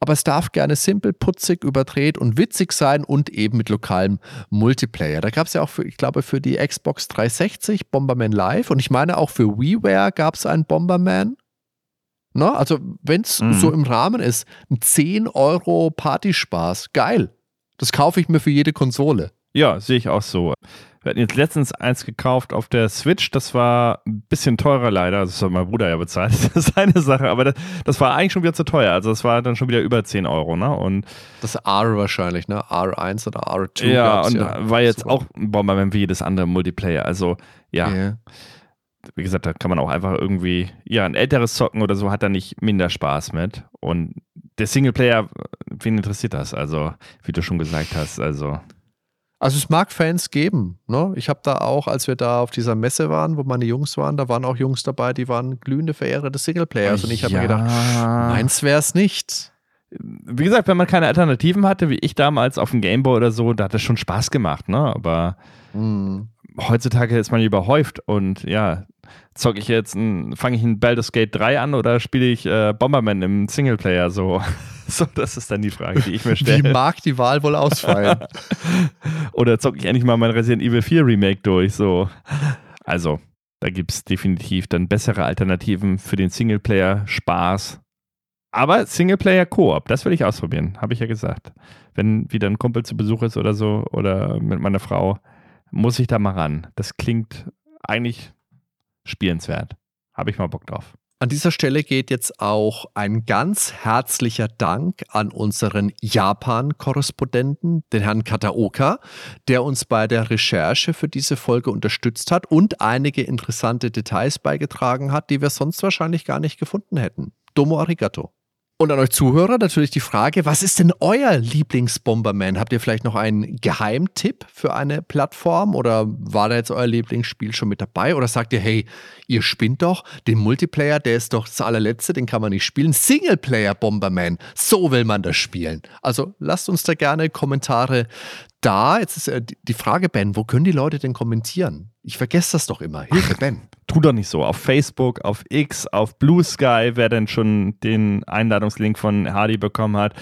Aber es darf gerne simpel, putzig, überdreht und witzig sein und eben mit lokalem Multiplayer. Da gab es ja auch, für, ich glaube, für die Xbox 360 Bomberman Live und ich meine auch für WiiWare gab es einen Bomberman. Na, also wenn es mhm. so im Rahmen ist, ein 10 Euro Partyspaß, geil. Das kaufe ich mir für jede Konsole. Ja, sehe ich auch so. Wir hatten jetzt letztens eins gekauft auf der Switch. Das war ein bisschen teurer leider. Das hat mein Bruder ja bezahlt. Das ist eine Sache. Aber das, das, war eigentlich schon wieder zu teuer. Also das war dann schon wieder über 10 Euro. Ne? Und das R wahrscheinlich, ne? R1 oder R2. Ja, und ja. war jetzt auch Bomberman wie jedes andere Multiplayer. Also ja. Yeah. Wie gesagt, da kann man auch einfach irgendwie, ja, ein älteres Zocken oder so hat da nicht minder Spaß mit. Und der Singleplayer, wen interessiert das? Also, wie du schon gesagt hast, also also es mag Fans geben. Ne? Ich habe da auch, als wir da auf dieser Messe waren, wo meine Jungs waren, da waren auch Jungs dabei, die waren glühende Verehrer des Singleplayers. Und ich habe mir gedacht, meins wäre es nicht. Wie gesagt, wenn man keine Alternativen hatte, wie ich damals auf dem Gameboy oder so, da hat das schon Spaß gemacht. Ne? Aber mhm. heutzutage ist man überhäuft und ja, zocke ich jetzt, fange ich ein Baldur's Gate 3 an oder spiele ich äh, Bomberman im Singleplayer so? so, das ist dann die Frage, die ich mir stelle. Wie mag die Wahl wohl ausfallen? oder zocke ich endlich mal mein Resident Evil 4 Remake durch, so. Also, da gibt es definitiv dann bessere Alternativen für den Singleplayer Spaß. Aber Singleplayer Koop, das will ich ausprobieren, habe ich ja gesagt. Wenn wieder ein Kumpel zu Besuch ist oder so oder mit meiner Frau, muss ich da mal ran. Das klingt eigentlich spielenswert. Habe ich mal Bock drauf. An dieser Stelle geht jetzt auch ein ganz herzlicher Dank an unseren Japan-Korrespondenten, den Herrn Kataoka, der uns bei der Recherche für diese Folge unterstützt hat und einige interessante Details beigetragen hat, die wir sonst wahrscheinlich gar nicht gefunden hätten. Domo arigato. Und an euch Zuhörer natürlich die Frage, was ist denn euer Lieblingsbomberman? Habt ihr vielleicht noch einen Geheimtipp für eine Plattform oder war da jetzt euer Lieblingsspiel schon mit dabei? Oder sagt ihr, hey, ihr spinnt doch, den Multiplayer, der ist doch das allerletzte, den kann man nicht spielen. Singleplayer Bomberman, so will man das spielen. Also lasst uns da gerne Kommentare da. Jetzt ist die Frage, Ben, wo können die Leute denn kommentieren? Ich vergesse das doch immer. Hilfe, Ben tu doch nicht so. Auf Facebook, auf X, auf Blue Sky, wer denn schon den Einladungslink von Hardy bekommen hat,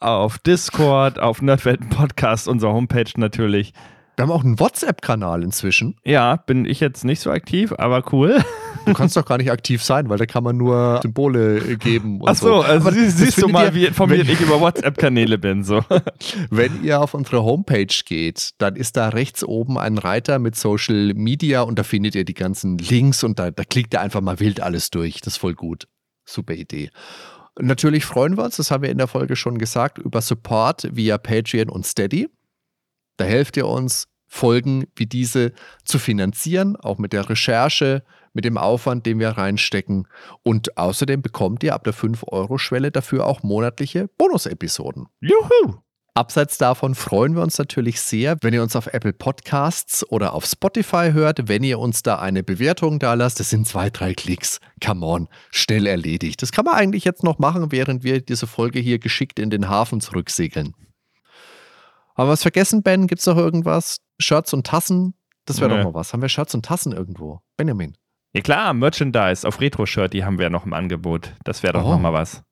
auf Discord, auf Nerdwelten Podcast, unsere Homepage natürlich. Wir haben auch einen WhatsApp-Kanal inzwischen. Ja, bin ich jetzt nicht so aktiv, aber cool. Du kannst doch gar nicht aktiv sein, weil da kann man nur Symbole geben. Ach so, so. also siehst, siehst du mal, ihr, wie informiert ich über WhatsApp-Kanäle bin. So. Wenn ihr auf unsere Homepage geht, dann ist da rechts oben ein Reiter mit Social Media und da findet ihr die ganzen Links und da, da klickt ihr einfach mal wild alles durch. Das ist voll gut. Super Idee. Natürlich freuen wir uns, das haben wir in der Folge schon gesagt, über Support via Patreon und Steady. Da helft ihr uns, Folgen wie diese zu finanzieren, auch mit der Recherche, mit dem Aufwand, den wir reinstecken. Und außerdem bekommt ihr ab der 5-Euro-Schwelle dafür auch monatliche Bonus-Episoden. Juhu! Abseits davon freuen wir uns natürlich sehr, wenn ihr uns auf Apple Podcasts oder auf Spotify hört, wenn ihr uns da eine Bewertung da lasst. Das sind zwei, drei Klicks. Come on, schnell erledigt. Das kann man eigentlich jetzt noch machen, während wir diese Folge hier geschickt in den Hafen zurücksegeln. Haben wir was vergessen, Ben? Gibt es noch irgendwas? Shirts und Tassen? Das wäre nee. doch mal was. Haben wir Shirts und Tassen irgendwo? Benjamin. Ja klar, Merchandise auf Retro-Shirt, die haben wir noch im Angebot. Das wäre doch oh. nochmal was.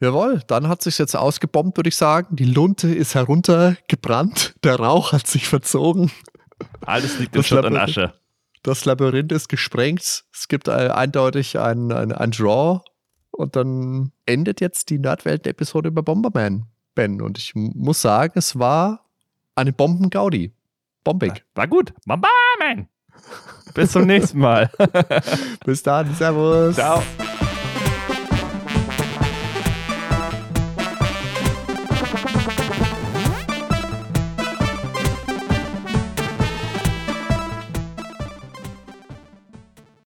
Jawohl, dann hat sich jetzt ausgebombt, würde ich sagen. Die Lunte ist heruntergebrannt, der Rauch hat sich verzogen. Alles liegt in Schutt und Asche. Das Labyrinth ist gesprengt. Es gibt eindeutig ein, ein, ein Draw. Und dann endet jetzt die Nerdwelt-Episode über Bomberman, Ben. Und ich muss sagen, es war eine Bomben-Gaudi. Bombig. War gut. Bomberman! Bis zum nächsten Mal. Bis dann. Servus. Ciao.